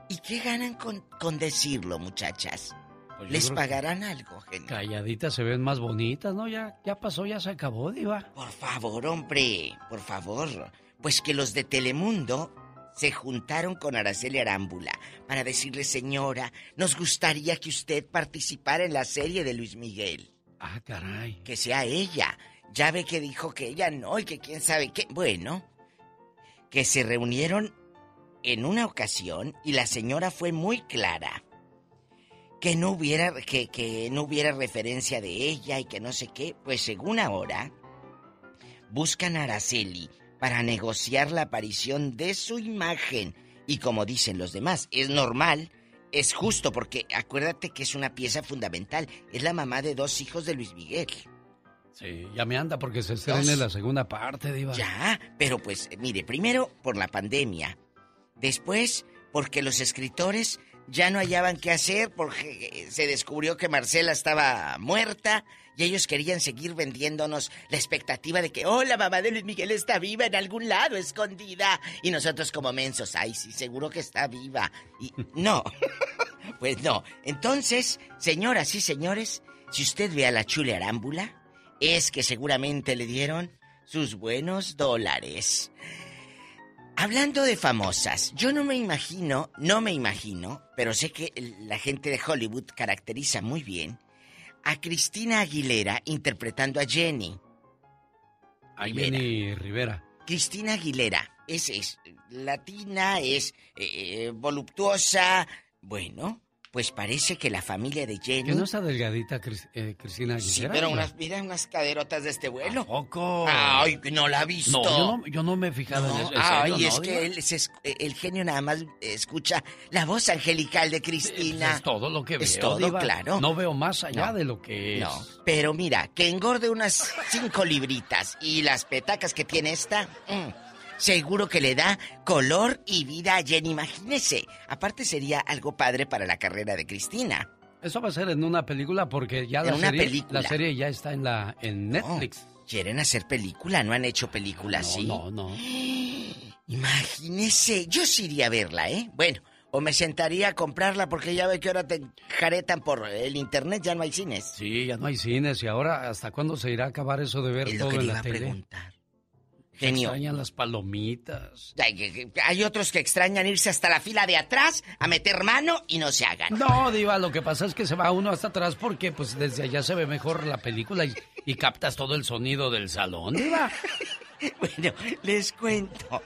Speaker 28: ¿Y qué ganan con, con decirlo, muchachas?
Speaker 4: Pues
Speaker 28: ¿Les pagarán algo, genio?
Speaker 4: Calladitas se ven más bonitas, ¿no? Ya, ya pasó, ya se acabó, diva.
Speaker 28: Por favor, hombre, por favor. Pues que los de Telemundo se juntaron con Araceli Arámbula para decirle, señora, nos gustaría que usted participara en la serie de Luis Miguel.
Speaker 4: Ah, caray.
Speaker 28: Que sea ella. Ya ve que dijo que ella no y que quién sabe qué. Bueno, que se reunieron en una ocasión y la señora fue muy clara. Que no hubiera, que, que no hubiera referencia de ella y que no sé qué. Pues según ahora, buscan a Araceli para negociar la aparición de su imagen. Y como dicen los demás, es normal, es justo, porque acuérdate que es una pieza fundamental. Es la mamá de dos hijos de Luis Miguel.
Speaker 4: Sí, ya me anda porque se estrena la segunda parte, diva.
Speaker 28: Ya, pero pues, mire, primero por la pandemia. Después, porque los escritores ya no hallaban qué hacer porque se descubrió que Marcela estaba muerta y ellos querían seguir vendiéndonos la expectativa de que, oh, la mamá de Luis Miguel está viva en algún lado, escondida. Y nosotros como mensos, ay, sí, seguro que está viva. Y no, pues no. Entonces, señoras y señores, si usted ve a la chule arámbula, es que seguramente le dieron sus buenos dólares. Hablando de famosas, yo no me imagino, no me imagino, pero sé que la gente de Hollywood caracteriza muy bien a Cristina Aguilera interpretando a Jenny.
Speaker 4: A Jenny Rivera.
Speaker 28: Cristina Aguilera es, es latina, es eh, eh, voluptuosa. Bueno, pues parece que la familia de Jenny.
Speaker 4: ¿Que no está delgadita Cris- eh, Cristina Aguilera?
Speaker 28: Sí, pero unas, mira unas caderotas de este vuelo.
Speaker 4: poco?
Speaker 28: Ay, no la ha visto.
Speaker 4: No, yo no, yo no me he fijado en
Speaker 28: No,
Speaker 4: eso. ¿En
Speaker 28: ay,
Speaker 4: serio,
Speaker 28: es
Speaker 4: no,
Speaker 28: que él se esc- el genio nada más escucha la voz angelical de Cristina.
Speaker 4: Es todo lo que veo.
Speaker 28: Es todo,
Speaker 4: diva.
Speaker 28: claro.
Speaker 4: No veo más allá
Speaker 28: No,
Speaker 4: de lo que es.
Speaker 28: No, pero mira, que engorde unas cinco libritas y las petacas que tiene esta, mm, seguro que le da color y vida a Jenny, imagínese. Aparte sería algo padre para la carrera de Cristina.
Speaker 4: Eso va a ser en una película porque ya la
Speaker 28: una
Speaker 4: serie,
Speaker 28: película.
Speaker 4: la serie ya está en la en Netflix.
Speaker 28: ¿Quieren hacer película? ¿No han hecho película así?
Speaker 4: No, no.
Speaker 28: Imagínese, yo sí iría a verla, ¿eh? Bueno, o me sentaría a comprarla porque ya ve que ahora te jaretan por el internet, ya no hay cines.
Speaker 4: Sí, ya no hay cines y ahora hasta cuándo se irá a acabar eso de ver
Speaker 28: Es lo
Speaker 4: todo
Speaker 28: que
Speaker 4: en
Speaker 28: le
Speaker 4: la
Speaker 28: iba a
Speaker 4: tele.
Speaker 28: preguntar. Genio.
Speaker 4: extrañan las palomitas.
Speaker 28: Hay, hay otros que extrañan irse hasta la fila de atrás a meter mano y no se hagan.
Speaker 4: No, Diva, lo que pasa es que se va uno hasta atrás porque pues desde allá se ve mejor la película y, y captas todo el sonido del salón, Diva.
Speaker 28: Bueno, les cuento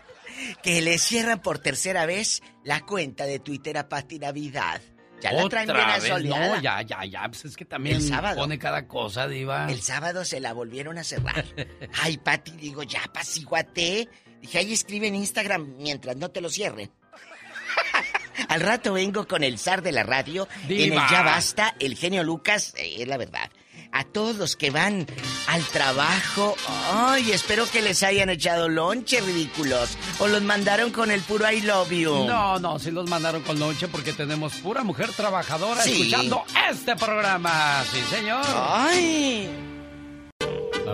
Speaker 28: que le cierran por tercera vez la cuenta de Twitter a Pati Navidad. Ya la traen bien asoleada.
Speaker 4: no, ya, ya, ya, pues es que también
Speaker 28: El sábado.
Speaker 4: pone cada cosa, Diva.
Speaker 28: El sábado se la volvieron a cerrar. Ay, Pati, digo, ya, apaciguate. Dije, ahí escribe en Instagram mientras no te lo cierren. Al rato vengo con el zar de la radio. En
Speaker 4: Diva.
Speaker 28: el Ya Basta, el genio Lucas, eh, es la verdad. A todos los que van al trabajo. Ay, espero que les hayan echado lonche, ridículos. O los mandaron con el puro I love you.
Speaker 29: No, no, sí los mandaron con lonche porque tenemos pura mujer trabajadora
Speaker 28: Sí.
Speaker 29: escuchando este programa. Sí, señor.
Speaker 28: Ay.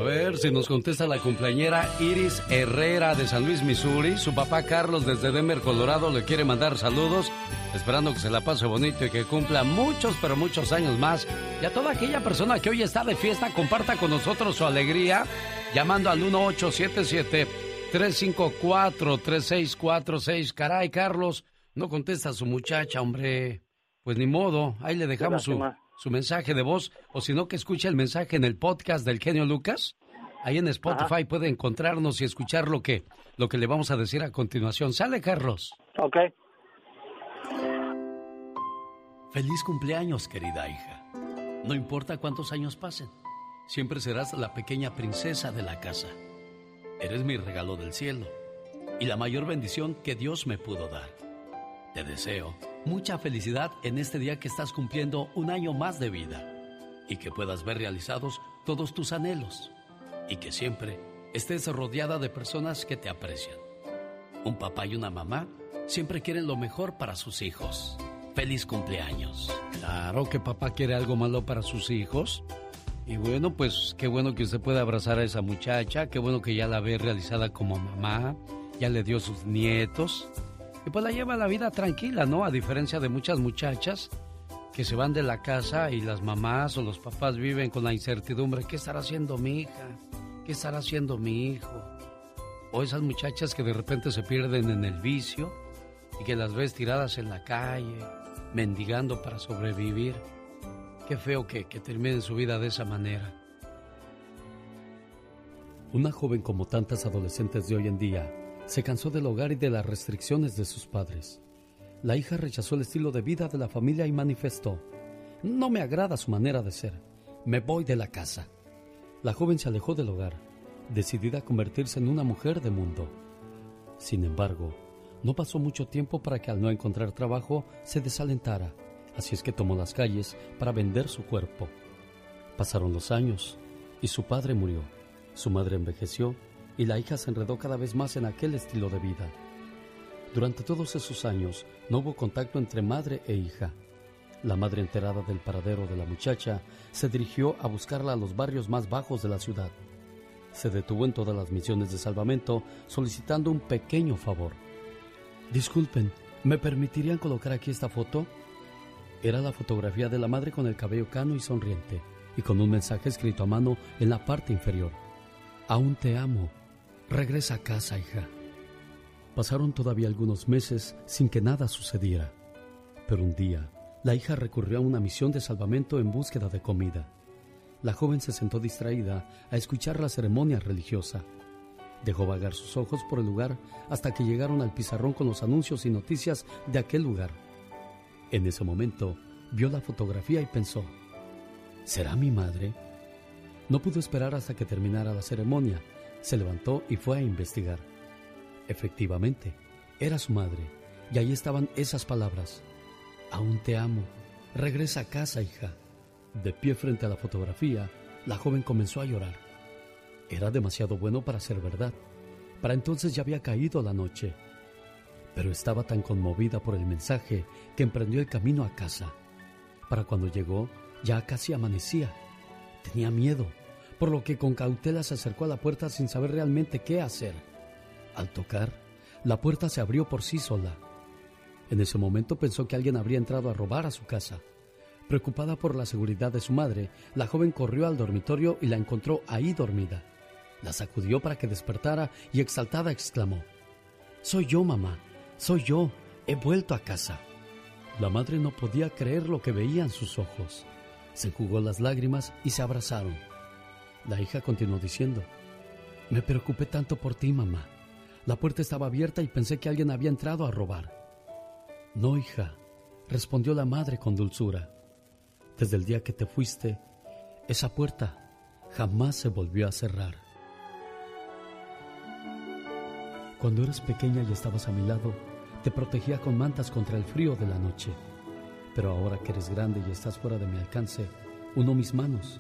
Speaker 29: A ver si nos contesta la cumpleañera Iris Herrera de San Luis, Missouri. Su papá Carlos desde Denver, Colorado, le quiere mandar saludos, esperando que se la pase bonito y que cumpla muchos, pero muchos años más. Y a toda aquella persona que hoy está de fiesta, comparta con nosotros su alegría, llamando al 1877-354-3646. Caray, Carlos, no contesta a su muchacha, hombre. Pues ni modo, ahí le dejamos su. Su mensaje de voz, o si no, que escuche el mensaje en el podcast del genio Lucas. Ahí en Spotify puede encontrarnos y escuchar lo que, lo que le vamos a decir a continuación. Sale, Carlos.
Speaker 30: Ok.
Speaker 4: Feliz cumpleaños, querida hija. No importa cuántos años pasen, siempre serás la pequeña princesa de la casa. Eres mi regalo del cielo y la mayor bendición que Dios me pudo dar. Te deseo mucha felicidad en este día que estás cumpliendo un año más de vida y que puedas ver realizados todos tus anhelos y que siempre estés rodeada de personas que te aprecian. Un papá y una mamá siempre quieren lo mejor para sus hijos. Feliz cumpleaños.
Speaker 29: Claro que papá quiere algo malo para sus hijos. Y bueno, pues qué bueno que usted pueda abrazar a esa muchacha, qué bueno que ya la ve realizada como mamá, ya le dio sus nietos. Y pues la lleva la vida tranquila, ¿no? A diferencia de muchas muchachas que se van de la casa y las mamás o los papás viven con la incertidumbre, ¿qué estará haciendo mi hija? ¿Qué estará haciendo mi hijo? O esas muchachas que de repente se pierden en el vicio y que las ves tiradas en la calle, mendigando para sobrevivir. Qué feo que, que terminen su vida de esa manera.
Speaker 4: Una joven como tantas adolescentes de hoy en día se cansó del hogar y de las restricciones de sus padres. La hija rechazó el estilo de vida de la familia y manifestó, no me agrada su manera de ser, me voy de la casa. La joven se alejó del hogar, decidida a convertirse en una mujer de mundo. Sin embargo, no pasó mucho tiempo para que al no encontrar trabajo se desalentara, así es que tomó las calles para vender su cuerpo. Pasaron los años y su padre murió, su madre envejeció y la hija se enredó cada vez más en aquel estilo de vida. Durante todos esos años no hubo contacto entre madre e hija. La madre enterada del paradero de la muchacha se dirigió a buscarla a los barrios más bajos de la ciudad. Se detuvo en todas las misiones de salvamento solicitando un pequeño favor. Disculpen, ¿me permitirían colocar aquí esta foto? Era la fotografía de la madre con el cabello cano y sonriente, y con un mensaje escrito a mano en la parte inferior. Aún te amo. Regresa a casa, hija. Pasaron todavía algunos meses sin que nada sucediera. Pero un día, la hija recurrió a una misión de salvamento en búsqueda de comida. La joven se sentó distraída a escuchar la ceremonia religiosa. Dejó vagar sus ojos por el lugar hasta que llegaron al pizarrón con los anuncios y noticias de aquel lugar. En ese momento, vio la fotografía y pensó, ¿será mi madre? No pudo esperar hasta que terminara la ceremonia. Se levantó y fue a investigar. Efectivamente, era su madre, y ahí estaban esas palabras. Aún te amo. Regresa a casa, hija. De pie frente a la fotografía, la joven comenzó a llorar. Era demasiado bueno para ser verdad. Para entonces ya había caído la noche. Pero estaba tan conmovida por el mensaje que emprendió el camino a casa. Para cuando llegó, ya casi amanecía. Tenía miedo, por lo que con cautela se acercó a la puerta sin saber realmente qué hacer. Al tocar, la puerta se abrió por sí sola. En ese momento pensó que alguien habría entrado a robar a su casa. Preocupada por la seguridad de su madre, la joven corrió al dormitorio y la encontró ahí dormida. La sacudió para que despertara y exaltada exclamó, Soy yo, mamá, soy yo, he vuelto a casa. La madre no podía creer lo que veía en sus ojos. Se enjugó las lágrimas y se abrazaron. La hija continuó diciendo, Me preocupé tanto por ti, mamá. La puerta estaba abierta y pensé que alguien había entrado a robar. No, hija, respondió la madre con dulzura. Desde el día que te fuiste, esa puerta jamás se volvió a cerrar. Cuando eras pequeña y estabas a mi lado, te protegía con mantas contra el frío de la noche. Pero ahora que eres grande y estás fuera de mi alcance, uno mis manos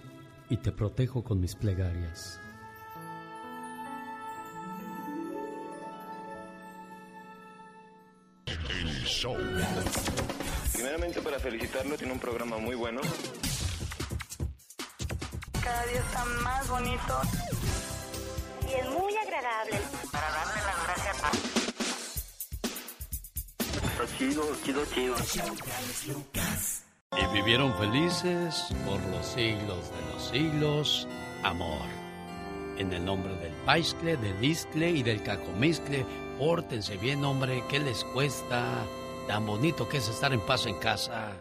Speaker 24: y te protejo con mis plegarias.
Speaker 3: El show.
Speaker 31: Primeramente para felicitarlo, tiene un programa muy bueno.
Speaker 27: Cada día está más bonito.
Speaker 1: Y es muy agradable.
Speaker 31: Para darle las gracias Está chido, chido, chido.
Speaker 4: Y vivieron felices por los siglos de los siglos. Amor. En el nombre del Paiscle, del Iscle y del Cacomiscle, pórtense bien, hombre. ¿Qué les cuesta? Tan bonito que es estar en paz en casa.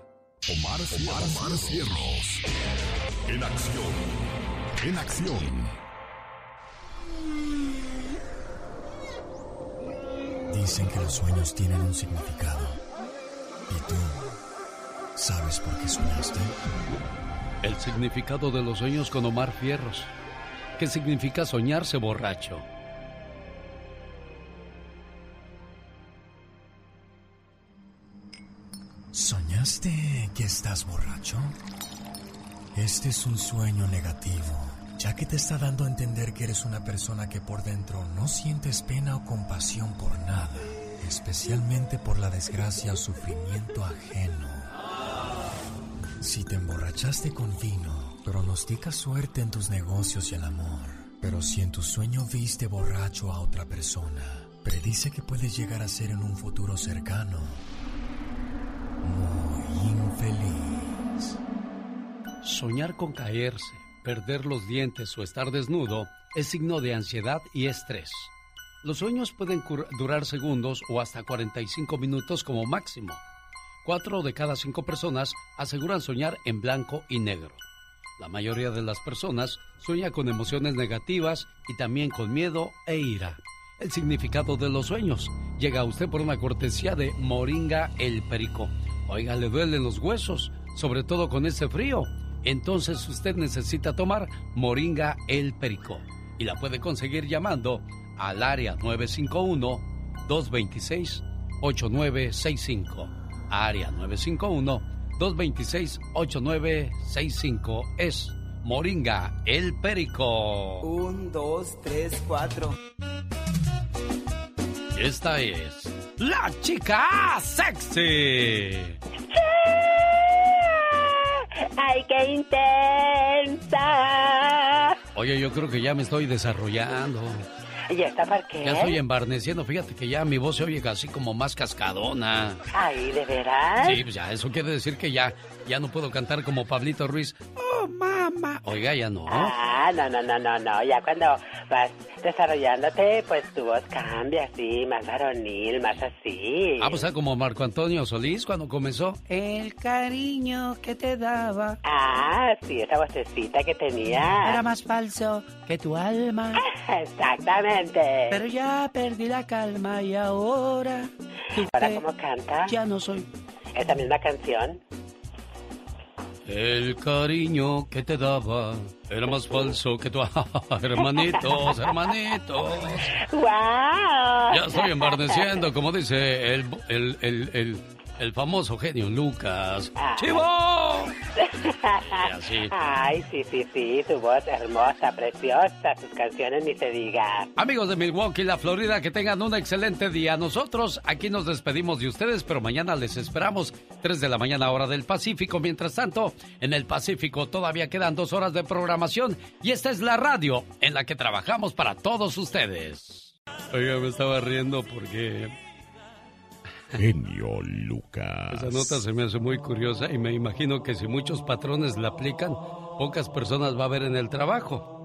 Speaker 3: Omar, Omar, Omar. En acción. En acción.
Speaker 11: Dicen que los sueños tienen un significado. ¿Y tú sabes por qué soñaste?
Speaker 4: El significado de los sueños con Omar Fierros. ¿Qué significa soñarse borracho?
Speaker 11: ¿Soñaste que estás borracho? Este es un sueño negativo, ya que te está dando a entender que eres una persona que por dentro no sientes pena o compasión por nada, especialmente por la desgracia o sufrimiento ajeno. Si te emborrachaste con vino, pronostica suerte en tus negocios y el amor. Pero si en tu sueño viste borracho a otra persona, predice que puedes llegar a ser en un futuro cercano muy infeliz.
Speaker 4: Soñar con caerse, perder los dientes o estar desnudo es signo de ansiedad y estrés. Los sueños pueden durar segundos o hasta 45 minutos como máximo. Cuatro de cada cinco personas aseguran soñar en blanco y negro. La mayoría de las personas sueña con emociones negativas y también con miedo e ira. El significado de los sueños llega a usted por una cortesía de Moringa el Perico. Oiga, le duelen los huesos, sobre todo con ese frío. Entonces usted necesita tomar Moringa el Perico. Y la puede conseguir llamando al área 951-226-8965. Área 951-226-8965 es Moringa el Perico.
Speaker 26: Un, dos, tres, cuatro.
Speaker 4: Esta es la chica sexy.
Speaker 27: ¡Ay, qué intensa!
Speaker 4: Oye, yo creo que ya me estoy desarrollando.
Speaker 27: ¿Y esta por qué?
Speaker 4: Ya estoy embarneciendo. Fíjate que ya mi voz se oye casi como más cascadona.
Speaker 27: Ay, ¿de veras?
Speaker 4: Sí, pues ya, eso quiere decir que ya, ya no puedo cantar como Pablito Ruiz. Oh, mamá. Oiga, ya no.
Speaker 12: Ah, no, no, no, no, no. Ya cuando vas desarrollándote, pues tu voz cambia así, más varonil, más así.
Speaker 4: Ah, pues ah, como Marco Antonio Solís cuando comenzó. El cariño que te daba.
Speaker 12: Ah, sí, esa vocecita que tenía.
Speaker 4: Era más falso que tu alma.
Speaker 12: Exactamente.
Speaker 4: Pero ya perdí la calma y ahora.
Speaker 12: ¿Ahora cómo canta?
Speaker 4: Ya no soy.
Speaker 12: Esa misma canción.
Speaker 4: El cariño que te daba era más falso que tu... hermanitos, hermanitos.
Speaker 27: ¡Wow!
Speaker 4: Ya estoy embarneciendo, como dice el, el, el, el, el famoso genio Lucas. ¡Chivo! Y así.
Speaker 12: Ay, sí, sí, sí, tu voz hermosa, preciosa, tus canciones ni se diga.
Speaker 4: Amigos de Milwaukee, la Florida, que tengan un excelente día. Nosotros aquí nos despedimos de ustedes, pero mañana les esperamos 3 de la mañana hora del Pacífico. Mientras tanto, en el Pacífico todavía quedan dos horas de programación y esta es la radio en la que trabajamos para todos ustedes. Oiga, me estaba riendo porque
Speaker 3: Genio Lucas.
Speaker 4: esa nota se me hace muy curiosa y me imagino que si muchos patrones la aplican, pocas personas va a haber en el trabajo.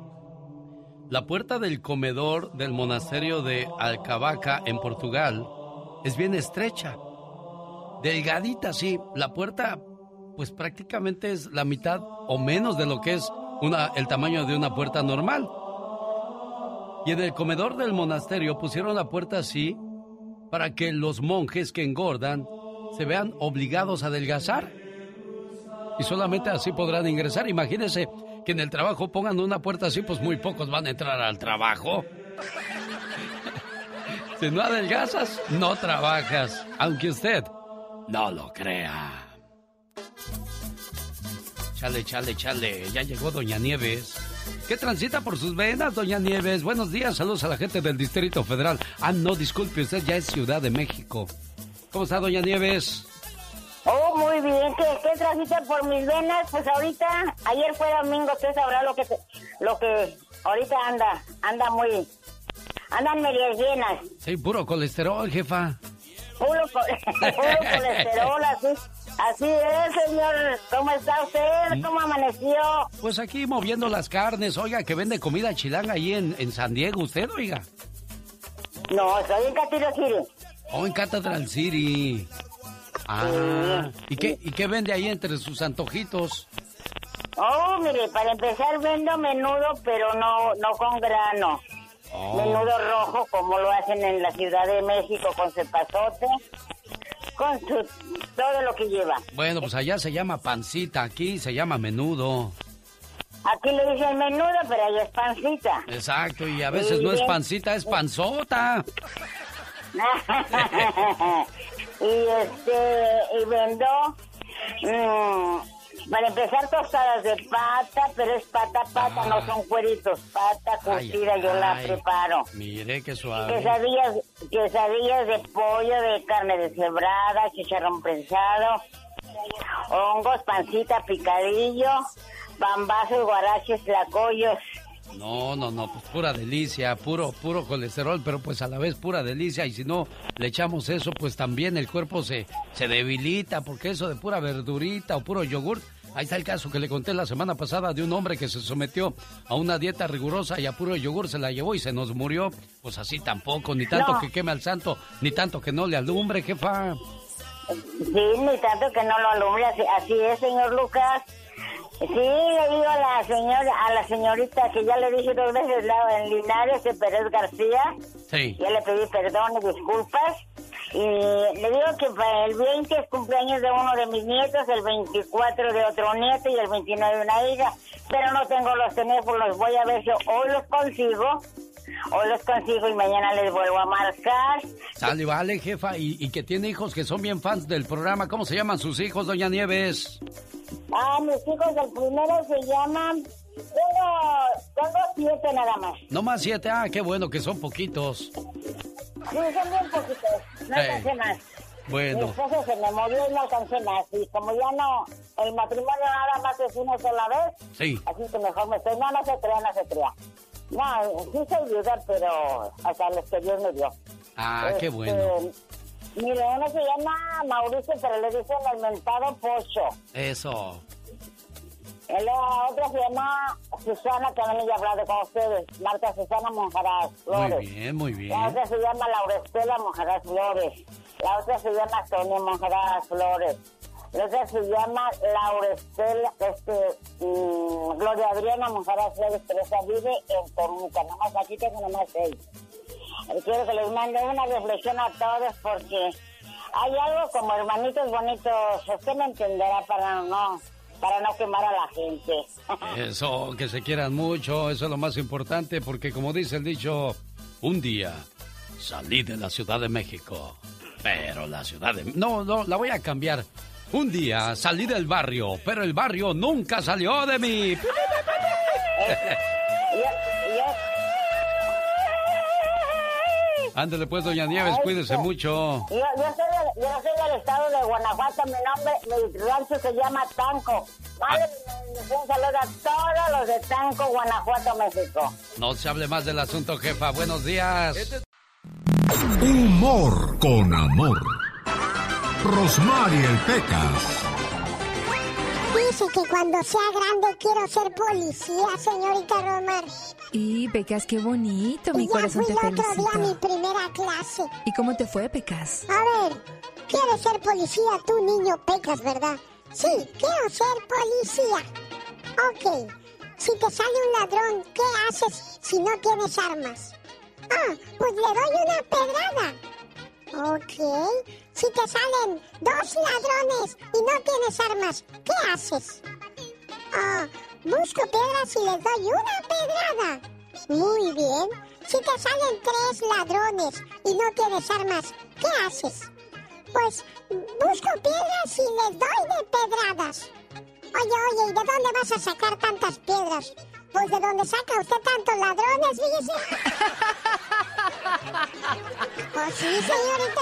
Speaker 4: La puerta del comedor del monasterio de Alcavaca en Portugal es bien estrecha, delgadita, sí. La puerta, pues prácticamente es la mitad o menos de lo que es el tamaño de una puerta normal. Y en el comedor del monasterio pusieron la puerta así para que los monjes que engordan se vean obligados a adelgazar. Y solamente así podrán ingresar. Imagínense que en el trabajo pongan una puerta así, pues muy pocos van a entrar al trabajo. si no adelgazas, no trabajas, aunque usted no lo crea. Chale, chale, chale. Ya llegó Doña Nieves. ¿Qué transita por sus venas, Doña Nieves? Buenos días, saludos a la gente del Distrito Federal. Ah, no, disculpe, usted ya es Ciudad de México. ¿Cómo está, Doña Nieves?
Speaker 32: Oh, muy bien. ¿Qué, qué transita por mis venas? Pues ahorita, ayer fue domingo, usted sabrá lo que, lo que ahorita anda, anda muy, andan medias llenas.
Speaker 4: Sí, puro colesterol, jefa.
Speaker 32: Puro, co- puro colesterol, así, así es, señor. ¿Cómo está usted? ¿Cómo amaneció?
Speaker 4: Pues aquí moviendo las carnes. Oiga, que vende comida chilanga ahí en, en San Diego, usted, oiga.
Speaker 32: No, estoy en Catiro City.
Speaker 4: Oh, en Catedral City. Ah, ¿y qué, ¿y qué vende ahí entre sus antojitos?
Speaker 32: Oh, mire, para empezar vendo menudo, pero no, no con grano.
Speaker 4: Oh.
Speaker 32: Menudo rojo, como lo hacen en la Ciudad de México, con cepazote, con su, todo lo que lleva.
Speaker 4: Bueno, pues allá se llama pancita, aquí se llama menudo.
Speaker 32: Aquí le dicen menudo, pero ahí es pancita.
Speaker 4: Exacto, y a veces no es pancita, es panzota.
Speaker 32: y este, y vendo, mm, para empezar, tostadas de pata, pero es pata, pata, no son cueritos, pata
Speaker 4: Ay,
Speaker 32: curtida, yo la preparo.
Speaker 4: Mire qué suave.
Speaker 32: Quesadillas, quesadillas de pollo, de carne deshebrada, chicharrón prensado, hongos, pancita, picadillo, bambazos, guaraches, tlacoyos.
Speaker 4: No, no, no, pues pura delicia, puro, puro colesterol, pero pues a la vez pura delicia. Y si no le echamos eso, pues también el cuerpo se, se debilita, porque eso de pura verdurita o puro yogur. Ahí está el caso que le conté la semana pasada de un hombre que se sometió a una dieta rigurosa y a puro yogur se la llevó y se nos murió. Pues así tampoco, ni tanto
Speaker 32: No.
Speaker 4: que queme al santo, ni tanto que no le alumbre, jefa.
Speaker 32: Sí, ni tanto que no lo alumbre, así, así es, señor Lucas. Sí, le digo a la señora, a la señorita que ya le dije dos veces en Linares de Pérez García,
Speaker 4: Sí.
Speaker 32: ya le pedí perdón y disculpas. Y le digo que para el 20 es cumpleaños de uno de mis nietos, el 24 de otro nieto y el 29 de una hija. Pero no tengo los teléfonos, voy a ver si hoy los consigo. Hoy los consigo y mañana les vuelvo a marcar.
Speaker 4: Sale, vale, jefa, y, y que tiene hijos que son bien fans del programa. ¿Cómo se llaman sus hijos, doña Nieves?
Speaker 32: Ah, mis hijos, el primero se llaman... Tengo, tengo siete nada más.
Speaker 4: No más siete, ah, qué bueno que son poquitos.
Speaker 32: Sí, son bien poquitos. No alcancé más. Mi
Speaker 4: Bueno,
Speaker 32: esposo se me murió y no alcancé más. Y como ya no, el matrimonio nada más es una sola vez,
Speaker 4: sí.
Speaker 32: así que mejor me estoy... No, no se crea, no se crea. No, sí se ayuda, pero hasta los que Dios me dio.
Speaker 4: Ah, qué
Speaker 32: Este,
Speaker 4: bueno.
Speaker 32: Mire, uno se llama Mauricio, pero le dicen el mentado Pocho.
Speaker 4: Eso.
Speaker 32: La otra se llama Susana, que no me he hablado con ustedes. Marta Susana Monjaraz Flores.
Speaker 4: Muy bien, muy bien.
Speaker 32: La otra se llama Laura Estela Monjaraz Flores. La otra se llama Sonia Monjaraz Flores. La otra se llama Laura Estela, este, mm, Gloria Adriana Monjaraz Flores, pero esa vive en Toluca. Nomás aquí tengo nomás seis. Quiero que les mande una reflexión a todos porque hay algo como hermanitos bonitos. Usted me entenderá para no, para no quemar a la gente.
Speaker 4: Eso, que se quieran mucho, eso es lo más importante, porque como dice el dicho, un día salí de la Ciudad de México, pero la Ciudad de... No, no, la voy a cambiar. Un día salí del barrio, pero el barrio nunca salió de mí. Ándale pues, doña Nieves, cuídese mucho.
Speaker 32: Yo, yo, soy del, yo soy del estado de Guanajuato, mi nombre, mi rancho se llama Tanco. Vale, un saludo a todos los de Tanco, Guanajuato, México.
Speaker 4: No se hable más del asunto, jefa. Buenos días.
Speaker 3: Humor con amor. Rosmarie el Pecas.
Speaker 1: Dice que cuando sea grande quiero ser policía, señorita Romar.
Speaker 2: Y Pecas, qué bonito, mi
Speaker 1: y ya
Speaker 2: corazón
Speaker 1: fui
Speaker 2: te
Speaker 1: el otro día a mi primera clase.
Speaker 2: ¿Y cómo te fue, Pecas?
Speaker 1: A ver, ¿quieres ser policía tú, niño Pecas, verdad? Sí, quiero ser policía. Ok, si te sale un ladrón, ¿qué haces si no tienes armas? Ah, pues le doy una pedrada. Ok, si te salen dos ladrones y no tienes armas, ¿qué haces? Ah, busco piedras y les doy una pedrada. Muy bien. Si te salen tres ladrones y no tienes armas, ¿qué haces? Pues busco piedras y les doy de pedradas. Oye, oye, ¿y de dónde vas a sacar tantas piedras? Pues de dónde saca usted tantos ladrones, fíjese. pues sí, señorita.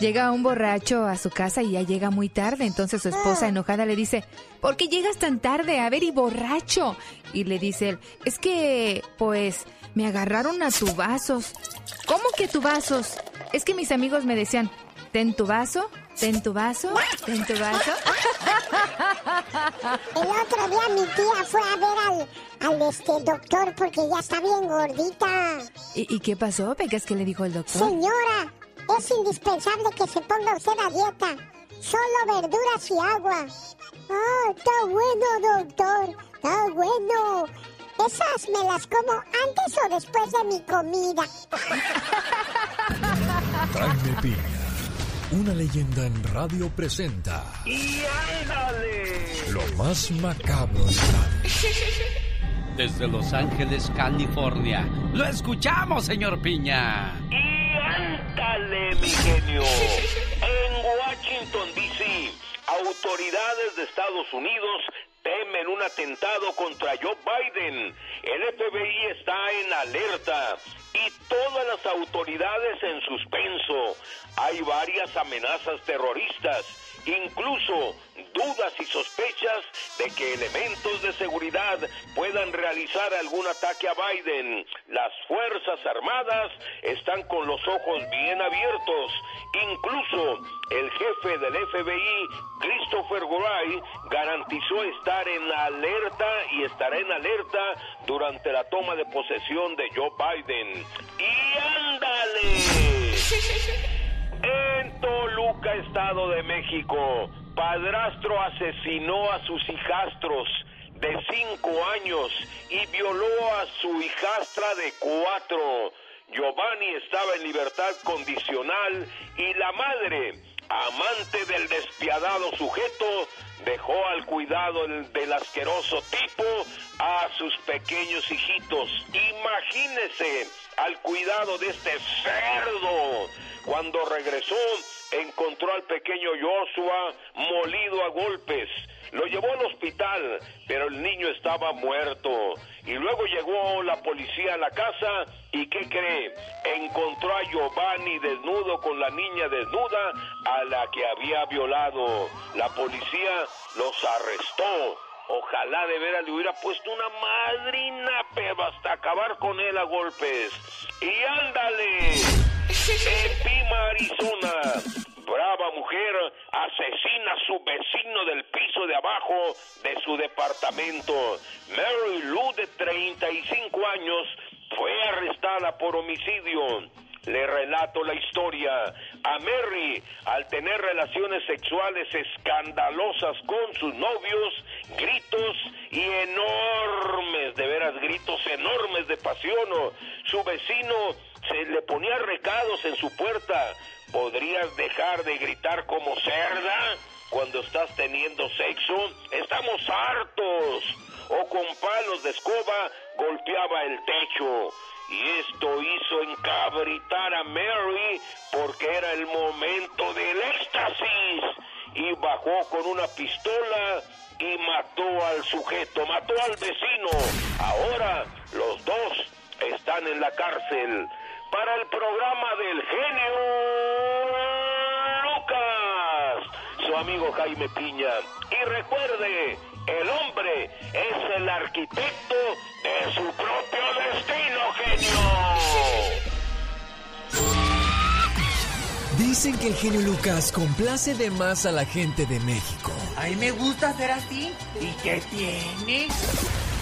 Speaker 2: Llega un borracho a su casa y ya llega muy tarde. Entonces su esposa
Speaker 1: Ah.
Speaker 2: enojada le dice, ¿por qué llegas tan tarde? A ver, y borracho. Y le dice él, es que, pues, me agarraron a tubazos. ¿Cómo que tubazos? Es que mis amigos me decían, ten tu vaso, ten tu vaso, ten tu vaso.
Speaker 1: El otro día mi tía fue a ver al, al este doctor porque ya está bien gordita.
Speaker 2: ¿Y, y qué pasó, Pecas? ¿Qué le dijo el doctor?
Speaker 1: Señora, es indispensable que se ponga usted a dieta. Solo verduras y agua. Ah, está bueno, doctor. Está bueno. Esas me las como antes o después de mi comida.
Speaker 11: Una leyenda en radio presenta
Speaker 3: ¡Y ándale!
Speaker 11: lo más macabro de radio.
Speaker 4: Desde Los Ángeles, California. Lo escuchamos, señor Piña.
Speaker 10: Y ándale, mi genio. En Washington, D.C., autoridades de Estados Unidos temen un atentado contra Joe Biden. El FBI está en alerta y todas las autoridades en suspenso. Hay varias amenazas terroristas. Incluso dudas y sospechas de que elementos de seguridad puedan realizar algún ataque a Biden. Las Fuerzas Armadas están con los ojos bien abiertos. Incluso el jefe del FBI, Christopher Wray, garantizó estar en alerta y estará en alerta durante la toma de posesión de Joe Biden. ¡Y ándale! En Toluca, Estado de México, padrastro asesinó a sus hijastros de cinco años y violó a su hijastra de cuatro. Giovanni estaba en libertad condicional y la madre, amante del despiadado sujeto, dejó al cuidado del, asqueroso tipo a sus pequeños hijitos. Imagínese al cuidado de este cerdo. Cuando regresó, encontró al pequeño Joshua molido a golpes. Lo llevó al hospital, pero el niño estaba muerto. Y luego llegó la policía a la casa y ¿qué cree? Encontró a Giovanni desnudo con la niña desnuda a la que había violado. La policía los arrestó. Ojalá de veras le hubiera puesto una madrina, pero hasta acabar con él a golpes. Y ándale, en Pima, Arizona, brava mujer asesina a su vecino del piso de abajo de su departamento. Mary Lou, de 35 años, fue arrestada por homicidio. Le relato la historia. A Mary, al tener relaciones sexuales escandalosas con sus novios, gritos y enormes, de veras gritos enormes de pasión. Su vecino se le ponía recados en su puerta. ¿Podrías dejar de gritar como cerda cuando estás teniendo sexo? Estamos hartos. O con palos de escoba golpeaba el techo. Y esto hizo encabritar a Mary porque era el momento del éxtasis. Y bajó con una pistola y mató al sujeto, mató al vecino. Ahora los dos están en la cárcel. Para el programa del genio Lucas, su amigo Jaime Piña. Y recuerde, el hombre es el arquitecto de su propio destino, genio.
Speaker 11: Dicen que el genio Lucas complace de más a la gente de México.
Speaker 26: A mí me gusta ser así. ¿Y qué tiene?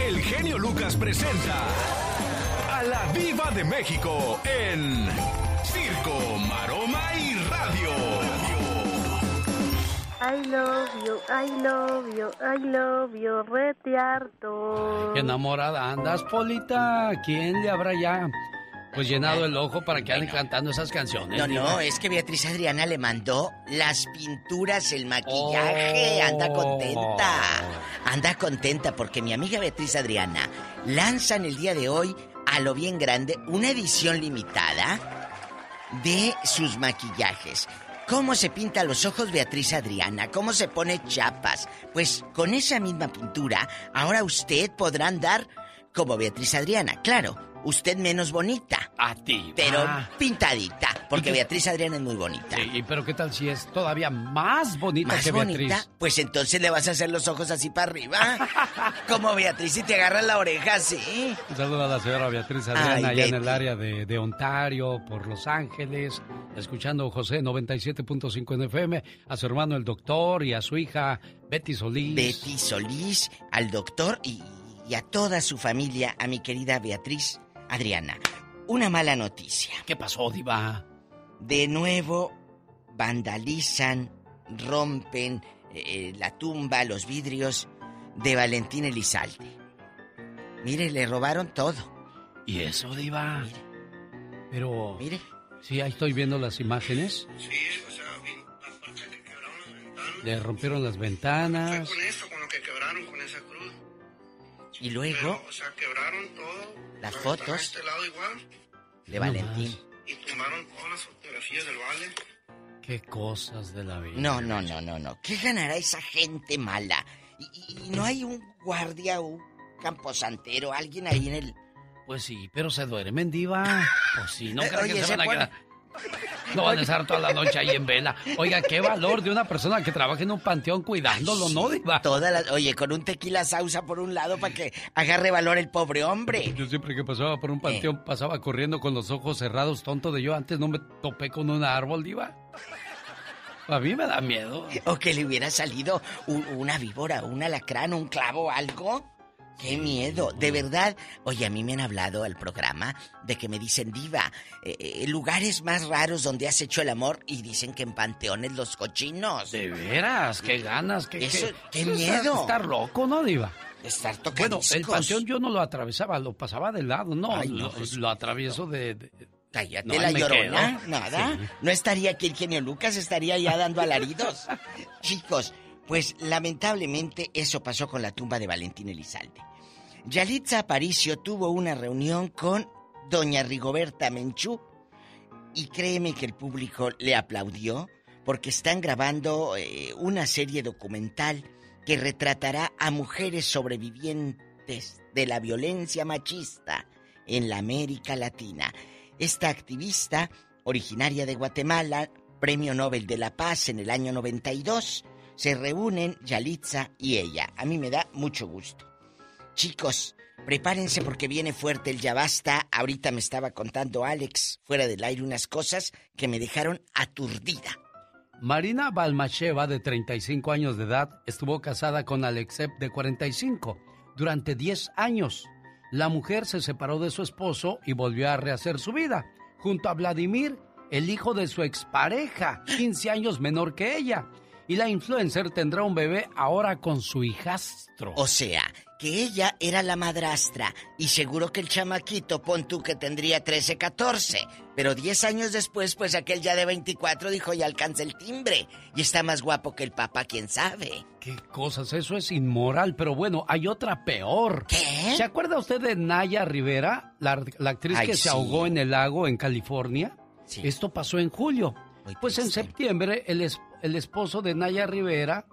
Speaker 3: El genio Lucas presenta a la Viva de México en Circo, Maroma y Radio.
Speaker 33: I love you, I love you, I love you, rete harto.
Speaker 4: Qué enamorada andas, Polita. ¿Quién le habrá ya pues llenado el ojo para que anden cantando esas canciones?
Speaker 28: No, no, es que Beatriz Adriana le mandó las pinturas, el maquillaje.
Speaker 4: Oh.
Speaker 28: Anda contenta. Anda contenta porque mi amiga Beatriz Adriana lanza en el día de hoy, a lo bien grande, una edición limitada de sus maquillajes. ¿Cómo se pinta los ojos Beatriz Adriana? ¿Cómo se pone chapas? Pues con esa misma pintura, ahora usted podrá andar como Beatriz Adriana. Claro, usted menos bonita.
Speaker 4: A ti.
Speaker 28: Pero pintadita, porque
Speaker 4: ¿Y qué-
Speaker 28: Beatriz Adriana es muy bonita.
Speaker 4: Sí, pero ¿qué tal si es todavía más bonita
Speaker 28: ¿Más
Speaker 4: que Beatriz?
Speaker 28: bonita? Pues entonces le vas a hacer los ojos así para arriba. Como Beatriz y te agarras la oreja así.
Speaker 4: Un saludo a la señora Beatriz Adriana
Speaker 28: Ay,
Speaker 4: allá en el área de, de Ontario, por Los Ángeles, escuchando José 97.5 en FM, a su hermano el doctor y a su hija Betty Solís.
Speaker 28: Betty Solís, al doctor y, y a toda su familia, a mi querida Beatriz Adriana. Una mala noticia.
Speaker 4: ¿Qué pasó, Diva?
Speaker 28: De nuevo vandalizan, rompen eh, la tumba, los vidrios de Valentín Elizalde. Mire, le robaron todo.
Speaker 4: ¿Y eso, Diva? Pero...
Speaker 28: Mire.
Speaker 4: Sí, ahí estoy viendo las imágenes. Le rompieron las ventanas.
Speaker 28: Y luego
Speaker 34: O sea, quebraron todo.
Speaker 28: las
Speaker 34: Pero
Speaker 28: fotos
Speaker 34: este lado igual.
Speaker 28: de
Speaker 4: No
Speaker 28: Valentín.
Speaker 34: Y tumbaron todas las fotografías del vale.
Speaker 4: Qué cosas de la vida.
Speaker 28: No, no, no, no, no. ¿Qué ganará esa gente mala? Y, y- no hay un guardia, un camposantero, alguien ahí en el...
Speaker 4: Pues sí, pero se duermen, Diva. Pues sí, no creo que se van a quedar... No van a estar toda la noche ahí en vela. Oiga, qué valor de una persona que trabaja en un panteón cuidándolo, ¿no, Diva?
Speaker 28: Toda la- Oye, con un tequila sausa por un lado para que agarre valor el pobre hombre.
Speaker 4: Yo siempre que pasaba por un panteón pasaba corriendo con los ojos cerrados, tonto de yo. Antes no me topé con un árbol, Diva. A mí me da miedo.
Speaker 28: O que le hubiera salido una víbora, un alacrán, un clavo, algo. ¡Qué miedo! De verdad. Oye, a mí me han hablado al programa de que me dicen, Diva, eh, eh, lugares más raros donde has hecho el amor y dicen que en panteones los cochinos.
Speaker 4: De veras, qué ganas, qué,
Speaker 28: Eso-
Speaker 4: qué,
Speaker 28: qué miedo.
Speaker 4: Estar loco, ¿no, Diva?
Speaker 28: Estar
Speaker 4: Bueno,
Speaker 28: tocadiscos.
Speaker 4: el panteón yo no lo atravesaba, lo pasaba de lado, no,
Speaker 28: Ay,
Speaker 4: lo,
Speaker 28: no,
Speaker 4: lo atravieso de... de-
Speaker 28: Cállate,
Speaker 4: No,
Speaker 28: la llorona,
Speaker 4: quedo.
Speaker 28: nada.
Speaker 4: Sí.
Speaker 28: No estaría aquí el genio Lucas, estaría ya dando alaridos. Chicos, pues lamentablemente eso pasó con la tumba de Valentín Elizalde. Yalitza Aparicio tuvo una reunión con doña Rigoberta Menchú y créeme que el público le aplaudió porque están grabando eh, una serie documental que retratará a mujeres sobrevivientes de la violencia machista en la América Latina. Esta activista, originaria de Guatemala, Premio Nobel de la Paz en el año 92, se reúnen Yalitza y ella. A mí me da mucho gusto. Chicos, prepárense porque viene fuerte el ya basta. Ahorita me estaba contando Alex fuera del aire unas cosas que me dejaron aturdida.
Speaker 4: Marina Balmacheva, de 35 años de edad, estuvo casada con Alexep, de 45, durante 10 años. La mujer se separó de su esposo y volvió a rehacer su vida, junto a Vladimir, el hijo de su expareja, 15 años menor que ella. Y la influencer tendrá un bebé ahora con su hijastro.
Speaker 28: O sea, que ella era la madrastra y seguro que el chamaquito, pon tú que tendría 13, 14. Pero 10 años después, pues aquel ya de 24 dijo ya alcanza el timbre y está más guapo que el papá, quién sabe.
Speaker 4: ¿Qué cosas? Eso es inmoral, pero bueno, hay otra peor.
Speaker 28: ¿Qué?
Speaker 4: ¿Se acuerda usted de Naya Rivera, la, la actriz
Speaker 28: Ay,
Speaker 4: que se
Speaker 28: sí.
Speaker 4: ahogó en el lago en California? Esto pasó en julio. Pues en septiembre el, es- el esposo de Naya Rivera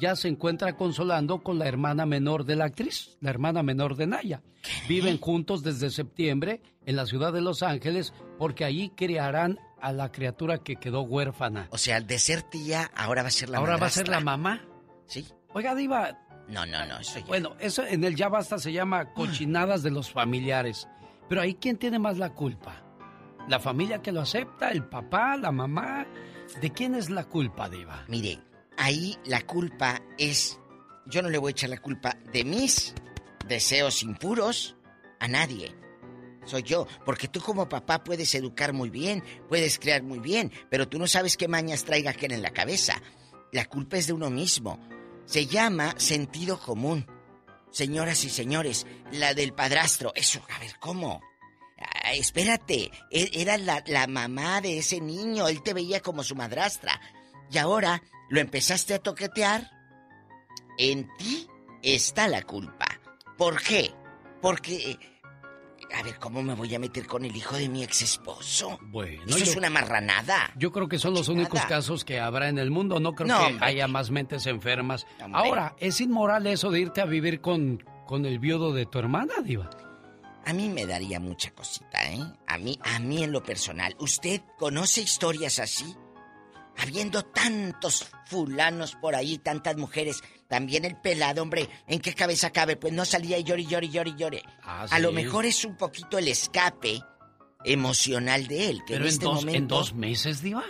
Speaker 4: ya se encuentra consolando con la hermana menor de la actriz, la hermana menor de Naya. Viven juntos desde septiembre en la ciudad de Los Ángeles porque allí criarán a la criatura que quedó huérfana.
Speaker 28: O sea, de ser tía, ahora va a ser la
Speaker 4: Ahora va a ser la mamá.
Speaker 28: Sí.
Speaker 4: Oiga, Diva.
Speaker 28: No, no, no, eso ya.
Speaker 4: Bueno, eso en el ya basta se llama cochinadas de los familiares. Pero ahí, ¿quién tiene más la culpa? ¿La familia que lo acepta? ¿El papá? ¿La mamá? ¿De quién es la culpa, Diva?
Speaker 28: Mire, ahí la culpa es. Yo no le voy a echar la culpa de mis deseos impuros a nadie. Soy yo, porque tú como papá puedes educar muy bien, puedes crear muy bien, pero tú no sabes qué mañas traiga aquel en la cabeza. la culpa es de uno mismo. Se llama sentido común. Señoras y señores, la del padrastro. Eso, a ver, ¿cómo? Espérate, e- era la mamá de ese niño, él te veía como su madrastra. Y ahora lo empezaste a toquetear. En ti está la culpa. ¿Por qué? Porque... A ver, ¿cómo me voy a meter con el hijo de mi ex esposo?
Speaker 4: Bueno,
Speaker 28: Eso es una marranada.
Speaker 4: Yo creo que son los únicos casos que habrá en el mundo. No creo
Speaker 28: No,
Speaker 4: que
Speaker 28: hombre.
Speaker 4: haya más mentes enfermas.
Speaker 28: Hombre.
Speaker 4: Ahora, ¿es inmoral eso de irte a vivir con, con el viudo de tu hermana, Diva?
Speaker 28: A mí me daría mucha cosita, ¿eh? A mí, a mí en lo personal. ¿Usted conoce historias así? Habiendo tantos fulanos por ahí, tantas mujeres, también el pelado, hombre, ¿en qué cabeza cabe? Pues no salía y llore, llore, llore, llore.
Speaker 4: Ah,
Speaker 28: A lo mejor es un poquito el escape emocional de él, que
Speaker 4: Pero
Speaker 28: en este
Speaker 4: dos,
Speaker 28: momento...
Speaker 4: en dos meses, Diva.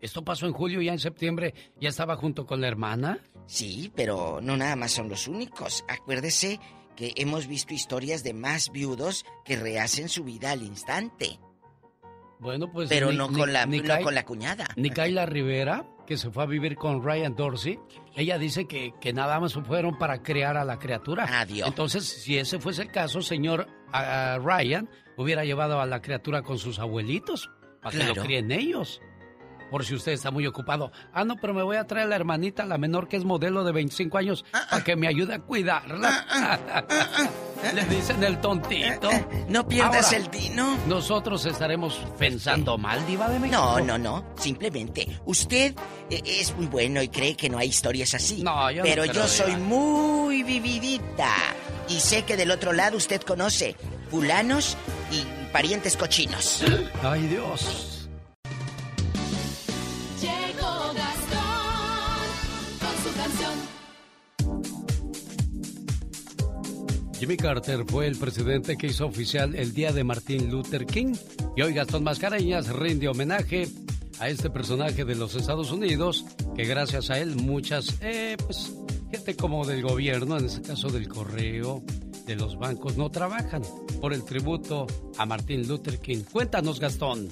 Speaker 4: Esto pasó en julio, ya en septiembre ya estaba junto con la hermana.
Speaker 28: Sí, pero no nada más son los únicos. Acuérdese que hemos visto historias de más viudos que rehacen su vida al instante.
Speaker 4: Bueno, pues.
Speaker 28: Pero
Speaker 4: Ni-
Speaker 28: no
Speaker 4: Ni-
Speaker 28: con la- no
Speaker 4: Nicai-
Speaker 28: con la cuñada.
Speaker 4: Nicaila Rivera, que se fue a vivir con Ryan Dorsey, ella dice que, que nada más fueron para crear a la criatura.
Speaker 28: Adiós.
Speaker 4: Entonces, si ese fuese el caso, señor Ryan hubiera llevado a la criatura con sus abuelitos para que lo críen ellos. Por si usted está muy ocupado. Ah, no, pero me voy a traer a la hermanita, la menor que es modelo de 25 años,
Speaker 28: Ah,
Speaker 4: para que me ayude a cuidarla. Le dicen el tontito.
Speaker 28: No pierdas
Speaker 4: Ahora,
Speaker 28: el dino.
Speaker 4: Nosotros estaremos pensando mal, Diva de México.
Speaker 28: No, no, no. Simplemente, usted eh, es muy bueno y cree que no hay historias así.
Speaker 4: No, yo no
Speaker 28: Pero yo soy muy vividita. Y sé que del otro lado usted conoce fulanos y parientes cochinos.
Speaker 4: Ay, Dios. Jimmy Carter fue el presidente que hizo oficial el Día de Martin Luther King y hoy Gastón Mascareñas rinde homenaje a este personaje de los Estados Unidos que gracias a él muchas, eh, pues, gente como del gobierno, en este caso del correo, de los bancos, no trabajan por el tributo a Martin Luther King. Cuéntanos, Gastón.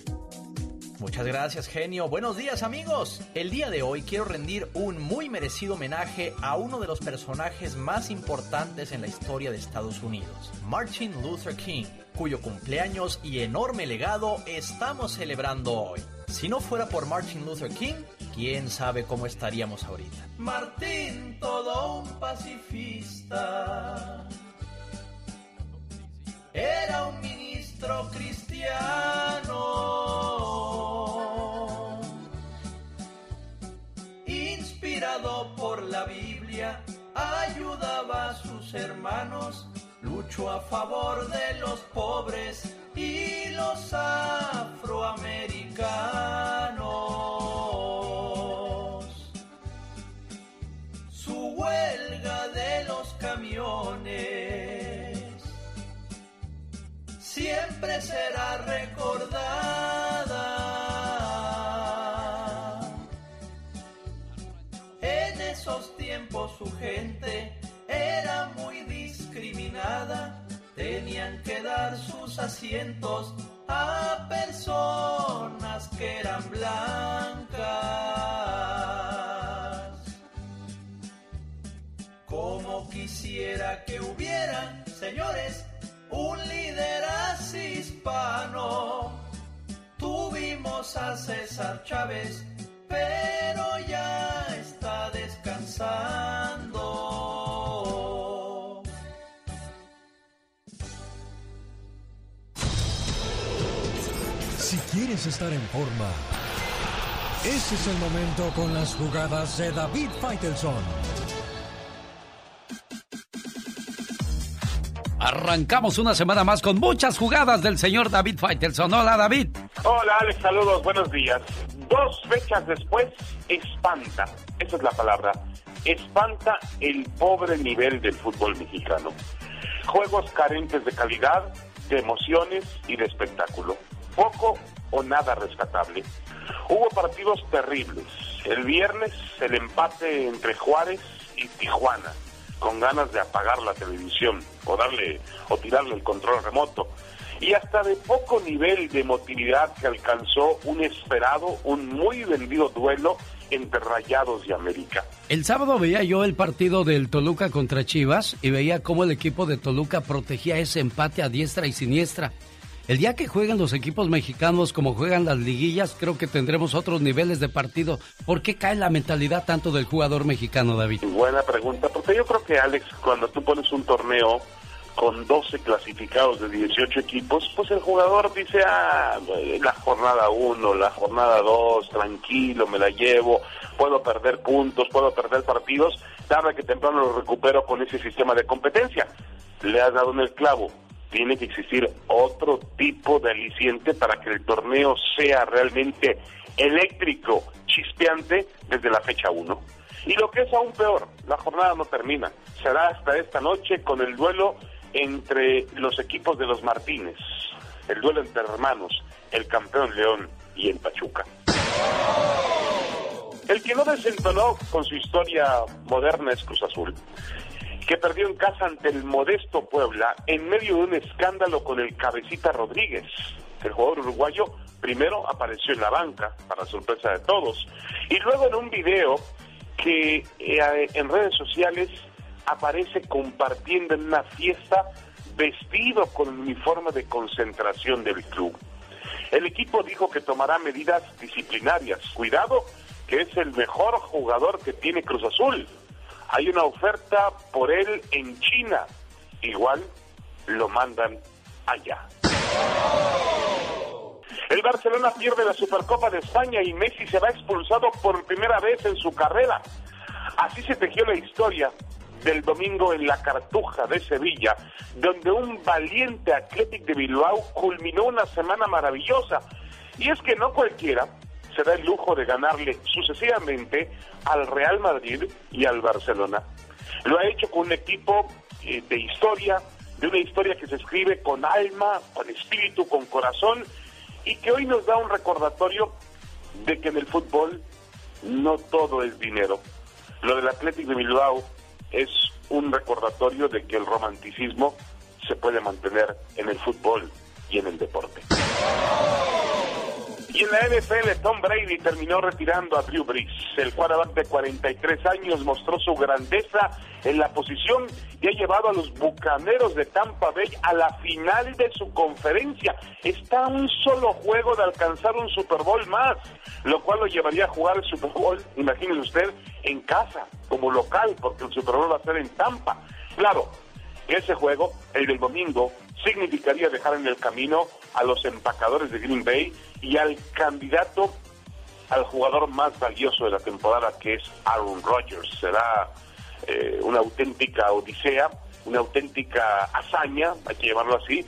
Speaker 14: Muchas gracias, genio. Buenos días, amigos. El día de hoy quiero rendir un muy merecido homenaje a uno de los personajes más importantes en la historia de Estados Unidos, Martin Luther King, cuyo cumpleaños y enorme legado estamos celebrando hoy. Si no fuera por Martin Luther King, quién sabe cómo estaríamos ahorita. Martín, todo un pacifista. Era un ministro cristiano, por la Biblia, ayudaba a sus hermanos, luchó a favor de los pobres y asientos
Speaker 11: quieres estar en forma, ese es el momento con las jugadas de David Faitelson.
Speaker 4: Arrancamos una semana más con muchas jugadas del señor David Faitelson. Hola, David.
Speaker 35: Hola Alex, saludos, buenos días. Dos fechas después, espanta, esa es la palabra, espanta el pobre nivel del fútbol mexicano. Juegos carentes de calidad, de emociones y de espectáculo. Poco o nada rescatable. Hubo partidos terribles. El viernes el empate entre Juárez y Tijuana, con ganas de apagar la televisión o darle o tirarle el control remoto. y hasta de poco nivel de emotividad que alcanzó un esperado, un muy vendido duelo entre Rayados y América.
Speaker 4: El sábado veía yo el partido del Toluca contra Chivas y veía cómo el equipo de Toluca protegía ese empate a diestra y siniestra. El día que jueguen los equipos mexicanos como juegan las liguillas, creo que tendremos otros niveles de partido. ¿Por qué cae la mentalidad tanto del jugador mexicano, David?
Speaker 35: Buena pregunta, porque yo creo que Alex, cuando tú pones un torneo con 12 clasificados de 18 equipos, pues el jugador dice, ah, la jornada 1, la jornada 2, tranquilo, me la llevo, puedo perder puntos, puedo perder partidos, tarde que temprano lo recupero con ese sistema de competencia. Le has dado en el clavo, tiene que existir otro tipo de aliciente para que el torneo sea realmente eléctrico, chispeante desde la fecha 1. Y lo que es aún peor, la jornada no termina. Será hasta esta noche con el duelo entre los equipos de los Martínez, el duelo entre hermanos, el campeón León y el Pachuca. El que no desentonó con su historia moderna es Cruz Azul, que perdió en casa ante el modesto Puebla en medio de un escándalo con el cabecita Rodríguez. El jugador uruguayo primero apareció en la banca, para sorpresa de todos, y luego en un video que eh, en redes sociales aparece compartiendo en una fiesta vestido con el uniforme de concentración del club. El equipo dijo que tomará medidas disciplinarias. Cuidado, que es el mejor jugador que tiene Cruz Azul. Hay una oferta por él en China. Igual lo mandan allá. El Barcelona pierde la Supercopa de España y Messi se va expulsado por primera vez en su carrera. Así se tejió la historia del domingo en la Cartuja de Sevilla, donde un valiente Athletic de Bilbao culminó una semana maravillosa. Y es que no cualquiera se da el lujo de ganarle sucesivamente al Real Madrid y al Barcelona. Lo ha hecho con un equipo eh, de historia, de una historia que se escribe con alma, con espíritu, con corazón, y que hoy nos da un recordatorio de que en el fútbol no todo es dinero. Lo del Athletic de Bilbao es un recordatorio de que el romanticismo se puede mantener en el fútbol y en el deporte. Y en la NFL, Tom Brady terminó retirando a Drew Brees. El quarterback de 43 años mostró su grandeza en la posición y ha llevado a los Bucaneros de Tampa Bay a la final de su conferencia. Está a un solo juego de alcanzar un Super Bowl más, lo cual lo llevaría a jugar el Super Bowl, imagínese usted, en casa, como local, porque el Super Bowl va a ser en Tampa. Claro, ese juego, el del domingo, significaría dejar en el camino a los empacadores de Green Bay y al candidato al jugador más valioso de la temporada, que es Aaron Rodgers. Será eh, una auténtica odisea, una auténtica hazaña, hay que llamarlo así,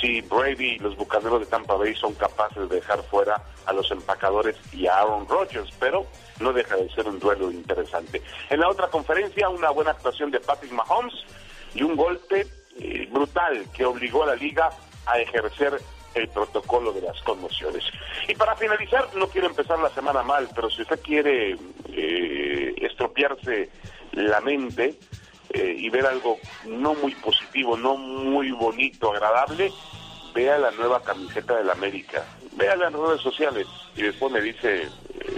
Speaker 35: si Brady y los bucaneros de Tampa Bay son capaces de dejar fuera a los empacadores y a Aaron Rodgers, pero no deja de ser un duelo interesante. En la otra conferencia, una buena actuación de Patrick Mahomes y un golpe eh, brutal que obligó a la liga a ejercer el protocolo de las conmociones. Y para finalizar, no quiero empezar la semana mal, pero si usted quiere eh, estropearse la mente eh, y ver algo no muy positivo, no muy bonito, agradable, vea la nueva camiseta de la América, vea las redes sociales y después me dice eh,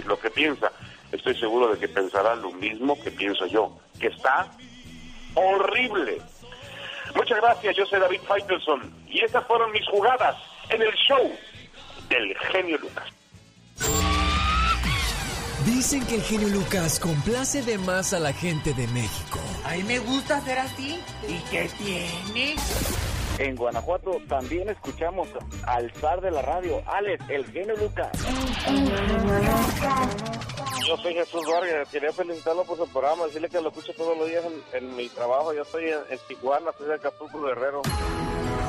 Speaker 35: lo que piensa. Estoy seguro de que pensará lo mismo que pienso yo, que está horrible. Muchas gracias, yo soy David Faitelson y estas fueron mis jugadas en el show del genio Lucas.
Speaker 11: Dicen que el genio Lucas complace de más a la gente de México.
Speaker 26: A mí me gusta ser así. ¿Y qué tiene?
Speaker 36: En Guanajuato también escuchamos al zar de la radio, Alex, el genio Lucas.
Speaker 22: Yo soy Jesús Vargas, quería felicitarlo por su programa, decirle que lo escucho todos los días en, mi trabajo. Yo estoy en, en Tijuana, soy de Acapulco Guerrero.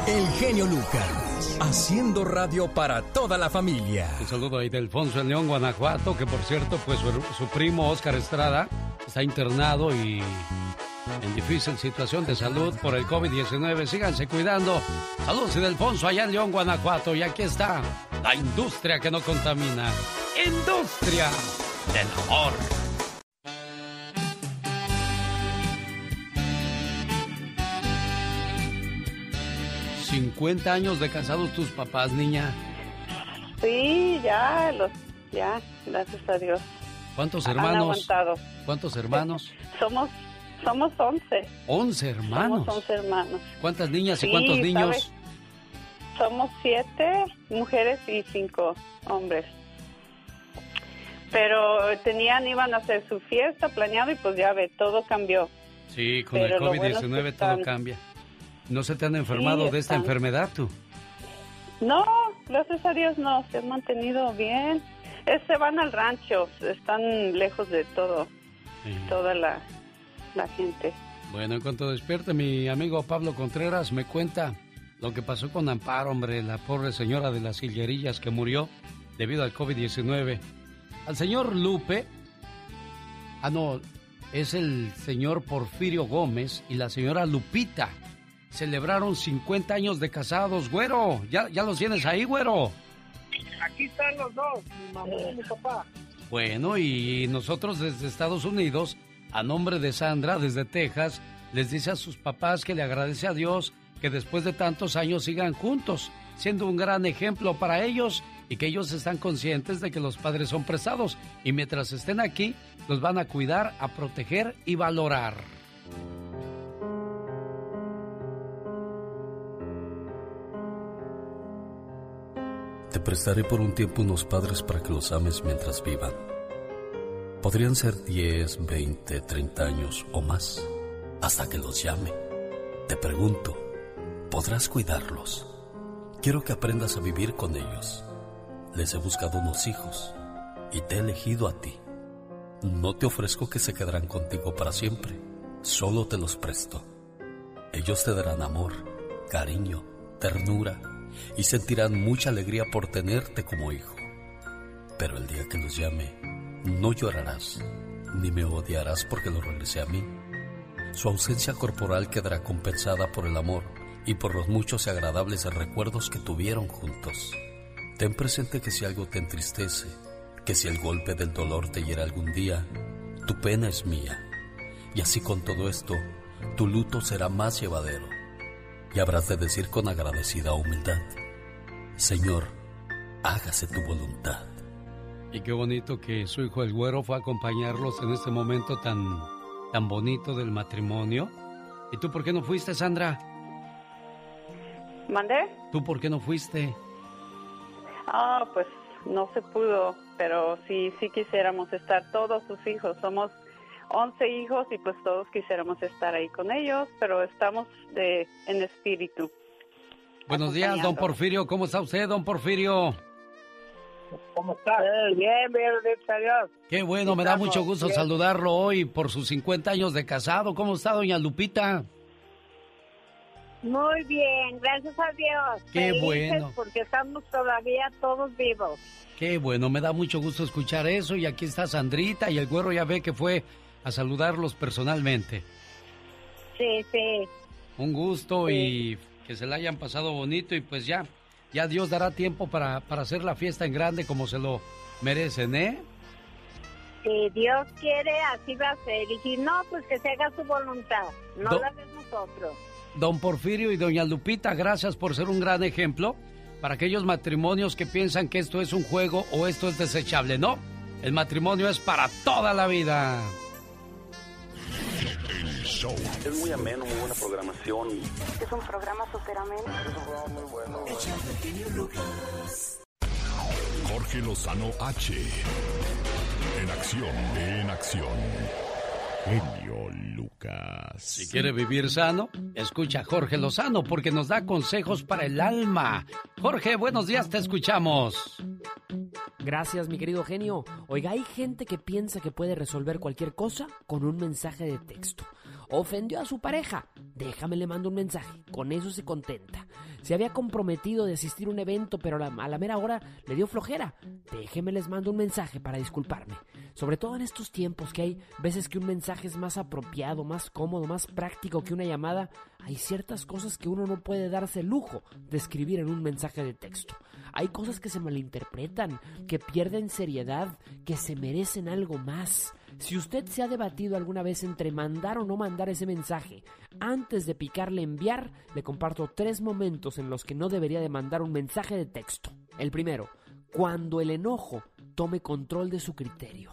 Speaker 11: El genio Lucas, haciendo radio para toda la familia.
Speaker 4: Un saludo ahí de Alfonso en León, Guanajuato, que por cierto, pues su, primo Oscar Estrada está internado y en difícil situación de salud por el COVID-19. Síganse cuidando. Saludos de Alfonso allá en León, Guanajuato. Y aquí está la industria que no contamina. Industria del amor. 50 años de casados tus papás, niña.
Speaker 27: Sí, ya, los, ya, gracias a Dios.
Speaker 4: ¿Cuántos
Speaker 27: Han
Speaker 4: hermanos?
Speaker 27: aguantado.
Speaker 4: ¿Cuántos hermanos?
Speaker 27: Somos, somos 11.
Speaker 4: 11 hermanos.
Speaker 27: Somos 11 hermanos.
Speaker 4: ¿Cuántas niñas y
Speaker 27: Sí,
Speaker 4: cuántos niños?
Speaker 27: ¿sabes? Somos siete mujeres y cinco hombres. Pero tenían, iban a hacer su fiesta planeado y pues ya ve, todo cambió.
Speaker 4: Sí, con
Speaker 27: Pero
Speaker 4: el
Speaker 27: lo bueno es
Speaker 4: COVID-19
Speaker 27: que
Speaker 4: todo
Speaker 27: están-
Speaker 4: cambia. ¿No se te han enfermado
Speaker 27: Sí,
Speaker 4: de esta enfermedad tú?
Speaker 27: No, gracias a Dios no, se han mantenido bien. Es, se van al rancho, están lejos de todo, toda la, la gente.
Speaker 4: Bueno, en cuanto despierte, mi amigo Pablo Contreras me cuenta lo que pasó con Amparo, hombre, la pobre señora de las hillerillas que murió debido al COVID-19. Al señor Lupe, ah, no, es el señor Porfirio Gómez y la señora Lupita. Celebraron 50 años de casados, güero. ¿Ya, ya los tienes ahí, güero?
Speaker 22: Aquí están los dos, mi mamá y mi papá.
Speaker 4: Bueno, y nosotros desde Estados Unidos, a nombre de Sandra, desde Texas, les dice a sus papás que le agradece a Dios que después de tantos años sigan juntos, siendo un gran ejemplo para ellos y que ellos están conscientes de que los padres son prestados y mientras estén aquí, los van a cuidar, a proteger y valorar.
Speaker 37: Prestaré por un tiempo unos padres para que los ames mientras vivan. Podrían ser 10, 20, 30 años o más, hasta que los llame. Te pregunto, ¿podrás cuidarlos? Quiero que aprendas a vivir con ellos. Les he buscado unos hijos y te he elegido a ti. No te ofrezco que se quedarán contigo para siempre, solo te los presto. Ellos te darán amor, cariño, ternura y sentirán mucha alegría por tenerte como hijo. Pero el día que los llame, no llorarás, ni me odiarás porque lo regresé a mí. Su ausencia corporal quedará compensada por el amor y por los muchos y agradables recuerdos que tuvieron juntos. Ten presente que si algo te entristece, que si el golpe del dolor te hiera algún día, tu pena es mía. Y así con todo esto, tu luto será más llevadero. Y habrás de decir con agradecida humildad, Señor, hágase tu voluntad.
Speaker 4: Y qué bonito que su hijo el güero fue a acompañarlos en este momento tan, tan bonito del matrimonio. ¿Y tú por qué no fuiste, Sandra?
Speaker 27: ¿Mandé?
Speaker 4: ¿Tú por qué no fuiste?
Speaker 27: Ah, pues no se pudo, pero sí, sí quisiéramos estar todos sus hijos. Somos 11 hijos y pues todos quisiéramos estar ahí con ellos, pero estamos de, en espíritu.
Speaker 4: Buenos días, don. Porfirio. ¿Cómo está usted, don Porfirio?
Speaker 22: ¿Cómo estás?
Speaker 38: bien, bien, gracias a Dios.
Speaker 4: Qué bueno, me da mucho gusto
Speaker 38: bien.
Speaker 4: saludarlo hoy por sus 50 años de casado. ¿Cómo está, doña Lupita?
Speaker 38: Muy bien, gracias a Dios.
Speaker 4: Qué
Speaker 38: Felices
Speaker 4: bueno.
Speaker 38: Porque estamos todavía todos vivos.
Speaker 4: Qué bueno, me da mucho gusto escuchar eso. Y aquí está Sandrita y el güero ya ve que fue a saludarlos personalmente.
Speaker 38: Sí, sí.
Speaker 4: Un gusto y que se la hayan pasado bonito y pues ya, ya Dios dará tiempo para, para hacer la fiesta en grande como se lo merecen, ¿eh?
Speaker 38: Si Dios quiere, así va a ser. Y si no, pues que se haga su voluntad. No
Speaker 4: Do-
Speaker 38: la de nosotros.
Speaker 4: Don Porfirio y doña Lupita, gracias por ser un gran ejemplo para aquellos matrimonios que piensan que esto es un juego o esto es desechable. No, el matrimonio es para toda la vida.
Speaker 39: Es muy ameno, muy buena programación.
Speaker 40: Es un programa súper ameno.
Speaker 39: muy bueno.
Speaker 3: Jorge Lozano H. En acción, en acción. Genio Lucas.
Speaker 4: Si quiere vivir sano, escucha a Jorge Lozano porque nos da consejos para el alma. Jorge, buenos días, te escuchamos.
Speaker 41: Gracias, mi querido genio. Oiga, hay gente que piensa que puede resolver cualquier cosa con un mensaje de texto. Ofendió a su pareja. Déjame le mando un mensaje. Con eso se contenta. Se había comprometido de asistir a un evento, pero a la, mera hora le dio flojera. Déjeme les mando un mensaje para disculparme. Sobre todo en estos tiempos que hay veces que un mensaje es más apropiado, más cómodo, más práctico que una llamada, hay ciertas cosas que uno no puede darse el lujo de escribir en un mensaje de texto. Hay cosas que se malinterpretan, que pierden seriedad, que se merecen algo más. Si usted se ha debatido alguna vez entre mandar o no mandar ese mensaje, antes de picarle enviar, le comparto tres momentos en los que no debería de mandar un mensaje de texto. El primero, cuando el enojo tome control de su criterio.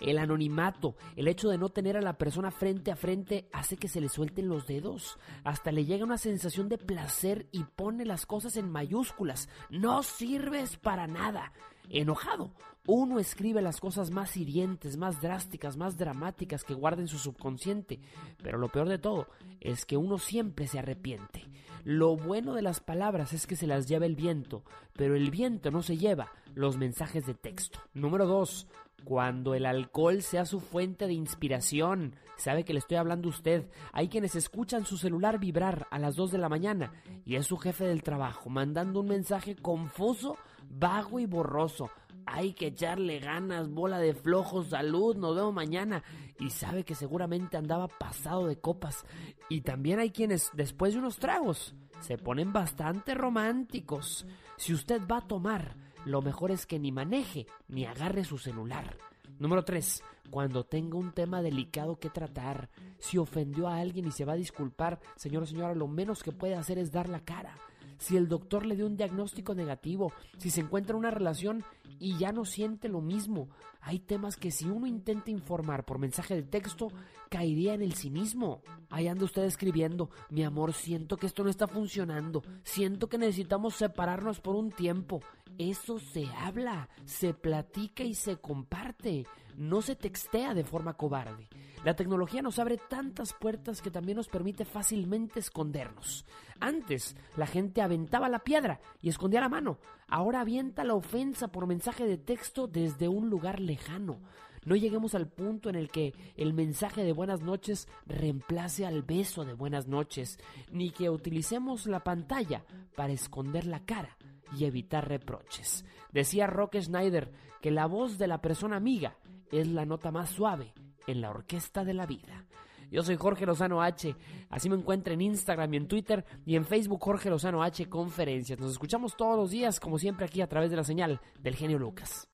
Speaker 41: El anonimato, el hecho de no tener a la persona frente a frente hace que se le suelten los dedos. Hasta le llega una sensación de placer y pone las cosas en mayúsculas. No sirves para nada. Enojado, uno escribe las cosas más hirientes, más drásticas, más dramáticas que guarda en su subconsciente. Pero lo peor de todo es que uno siempre se arrepiente. Lo bueno de las palabras es que se las lleva el viento, pero el viento no se lleva los mensajes de texto. Número 2. Cuando el alcohol sea su fuente de inspiración. Sabe que le estoy hablando a usted. Hay quienes escuchan su celular vibrar a las 2 de la mañana y es su jefe del trabajo mandando un mensaje confuso, vago y borroso. Hay que echarle ganas, bola de flojos, salud, nos vemos mañana. Y sabe que seguramente andaba pasado de copas. Y también hay quienes, después de unos tragos, se ponen bastante románticos. Si usted va a tomar, lo mejor es que ni maneje ni agarre su celular. Número 3. Cuando tenga un tema delicado que tratar, si ofendió a alguien y se va a disculpar, señor o señora, lo menos que puede hacer es dar la cara. Si el doctor le dio un diagnóstico negativo, si se encuentra en una relación y ya no siente lo mismo, hay temas que si uno intenta informar por mensaje de texto, caería en el cinismo. Ahí anda usted escribiendo, mi amor, siento que esto no está funcionando, siento que necesitamos separarnos por un tiempo. Eso se habla, se platica y se comparte. No se textea de forma cobarde. La tecnología nos abre tantas puertas que también nos permite fácilmente escondernos. Antes, la gente aventaba la piedra y escondía la mano. Ahora avienta la ofensa por mensaje de texto desde un lugar lejano. No lleguemos al punto en el que el mensaje de buenas noches reemplace al beso de buenas noches, ni que utilicemos la pantalla para esconder la cara y evitar reproches. Decía Rock Schneider que la voz de la persona amiga es la nota más suave en la orquesta de la vida. Yo soy Jorge Lozano H. Así me encuentro en Instagram y en Twitter y en Facebook Jorge Lozano H Conferencias. Nos escuchamos todos los días, como siempre, aquí a través de la señal del genio Lucas.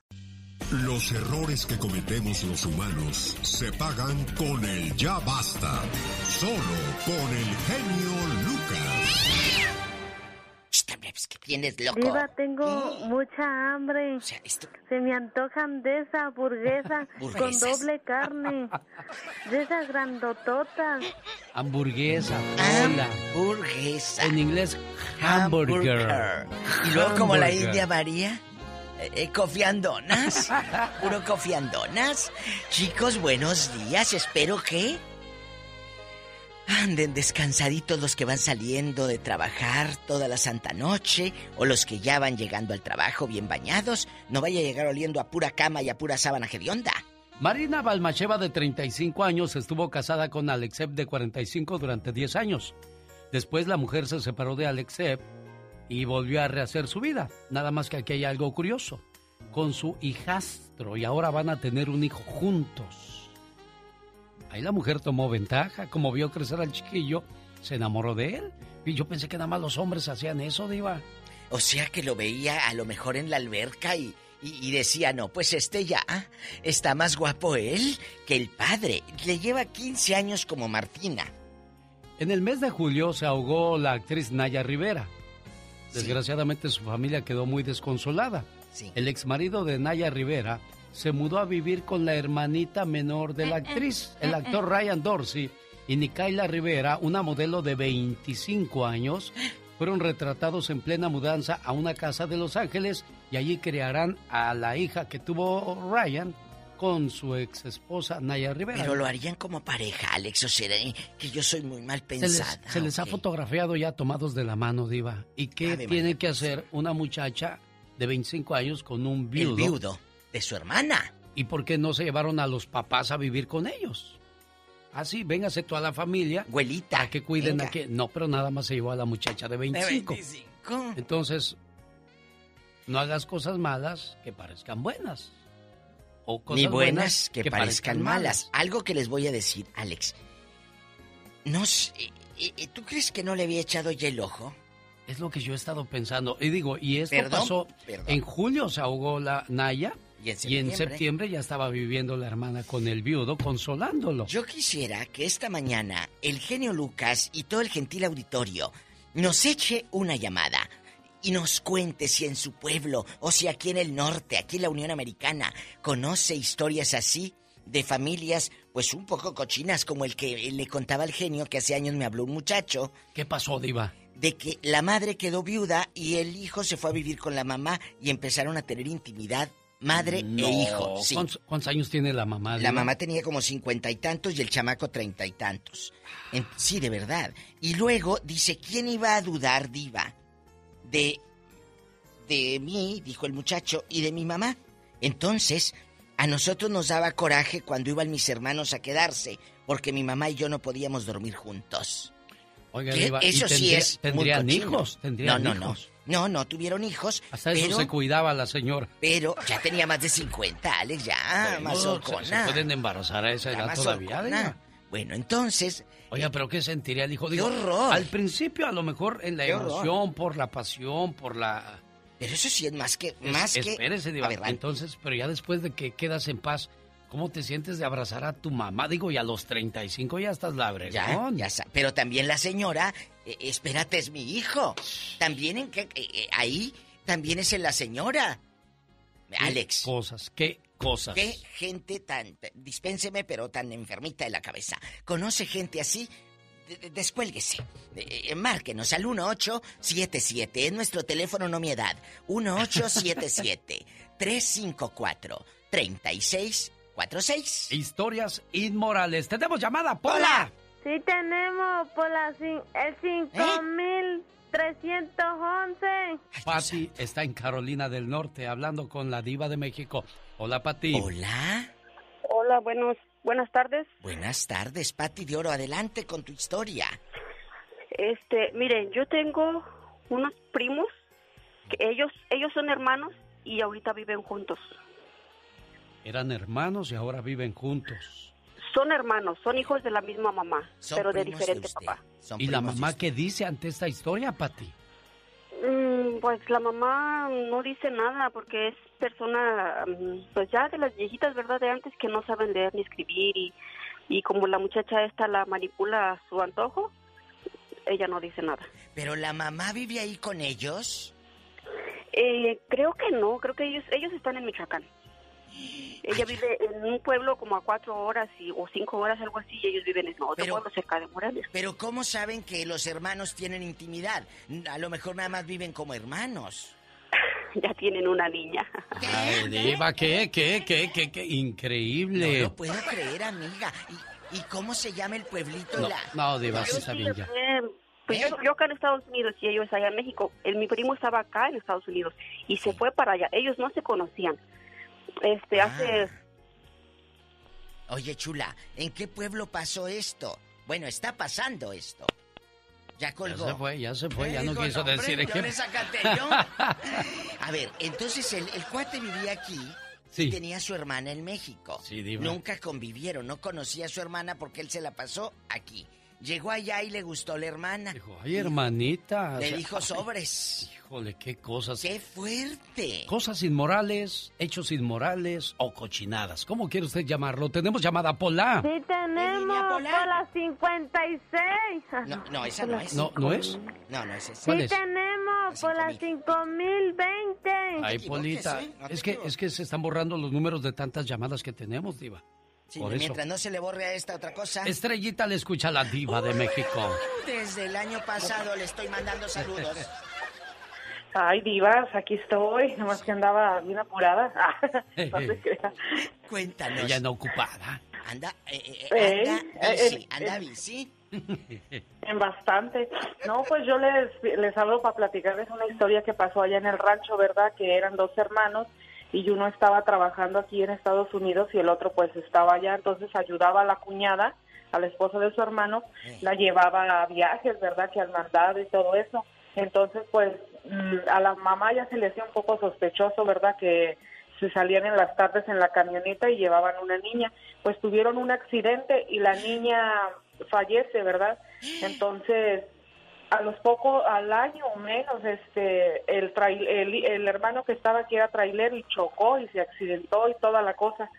Speaker 3: Los errores que cometemos los humanos se pagan con el ya basta. Solo con el genio Lucas.
Speaker 28: Es que tienes loco.
Speaker 33: Diva, tengo mucha hambre. Se me antojan de esa hamburguesa con doble carne. De esas grandototas.
Speaker 4: Hamburguesa. Hola.
Speaker 28: Hamburguesa.
Speaker 4: En inglés, hamburger.
Speaker 28: Y luego como la. India María, eh, eh, cofiandonas. Puro cofiandonas. Chicos, buenos días. Espero que anden descansaditos los que van saliendo de trabajar toda la santa noche o los que ya van llegando al trabajo bien bañados. No vaya a llegar oliendo a pura cama y a pura sábana hedionda.
Speaker 4: Marina Balmacheva, de 35 años, estuvo casada con Alexev, de 45, durante 10 años. Después la mujer se separó de Alexev y volvió a rehacer su vida. Nada más que aquí hay algo curioso. Con su hijastro y ahora van a tener un hijo juntos. Ahí la mujer tomó ventaja, como vio crecer al chiquillo, se enamoró de él. Y yo pensé que nada más los hombres hacían eso, Diva.
Speaker 28: O sea que lo veía a lo mejor en la alberca y, y- y decía, no, pues este ya está más guapo él que el padre. Le lleva 15 años como Martina.
Speaker 4: En el mes de julio se ahogó la actriz Naya Rivera. Desgraciadamente su familia quedó muy desconsolada. El exmarido de Naya Rivera se mudó a vivir con la hermanita menor de la actriz, el actor Ryan Dorsey, y Nicaila Rivera, una modelo de 25 años, fueron retratados en plena mudanza a una casa de Los Ángeles y allí crearán a la hija que tuvo Ryan con su ex esposa Naya Rivera.
Speaker 28: Pero lo harían como pareja, Alex, o será que yo soy muy mal
Speaker 4: Se les,
Speaker 28: pensada.
Speaker 4: se les ha fotografiado ya tomados de la mano, Diva. ¿Y qué
Speaker 28: Ave
Speaker 4: tiene que hacer una muchacha de 25 años con un viudo?
Speaker 28: El viudo de su hermana.
Speaker 4: ¿Y por qué no se llevaron a los papás a vivir con ellos? Así, véngase toda la familia.
Speaker 28: Abuelita.
Speaker 4: A que cuiden
Speaker 28: venga.
Speaker 4: a que. No, pero nada más se llevó a la muchacha de 25.
Speaker 28: 25.
Speaker 4: Entonces, no hagas cosas malas que parezcan buenas. O cosas
Speaker 28: Ni buenas que, parezcan malas.
Speaker 4: malas.
Speaker 28: Algo que les voy a decir, Alex. No sé, eh, eh, ¿tú crees que no le había echado ya el ojo?
Speaker 4: Es lo que yo he estado pensando. Y digo, y esto
Speaker 28: Perdón,
Speaker 4: pasó
Speaker 28: perdón.
Speaker 4: en julio se ahogó la Naya
Speaker 28: Y en
Speaker 4: Y
Speaker 28: septiembre.
Speaker 4: en septiembre ya estaba viviendo la hermana con el viudo, consolándolo.
Speaker 28: Yo quisiera que esta mañana el genio Lucas y todo el gentil auditorio nos eche una llamada y nos cuente si en su pueblo o si aquí en el norte, aquí en la Unión Americana, conoce historias así de familias pues un poco cochinas como el que le contaba el genio que hace años me habló un muchacho.
Speaker 4: ¿Qué pasó, Diva?
Speaker 28: De que la madre quedó viuda y el hijo se fue a vivir con la mamá y empezaron a tener intimidad madre
Speaker 4: No.
Speaker 28: e hijo. Sí.
Speaker 4: ¿Cuántos, cuántos años tiene la mamá?
Speaker 28: La mamá tenía como cincuenta y tantos y el chamaco treinta y tantos. En- sí, de verdad. Y luego dice, ¿quién iba a dudar, diva? De... De mí, dijo el muchacho, y de mi mamá. Entonces, a nosotros nos daba coraje cuando iban mis hermanos a quedarse, porque mi mamá y yo no podíamos dormir juntos.
Speaker 4: Oiga,
Speaker 28: ¿Qué?
Speaker 4: Diva, ¿y
Speaker 28: Eso sí es
Speaker 4: ¿Tendrían hijos? ¿Tendrían
Speaker 28: no, no,
Speaker 4: hijos?
Speaker 28: no. No, no tuvieron hijos.
Speaker 4: Hasta eso
Speaker 28: pero,
Speaker 4: se cuidaba la señora.
Speaker 28: pero ya tenía más de 50, Alex, ya, más
Speaker 4: Bueno, se, se pueden embarazar a esa edad todavía. Diva.
Speaker 28: Bueno, entonces,
Speaker 4: Oiga, pero ¿qué sentiría el hijo? Digo,
Speaker 28: horror!
Speaker 4: Al principio, a lo mejor en la
Speaker 28: Qué horror.
Speaker 4: emoción, por la pasión, por la...
Speaker 28: Pero eso sí es más que...
Speaker 4: Es-
Speaker 28: Más que...
Speaker 4: Espérese, Diva.
Speaker 28: A ver,
Speaker 4: Entonces, pero ya después de que quedas en paz, ¿cómo te sientes de abrazar a tu mamá? Digo, y a los 35 ya estás
Speaker 28: Ya,
Speaker 4: labregón.
Speaker 28: ya sa- Pero también la señora, eh, espérate, es mi hijo. También en que eh, eh, ahí también es en la señora.
Speaker 4: ¿Qué
Speaker 28: Alex.
Speaker 4: cosas, qué cosas.
Speaker 28: Qué gente tan, dispénseme, pero tan enfermita de la cabeza. ¿Conoce gente así? De- de- Descuélguese. Eh, márquenos al 1877. Es nuestro teléfono, no mi edad. 1877-354-3646.
Speaker 4: Historias inmorales. ¡Tenemos llamada, Pola!
Speaker 33: Sí tenemos por la, cin- el
Speaker 28: ¿Eh?
Speaker 33: 5311.
Speaker 4: Patti está en Carolina del Norte hablando con la diva de México. Hola, Patti.
Speaker 28: Hola.
Speaker 42: Hola, buenos, buenas tardes.
Speaker 28: Buenas tardes, Pati de Oro. Adelante con tu historia.
Speaker 42: Este, miren, yo tengo unos primos que ellos ellos son hermanos y ahorita viven juntos.
Speaker 4: Eran hermanos y ahora viven juntos.
Speaker 42: Son hermanos, son hijos de la misma mamá,
Speaker 28: Son
Speaker 42: pero de diferente
Speaker 28: usted.
Speaker 42: papá.
Speaker 28: Son
Speaker 4: ¿Y la
Speaker 28: de
Speaker 4: mamá qué dice ante esta historia, Patti?
Speaker 42: Mm, pues la mamá no dice nada porque es persona, mm, pues ya de las viejitas, ¿verdad? De antes que no saben leer ni escribir y, y como la muchacha esta la manipula a su antojo, ella no dice nada.
Speaker 28: Pero la mamá vive ahí con ellos.
Speaker 42: Eh, creo que no, creo que ellos ellos están en Michoacán. Ella vive en un pueblo como a cuatro horas y, o cinco horas, algo así, y ellos viven en otro
Speaker 28: Pero-
Speaker 42: pueblo cerca de Morelia.
Speaker 28: Pero ¿cómo saben que los hermanos tienen intimidad? A lo mejor nada más viven como hermanos.
Speaker 42: Ya tienen una niña.
Speaker 4: Ay, diva, ¿qué, qué, qué, qué, qué? Increíble.
Speaker 28: No lo puedo creer, amiga. ¿Y, y cómo se llama el pueblito?
Speaker 4: No,
Speaker 28: la...
Speaker 4: no, diva, sí ya.
Speaker 42: Pues yo, yo acá en Estados Unidos y ellos allá en México. El, mi primo estaba acá en Estados Unidos y se fue para allá. Ellos no se conocían. Este, hace...
Speaker 28: Oye, chula, ¿en qué pueblo pasó esto? Bueno, está pasando esto. Ya
Speaker 4: Ya
Speaker 28: colgó.
Speaker 4: se fue, ya se fue, ya no quiso
Speaker 28: hombre,
Speaker 4: decir en
Speaker 28: yo
Speaker 4: qué.
Speaker 28: le sacaste yo. A ver, entonces el, el cuate vivía aquí
Speaker 4: Sí.
Speaker 28: y tenía a su hermana en México.
Speaker 4: Sí.
Speaker 28: Nunca convivieron, no conocía a su hermana porque él se la pasó aquí. Llegó allá y le gustó la hermana.
Speaker 4: Ay, hermanita. o
Speaker 28: Le
Speaker 4: sea,
Speaker 28: dijo
Speaker 4: ay,
Speaker 28: sobres.
Speaker 4: Híjole, qué cosas.
Speaker 28: ¡Qué fuerte!
Speaker 4: Cosas inmorales, hechos inmorales o cochinadas. ¿Cómo quiere usted llamarlo? Tenemos llamada Pola.
Speaker 33: Sí tenemos por la 56.
Speaker 28: No, no, esa no es.
Speaker 4: No, ¿no es?
Speaker 28: No, no es esa.
Speaker 4: ¿Cuál
Speaker 33: sí
Speaker 4: es?
Speaker 33: tenemos por la 5020.
Speaker 4: Ay, Polita,
Speaker 28: ¿eh? No
Speaker 4: es que es que se están borrando los números de tantas llamadas que tenemos, diva.
Speaker 28: Sí,
Speaker 4: Por eso.
Speaker 28: mientras no se le borre a esta otra cosa.
Speaker 4: Estrellita le escucha a la diva de México.
Speaker 28: Desde el año pasado le estoy mandando saludos.
Speaker 43: Ay, divas, aquí estoy. Nomás que andaba bien apurada. no se crea.
Speaker 28: Cuéntanos.
Speaker 4: Ella no ocupada.
Speaker 28: Anda, eh, eh,
Speaker 43: Eh,
Speaker 28: anda
Speaker 43: eh,
Speaker 28: bici,
Speaker 43: eh,
Speaker 28: anda
Speaker 43: eh.
Speaker 28: bici.
Speaker 43: En bastante. No, pues yo les, les hablo para platicarles una historia que pasó allá en el rancho, ¿verdad? Que eran dos hermanos y uno estaba trabajando aquí en Estados Unidos y el otro pues estaba allá, entonces ayudaba a la cuñada, a la esposa de su hermano, la llevaba a viajes, ¿verdad? Que al mandado y todo eso. Entonces pues mm, a la mamá ya se le hacía un poco sospechoso, ¿verdad? Que se salían en las tardes en la camioneta y llevaban una niña. Pues tuvieron un accidente y la niña fallece, ¿verdad? Entonces a los pocos, al año o menos, este, el, trai- el, el hermano que estaba aquí era trailer y chocó y se accidentó y toda la cosa.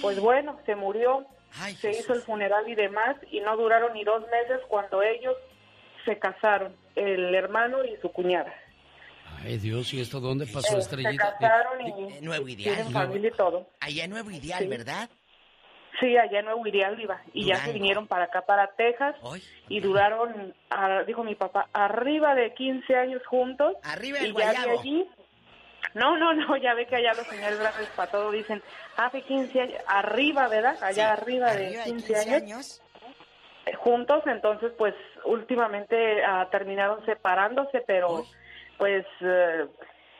Speaker 43: Pues bueno, se murió, se hizo el funeral y demás y no duraron ni dos meses cuando ellos se casaron, el hermano y su cuñada.
Speaker 4: Ay, Dios, ¿y esto dónde pasó,
Speaker 43: Eh, se
Speaker 4: Estrellita?
Speaker 43: casaron y
Speaker 28: Eh, Nuevo Ideal.
Speaker 43: tienen familia y todo.
Speaker 28: Allá en Nuevo Ideal,
Speaker 43: Sí.
Speaker 28: ¿verdad?
Speaker 43: Sí, allá en Nuevo Ideal iba. Y ya se
Speaker 28: Durango.
Speaker 43: vinieron para acá, para Texas. Y duraron, ah, dijo mi papá, arriba de 15 años juntos.
Speaker 28: Arriba
Speaker 43: y
Speaker 28: el
Speaker 43: ya de allí. No, no, no, ya ve que allá los señores grandes para todo dicen, hace 15 años, arriba, ¿verdad? Allá
Speaker 28: Sí,
Speaker 43: arriba, de
Speaker 28: arriba de
Speaker 43: 15,
Speaker 28: 15
Speaker 43: años.
Speaker 28: años.
Speaker 43: Juntos, entonces, pues, últimamente ah, terminaron separándose, pero, pues, eh,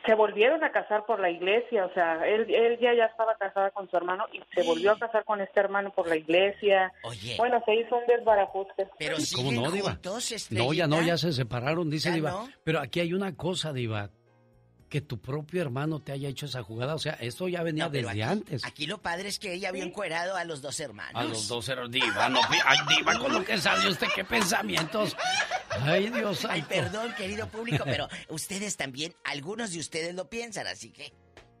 Speaker 43: se volvieron a casar por la iglesia, o sea, él, él ya, ya estaba casada con su hermano y se volvió a casar con este hermano por la iglesia.
Speaker 28: Oye.
Speaker 43: Bueno, se hizo un desbarajuste.
Speaker 28: Pero
Speaker 4: ¿Cómo no, Diva? No, ya no, ya se separaron, dice
Speaker 28: ¿Ya
Speaker 4: Diva.
Speaker 28: no?
Speaker 4: Pero aquí hay una cosa, Diva. Que tu propio hermano te haya hecho esa jugada. O sea, esto ya venía
Speaker 28: No,
Speaker 4: desde
Speaker 28: aquí-
Speaker 4: antes.
Speaker 28: Aquí lo padre es que ella vio encuerado a los dos hermanos.
Speaker 4: A los dos eran Diva. No, ay, Diva, con lo que salió usted, qué pensamientos. Ay, Dios
Speaker 28: Ay,
Speaker 4: santo.
Speaker 28: perdón, querido público, pero ustedes también, algunos de ustedes lo piensan, así que...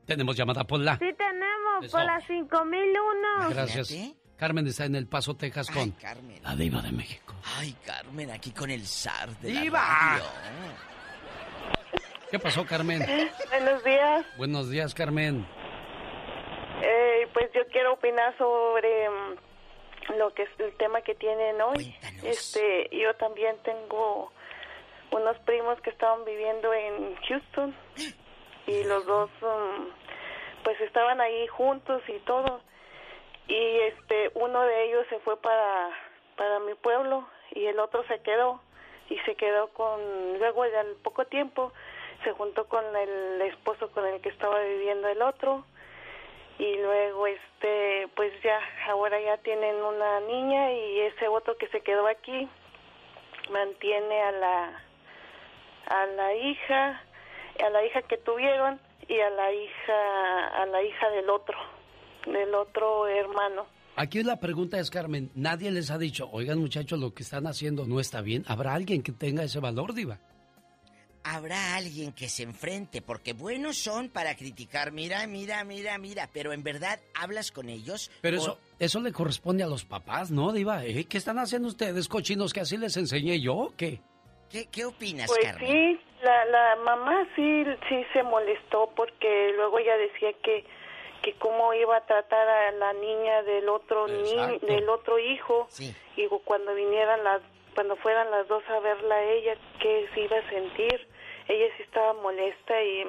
Speaker 4: Tenemos llamada por la.
Speaker 33: Sí tenemos,
Speaker 4: Eso.
Speaker 33: por las 5001.
Speaker 4: Gracias. Carmen está en El Paso, Texas con
Speaker 28: Carmen.
Speaker 4: la Diva de México.
Speaker 28: Ay, Carmen, aquí con el zar de
Speaker 4: ¡Diva!
Speaker 28: la radio.
Speaker 4: ¿Qué pasó, Carmen?
Speaker 44: Buenos días.
Speaker 4: Buenos días, Carmen.
Speaker 44: Eh, pues yo quiero opinar sobre mm, lo que es el tema que tienen hoy. Este, yo también tengo unos primos que estaban viviendo en Houston y los dos mm, pues estaban ahí juntos y todo. Y este uno de ellos se fue para para mi pueblo y el otro se quedó y se quedó con luego al poco tiempo se juntó con el esposo con el que estaba viviendo el otro y luego este pues ya ahora ya tienen una niña y ese otro que se quedó aquí mantiene a la a la hija a la hija que tuvieron y a la hija a la hija del otro del otro hermano
Speaker 4: Aquí la pregunta es, Carmen, nadie les ha dicho, oigan muchachos, lo que están haciendo no está bien. ¿Habrá alguien que tenga ese valor, Diva?
Speaker 28: Habrá alguien que se enfrente, porque buenos son para criticar, mira, mira, mira, mira, pero en verdad hablas con ellos.
Speaker 4: Pero
Speaker 28: o-
Speaker 4: eso, eso le corresponde a los papás, ¿no, Diva? ¿Eh? ¿Qué están haciendo ustedes, cochinos, que así les enseñé yo o qué?
Speaker 28: ¿Qué, qué opinas,
Speaker 44: Pues
Speaker 28: Carmen?
Speaker 44: sí, la, la mamá sí, sí se molestó porque luego ella decía que que cómo iba a tratar a la niña del otro ni, del otro hijo
Speaker 28: Sí.
Speaker 44: y cuando vinieran las cuando fueran las dos a verla a ella qué se iba a sentir ella sí estaba molesta y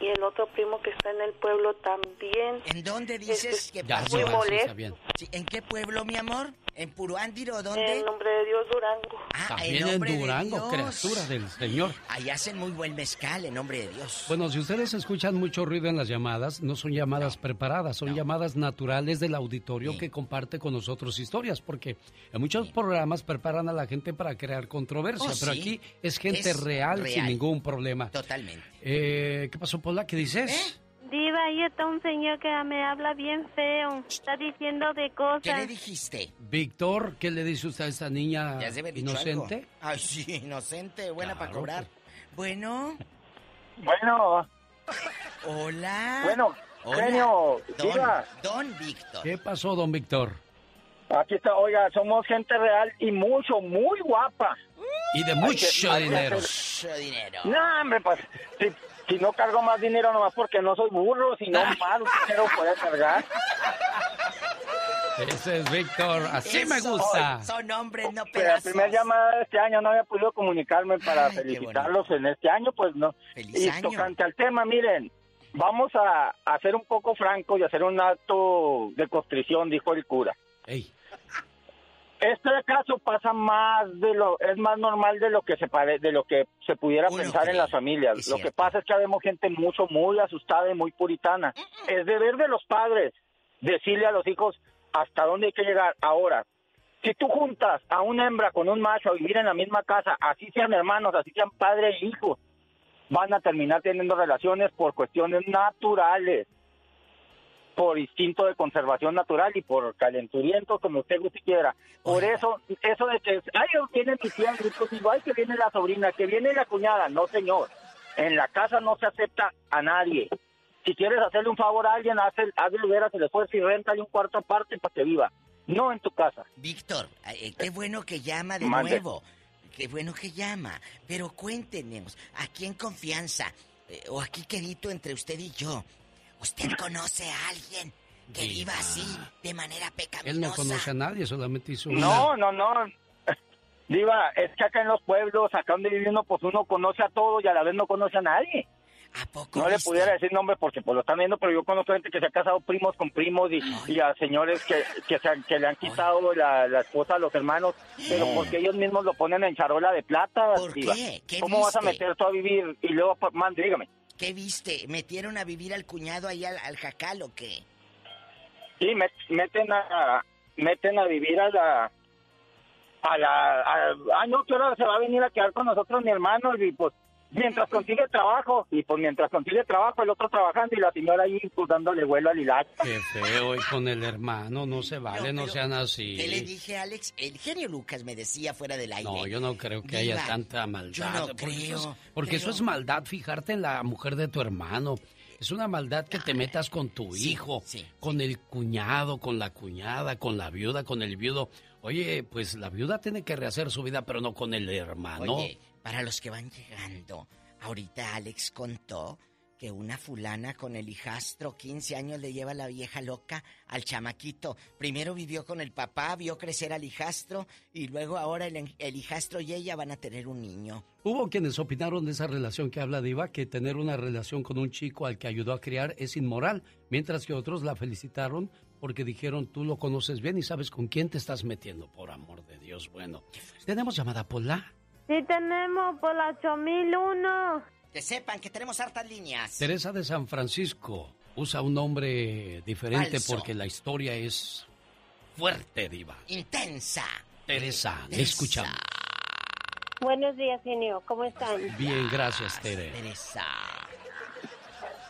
Speaker 44: y el otro primo que está en el pueblo también
Speaker 28: ¿En dónde dices que
Speaker 44: Ya,
Speaker 28: pasó?
Speaker 44: muy molesto.
Speaker 28: Sí, ¿En qué pueblo, mi amor? ¿En Puruándiro dónde?
Speaker 44: en nombre de Dios Durango
Speaker 28: Ah,
Speaker 4: También en
Speaker 28: de
Speaker 4: Durango,
Speaker 28: Dios.
Speaker 4: criatura del Señor.
Speaker 28: Ahí hacen muy buen mezcal, en nombre de Dios.
Speaker 4: Bueno, si ustedes escuchan mucho ruido en las llamadas, no son llamadas preparadas, son llamadas naturales del auditorio que comparte con nosotros historias, porque en muchos programas preparan a la gente para crear controversia,
Speaker 28: Oh,
Speaker 4: pero
Speaker 28: sí.
Speaker 4: aquí es gente
Speaker 28: Es
Speaker 4: real, sin
Speaker 28: real.
Speaker 4: ningún problema.
Speaker 28: Totalmente.
Speaker 4: Eh, ¿Qué pasó, Paula? ¿Qué dices?
Speaker 33: Diva, ahí está un señor que me habla bien feo. Está diciendo de cosas.
Speaker 28: ¿Qué le dijiste?
Speaker 4: Víctor, ¿qué le dice usted a esta niña
Speaker 28: ¿Ya has de haber dicho
Speaker 4: inocente?
Speaker 28: algo? Ay, sí, inocente, buena para cobrar. Bueno,
Speaker 45: Bueno,
Speaker 28: hola.
Speaker 45: bueno,
Speaker 28: Hola.
Speaker 45: genio,
Speaker 28: Don,
Speaker 45: diva.
Speaker 28: Don Víctor.
Speaker 4: ¿Qué pasó, don Víctor?
Speaker 45: Aquí está, oiga, somos gente real y mucho, muy guapa.
Speaker 4: Y de mucho
Speaker 45: que
Speaker 4: dinero.
Speaker 28: Mucho dinero.
Speaker 45: No, hombre, pues, si, si no cargo más dinero nomás porque no soy burro, si no más dinero puede cargar.
Speaker 4: Ese es Víctor, así me gusta.
Speaker 28: Son hombres, no
Speaker 45: Pero la
Speaker 28: pedazos.
Speaker 45: primera llamada de este año no había podido comunicarme para
Speaker 28: Ay,
Speaker 45: felicitarlos en este año, pues no.
Speaker 28: Feliz
Speaker 45: y
Speaker 28: año.
Speaker 45: tocante al tema, miren, vamos a, a ser un poco francos y hacer un acto de contrición, dijo el cura.
Speaker 4: Ey.
Speaker 45: Este caso pasa más de lo, es más normal de lo que se pare, de lo que se pudiera
Speaker 28: Uno
Speaker 45: pensar en las familias. Lo que pasa es que vemos gente mucho, muy asustada y muy puritana. Es deber de los padres decirle a los hijos hasta dónde hay que llegar. Ahora, si tú juntas a una hembra con un macho a vivir en la misma casa, así sean hermanos, así sean padre e hijo, van a terminar teniendo relaciones por cuestiones naturales. Por instinto de conservación natural y por calenturiento, como usted guste quiera. Por eso, eso de que, ay, viene mi tía, digo, ay, que viene la sobrina, que viene la cuñada. No, señor. En la casa no se acepta a nadie. Si quieres hacerle un favor a alguien, hazle, hazle veras el esfuerzo y rentale un cuarto aparte para que viva. No en tu casa.
Speaker 28: Víctor, eh, qué bueno que llama de nuevo. Qué bueno que llama. Pero cuéntenos, aquí en confianza, eh, o aquí querido entre usted y yo, ¿usted conoce a alguien que viva así, de manera pecaminosa?
Speaker 4: Él no conoce a nadie, solamente hizo
Speaker 45: No, no, no. Diva, es que acá en los pueblos, acá donde vive uno, pues uno conoce a todos y a la vez no conoce a nadie. No le pudiera decir nombre porque pues lo están viendo, pero yo conozco gente que se ha casado primos con primos y, a señores que, que, se que le han quitado la, esposa a los hermanos, pero porque ellos mismos lo ponen en charola de plata.
Speaker 28: ¿Por qué?
Speaker 45: ¿Cómo vas a meter tú a vivir? Y luego, man, dígame.
Speaker 28: ¿Qué viste? ¿Metieron a vivir al cuñado ahí al, jacal o qué?
Speaker 45: Sí, meten a meten a vivir a la a la ah no que ahora se va a venir a quedar con nosotros mi hermano y pues mientras consigue trabajo y pues mientras consigue trabajo el otro trabajando y la señora ahí pues dándole vuelo al hilacho.
Speaker 4: Qué feo y con el hermano no se vale, no, sean así.
Speaker 28: ¿Qué le dije Alex? El genio Lucas me decía fuera del aire.
Speaker 4: No, yo no creo que haya tanta maldad.
Speaker 28: Yo no porque creo.
Speaker 4: Eso es, porque eso es maldad, fijarte en la mujer de tu hermano. Es una maldad que te metas con tu hijo, con el cuñado, con la cuñada, con la viuda, con el viudo. Oye, pues la viuda tiene que rehacer su vida, pero no con el hermano.
Speaker 28: Oye, para los que van llegando, ahorita Alex contó que una fulana con el hijastro, 15 años, le lleva la vieja loca al chamaquito. Primero vivió con el papá, vio crecer al hijastro y luego ahora el, hijastro y ella van a tener un niño.
Speaker 4: Hubo quienes opinaron de esa relación que habla Diva, que tener una relación con un chico al que ayudó a criar es inmoral, mientras que otros la felicitaron porque dijeron tú lo conoces bien y sabes con quién te estás metiendo, por amor de Dios. Bueno, tenemos llamada Pola.
Speaker 33: Sí tenemos por la 8001.
Speaker 28: Que sepan que tenemos hartas líneas.
Speaker 4: Teresa de San Francisco usa un nombre diferente porque la historia es fuerte, diva.
Speaker 28: Intensa.
Speaker 4: Teresa, le escuchamos.
Speaker 33: Buenos días, genio. ¿Cómo están?
Speaker 4: Bien, gracias, Tere.
Speaker 28: Teresa.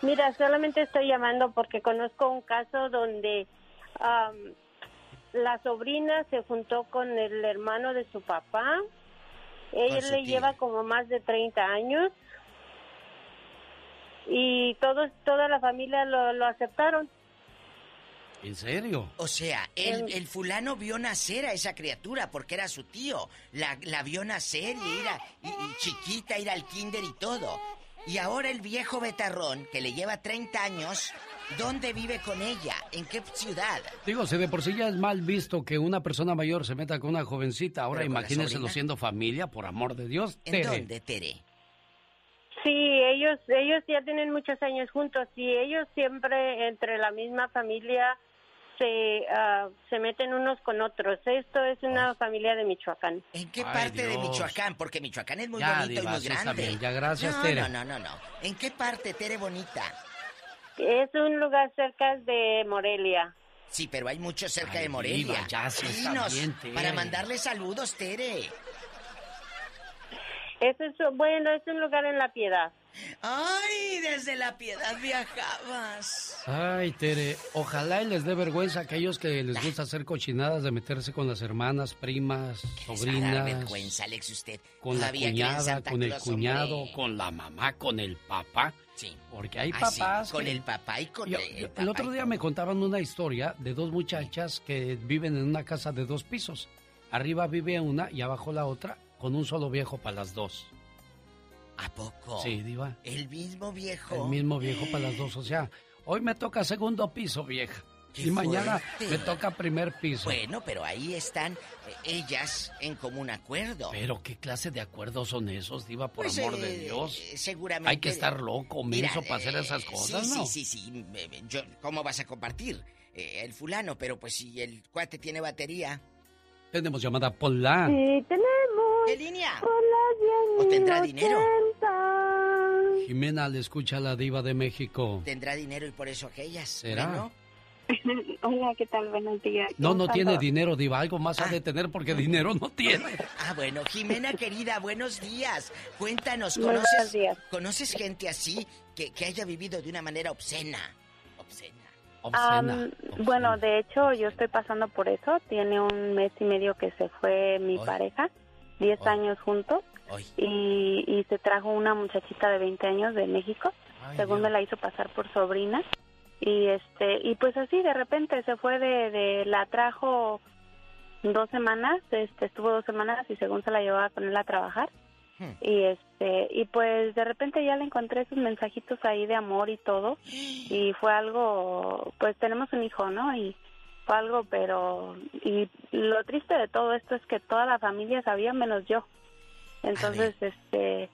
Speaker 33: Mira, solamente estoy llamando porque conozco un caso donde la sobrina se juntó con el hermano de su papá ella le lleva como más de 30 años y todos, toda la familia lo, aceptaron.
Speaker 4: ¿En serio?
Speaker 28: O sea, el, el, fulano vio nacer a esa criatura porque era su tío. La, la vio nacer y era y, chiquita, ir al kinder y todo. Y ahora el viejo betarrón, que le lleva 30 años, ¿Dónde vive con ella? ¿En qué ciudad?
Speaker 4: Digo, si de por sí ya es mal visto que una persona mayor se meta con una jovencita, ahora imagínenselo siendo familia, por amor de Dios.
Speaker 28: ¿En dónde, Tere?
Speaker 33: Sí, ellos, ellos ya tienen muchos años juntos y ellos siempre entre la misma familia se, uh, se meten unos con otros. Esto es una familia de Michoacán.
Speaker 28: ¿En qué parte de Michoacán? Porque Michoacán es muy bonito y muy grande.
Speaker 4: Ya, gracias,
Speaker 28: no,
Speaker 4: Tere.
Speaker 28: No, no, no, no. ¿En qué parte, Tere Bonita?
Speaker 33: Es un lugar cerca de Morelia.
Speaker 28: Sí, pero hay mucho cerca de Morelia.
Speaker 4: ya sí
Speaker 28: para mandarle saludos, Tere.
Speaker 33: Es bueno, es un lugar en La Piedad.
Speaker 28: Ay, desde La Piedad viajabas.
Speaker 4: Ay, Tere, ojalá y les dé vergüenza a aquellos que les gusta hacer cochinadas de meterse con las hermanas, primas, sobrinas.
Speaker 28: vergüenza, Alex, usted.
Speaker 4: Con la cuñada, con el cuñado, con la mamá, con el papá.
Speaker 28: Sí.
Speaker 4: Porque hay ah, papás.
Speaker 28: con el papá y con el,
Speaker 4: El otro día me contaban una historia de dos muchachas que viven en una casa de dos pisos. Arriba vive una y abajo la otra, con un solo viejo para las dos.
Speaker 28: ¿A poco?
Speaker 4: Sí, Diva.
Speaker 28: El mismo viejo.
Speaker 4: El mismo viejo para las dos. O sea, hoy me toca segundo piso, vieja. Y mañana me toca primer piso.
Speaker 28: Bueno, pero ahí están eh, ellas en común acuerdo.
Speaker 4: Pero qué clase de acuerdos son esos, Diva, por pues, amor de eh, Dios.
Speaker 28: Eh, seguramente.
Speaker 4: Hay que estar loco, menso para hacer esas cosas,
Speaker 28: sí,
Speaker 4: ¿no?
Speaker 28: Sí, sí, sí. Yo, ¿Cómo vas a compartir? el fulano, pero pues si el cuate tiene batería.
Speaker 4: Tenemos llamada Pola.
Speaker 33: Sí, tenemos.
Speaker 28: ¿Qué línea? ¿O tendrá dinero?
Speaker 4: Jimena le escucha a la diva de México.
Speaker 28: ¿Tendrá dinero y por eso aquellas?
Speaker 4: ¿Será?
Speaker 33: Hola, ¿qué tal? Buenos días.
Speaker 4: No, no tiene dinero, Diva. Algo más ha de tener porque dinero no tiene.
Speaker 28: Ah, bueno. Jimena, querida, buenos días. Cuéntanos, ¿conoces, ¿conoces gente así que, que haya vivido de una manera obscena? Obscena.
Speaker 46: Obscena.
Speaker 42: bueno, de hecho, yo estoy pasando por eso. Tiene un mes y medio que se fue mi pareja, 10 años juntos, y, y se trajo una muchachita de 20 años de México. según me la hizo pasar por sobrina. Y este y pues así de repente se fue de, de la trajo dos semanas, este estuvo dos semanas y según se la llevaba con él a trabajar.
Speaker 28: Hmm.
Speaker 42: Y este y pues de repente ya le encontré sus mensajitos ahí de amor y todo y fue algo pues tenemos un hijo, ¿no? Y algo pero y lo triste de todo esto es que toda la familia sabía menos yo. Entonces, este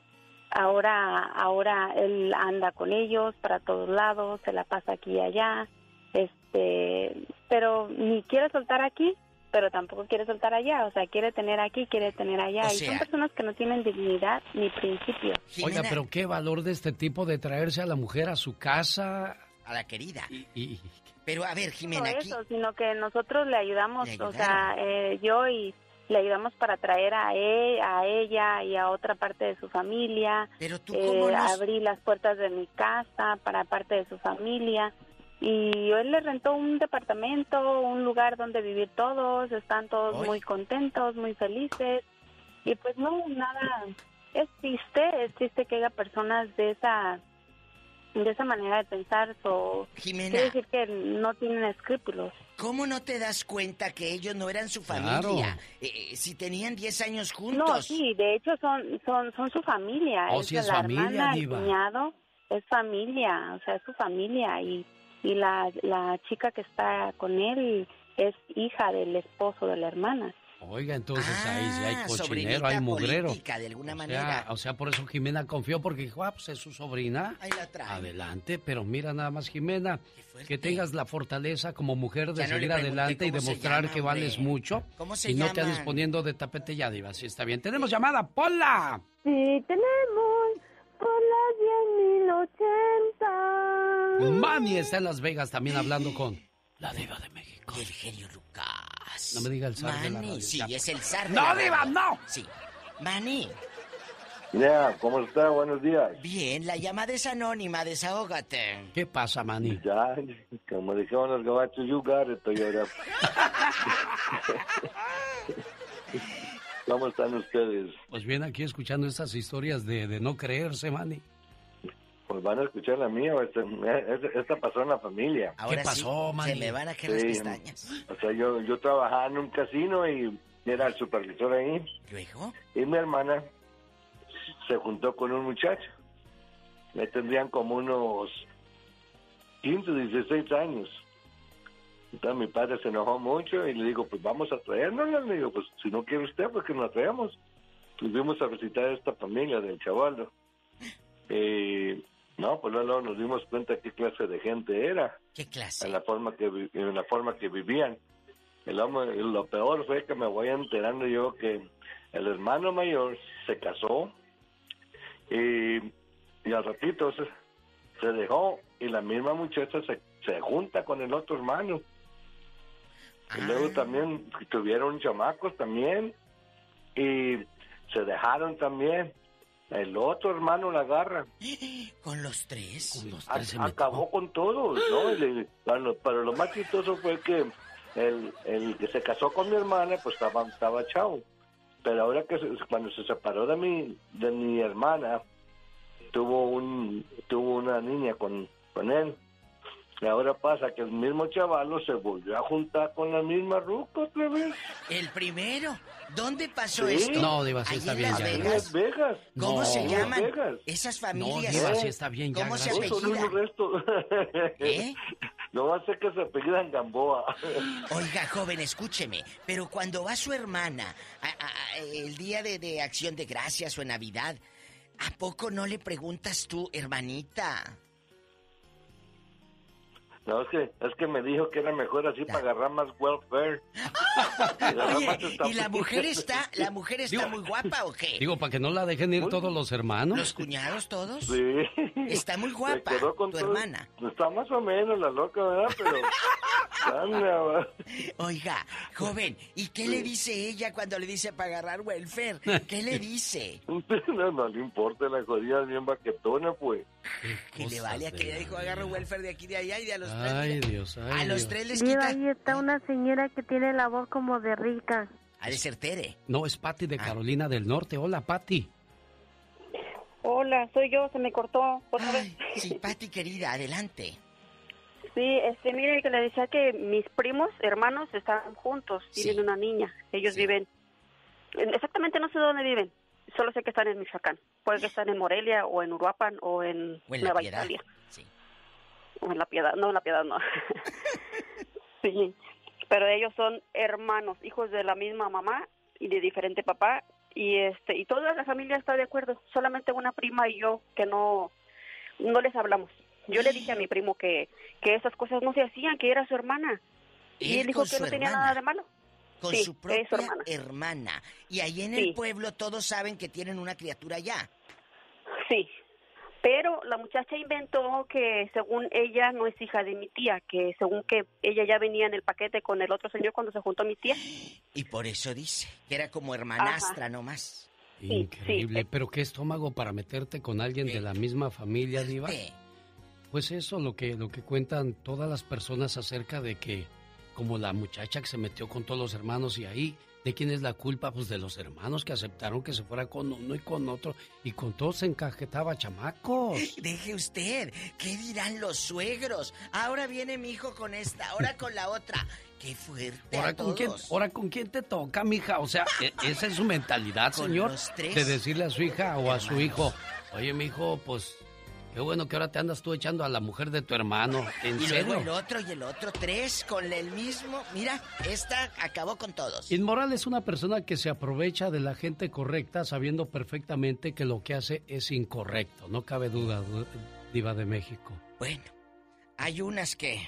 Speaker 42: ahora ahora él anda con ellos para todos lados, se la pasa aquí y allá. Este, pero ni quiere soltar aquí pero tampoco quiere soltar allá, o sea, quiere tener aquí, quiere tener allá.
Speaker 28: O
Speaker 42: y
Speaker 28: sea-
Speaker 42: son personas que no tienen dignidad ni principio.
Speaker 4: Oiga, pero qué valor de este tipo de traerse a la mujer a su casa.
Speaker 28: A la querida.
Speaker 4: Y,
Speaker 28: Pero a ver,
Speaker 42: No
Speaker 28: Jimena, aquí...
Speaker 42: eso, sino que nosotros le ayudamos,
Speaker 28: Le
Speaker 42: o sea, eh, yo y le ayudamos para traer a, e- a ella y a otra parte de su familia.
Speaker 28: Pero tú,
Speaker 42: eh,
Speaker 28: ¿cómo nos-
Speaker 42: abrí las puertas de mi casa para parte de su familia. Y él le rentó un departamento, un lugar donde vivir todos, están todos
Speaker 28: Oy.
Speaker 42: muy contentos, muy felices. Y pues no, nada, es triste, es triste que haya personas de esa de esa manera de pensar o
Speaker 28: Jimena.
Speaker 42: quiere decir que no tienen escrúpulos.
Speaker 28: ¿Cómo no te das cuenta que ellos no eran su
Speaker 42: Claro.
Speaker 28: familia? Eh, eh, si tenían 10 años
Speaker 42: No,
Speaker 28: juntos.
Speaker 42: sí, de hecho son son son su familia,
Speaker 28: Oh,
Speaker 42: es
Speaker 28: sí es
Speaker 42: la
Speaker 28: familia,
Speaker 42: hermana, el cuñado, es familia, o sea, es su familia y y la la chica que está con él es hija del esposo de la hermana.
Speaker 4: Oiga, entonces ahí sí hay
Speaker 28: Ah,
Speaker 4: cochinero, hay mugrero.
Speaker 28: política, de alguna
Speaker 4: o sea,
Speaker 28: manera.
Speaker 4: o sea, por eso Jimena confió, porque dijo, ah, pues es su sobrina.
Speaker 28: Ahí la trae.
Speaker 4: Adelante, pero mira nada más, Jimena, que tengas la fortaleza como mujer de
Speaker 28: Ya
Speaker 4: seguir adelante y demostrar
Speaker 28: llama,
Speaker 4: que vales
Speaker 28: hombre.
Speaker 4: mucho.
Speaker 28: ¿Cómo se
Speaker 4: y no te andes poniendo de tapete ya, Diva, sí está bien. Tenemos llamada, ¡Pola!
Speaker 15: Sí, tenemos por las 10.080.
Speaker 4: Manny está en Las Vegas también hablando con la Diva de México.
Speaker 28: Y el genio Lucas.
Speaker 4: No me diga el zar de la
Speaker 28: Manny,
Speaker 4: radio,
Speaker 28: sí,
Speaker 4: ya.
Speaker 28: es el zar de
Speaker 4: ¡No,
Speaker 28: la
Speaker 4: Diva,
Speaker 28: radio.
Speaker 4: no!
Speaker 28: Sí. Manny,
Speaker 22: Ya, ¿cómo está? Buenos días.
Speaker 28: bien, la llamada es anónima, desahógate.
Speaker 4: ¿Qué pasa, Manny?
Speaker 22: Ya, como dijeron los gabachos, you got it, Toyota. ¿Cómo están ustedes?
Speaker 4: Pues bien, aquí escuchando estas historias de, de no creerse, Manny.
Speaker 22: Pues van a escuchar la mía, esta, esta- esta pasó en la familia.
Speaker 28: Ahora
Speaker 4: pasó,
Speaker 28: sí,
Speaker 4: Manny?
Speaker 28: Se me van a caer las
Speaker 22: Sí,
Speaker 28: pestañas.
Speaker 22: O sea, yo, yo trabajaba en un casino y era el supervisor ahí.
Speaker 28: ¿Luego?
Speaker 22: Y mi hermana se juntó con un muchacho. Me tendrían como unos 15, 16 años. Entonces mi padre se enojó mucho y le digo, pues vamos a traérnosla. Le digo, pues si no quiere usted, pues que nos traemos. Pues fuimos a visitar a esta familia del chavaldo. Y no, pues luego nos dimos cuenta qué clase de gente era.
Speaker 28: ¿Qué clase?
Speaker 22: En la forma que, en la forma que vivían. El hombre- lo peor fue que me voy enterando yo que el hermano mayor se casó y, y al ratito se, se dejó y la misma muchacha se, se junta con el otro hermano. Y luego también tuvieron chamacos también y se dejaron también. El otro hermano la agarra.
Speaker 28: ¿Con los tres?
Speaker 22: A- acabó con todos, ¿no? Bueno, pero lo más chistoso fue que el, el que se casó con mi hermana, pues estaba, estaba chavo. Pero ahora que se- cuando se separó de mi, de mi hermana, tuvo un tuvo una niña con, con él. Y ahora pasa que el mismo chavalo se volvió a juntar con la misma ruca otra vez.
Speaker 28: El primero. ¿Dónde pasó
Speaker 22: Sí.
Speaker 28: esto?
Speaker 4: No, Diva, sí
Speaker 28: Allí
Speaker 4: está
Speaker 28: en
Speaker 4: bien,
Speaker 28: Las
Speaker 4: ya.
Speaker 28: Vegas.
Speaker 22: Las Vegas.
Speaker 28: ¿Cómo
Speaker 4: No.
Speaker 28: se llaman
Speaker 22: Vegas.
Speaker 28: esas familias?
Speaker 4: No, Diva, sí está bien, ya,
Speaker 28: ¿Cómo se
Speaker 22: No, son
Speaker 28: apellidan?
Speaker 22: unos restos.
Speaker 28: ¿Eh?
Speaker 22: No va a ser que se apellidan Gamboa.
Speaker 28: Oiga, joven, escúcheme, pero cuando va su hermana a- a- a- el día de, de acción de gracias o en Navidad, ¿a poco no le preguntas tú, hermanita?
Speaker 22: No, es que, es que me dijo que era mejor así para agarrar más welfare.
Speaker 28: Oye, ¿y la mujer está, la mujer está muy guapa o qué?
Speaker 4: Digo, para que no la dejen ir todos los hermanos.
Speaker 28: ¿Los cuñados todos?
Speaker 22: Sí.
Speaker 28: Está muy
Speaker 22: Se
Speaker 28: guapa,
Speaker 22: quedó con
Speaker 28: tu
Speaker 22: todo-
Speaker 28: hermana.
Speaker 22: Está más o menos la loca, ¿verdad? Pero... Anda, va.
Speaker 28: Oiga, joven, ¿y qué le dice ella cuando le dice para agarrar welfare? ¿Qué le dice?
Speaker 22: No, no le importa, la jodida es bien baquetona, pues.
Speaker 28: Que le vale a que ella dijo agarro welfare de aquí de allá y de a los
Speaker 4: Ay, Dios, ay,
Speaker 28: A los tres les quita.
Speaker 15: ahí está una señora que tiene la voz como de rica.
Speaker 28: Ha de ser Tere.
Speaker 4: No, es Patti de Carolina del Norte. Hola, Patti.
Speaker 42: Hola, soy yo, se me cortó otra vez.
Speaker 28: Sí, Patti querida, adelante.
Speaker 42: Sí, este, mire, que le decía que mis primos, hermanos, están juntos, tienen una niña. Ellos viven, en- exactamente no sé dónde viven, solo sé que están en Michoacán. Puede que están en Morelia o en Uruapan o en,
Speaker 28: O en La
Speaker 42: Nueva
Speaker 28: Piedad.
Speaker 42: Italia. En La Piedad, no, en La Piedad no. sí, pero ellos son hermanos, hijos de la misma mamá y de diferente papá. Y este y toda la familia está de acuerdo, solamente una prima y yo que no no les hablamos. Yo le dije a mi primo que, que esas cosas no se hacían, que era su hermana. y
Speaker 28: Él
Speaker 42: él dijo que no tenía nada de malo.
Speaker 28: Con
Speaker 42: Sí,
Speaker 28: su propia
Speaker 42: hermana.
Speaker 28: hermana. Y ahí en
Speaker 42: Sí.
Speaker 28: el pueblo todos saben que tienen una criatura ya.
Speaker 42: Sí, pero la muchacha inventó que según ella no es hija de mi tía, que según que ella ya venía en el paquete con el otro señor cuando se juntó mi tía.
Speaker 28: Y por eso dice que era como hermanastra nomás.
Speaker 4: Increíble. Pero qué estómago para meterte con alguien de la misma familia, Diva. Pues eso, lo que, lo que cuentan todas las personas acerca de que, como la muchacha que se metió con todos los hermanos y ahí, ¿de quién es la culpa? Pues de los hermanos que aceptaron que se fuera con uno y con otro y con todos se encajetaba chamacos.
Speaker 28: Deje usted, ¿qué dirán los suegros? Ahora viene mi hijo con esta, ahora con la otra. Qué fuerte.
Speaker 4: Ahora
Speaker 28: a
Speaker 4: con, quién, ahora con quién te toca, mija. O sea, e- esa es su mentalidad,
Speaker 28: Con
Speaker 4: señor.
Speaker 28: los tres
Speaker 4: De decirle a su hija o a su hijo, oye, mi hijo, pues qué bueno que ahora te andas tú echando a la mujer de tu hermano. ¿En
Speaker 28: Y
Speaker 4: serio?
Speaker 28: luego el otro y el otro, tres con el mismo. Mira, esta acabó con todos.
Speaker 4: Inmoral es una persona que se aprovecha de la gente correcta sabiendo perfectamente que lo que hace es incorrecto. No cabe duda, du- Diva de México.
Speaker 28: Bueno, hay unas que.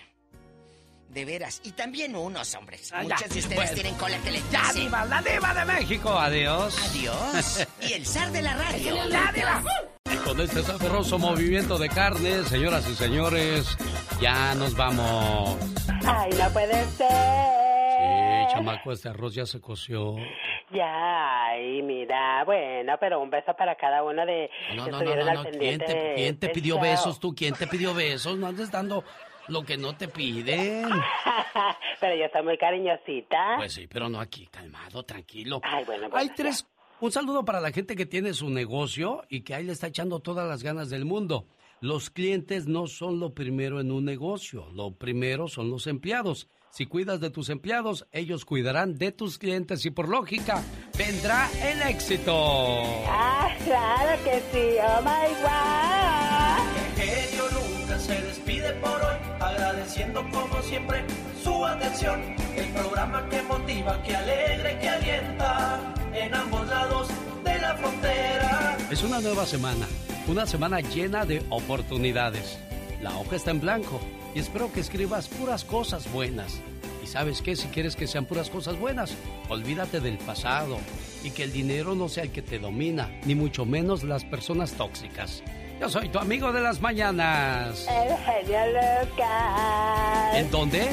Speaker 28: De veras. Y también unos, hombres.
Speaker 4: Ah, ya,
Speaker 28: Muchas de ustedes tienen cola que les
Speaker 4: Ya. Diva, la Diva de México. Adiós.
Speaker 28: Adiós. Y el zar de la radio.
Speaker 4: La Diva. Con este sabroso movimiento de carne, señoras y señores, ya nos vamos.
Speaker 47: Ay, no puede ser.
Speaker 4: Sí, chamaco, este arroz ya se coció.
Speaker 47: Ya, ay, mira, bueno, pero un beso para cada uno de
Speaker 4: No,
Speaker 47: que
Speaker 4: no, no, no, no. ¿Quién te, quién te
Speaker 47: este
Speaker 4: pidió besos tú? ¿Quién te pidió besos? No andes dando lo que no te piden.
Speaker 47: pero yo soy muy cariñosita.
Speaker 4: Pues sí, pero no aquí, calmado, tranquilo.
Speaker 47: Ay, bueno,
Speaker 4: Hay
Speaker 47: bueno,
Speaker 4: tres. Un saludo para la gente que tiene su negocio y que ahí le está echando todas las ganas del mundo. Los clientes no son lo primero en un negocio, lo primero son los empleados. Si cuidas de tus empleados, ellos cuidarán de tus clientes y por lógica vendrá el éxito.
Speaker 47: Ah, claro que sí, oh my god.
Speaker 48: El genio nunca se despide por hoy, agradeciendo como siempre su atención. El programa que motiva, que alegra y que alienta en ambos lados de la frontera.
Speaker 4: Es una nueva semana, una semana llena de oportunidades. La hoja está en blanco y espero que escribas puras cosas buenas. Y sabes qué, si quieres que sean puras cosas buenas, olvídate del pasado y que el dinero no sea el que te domina, ni mucho menos las personas tóxicas. Yo soy tu amigo de las mañanas.
Speaker 47: El genio Lucas.
Speaker 4: ¿En dónde?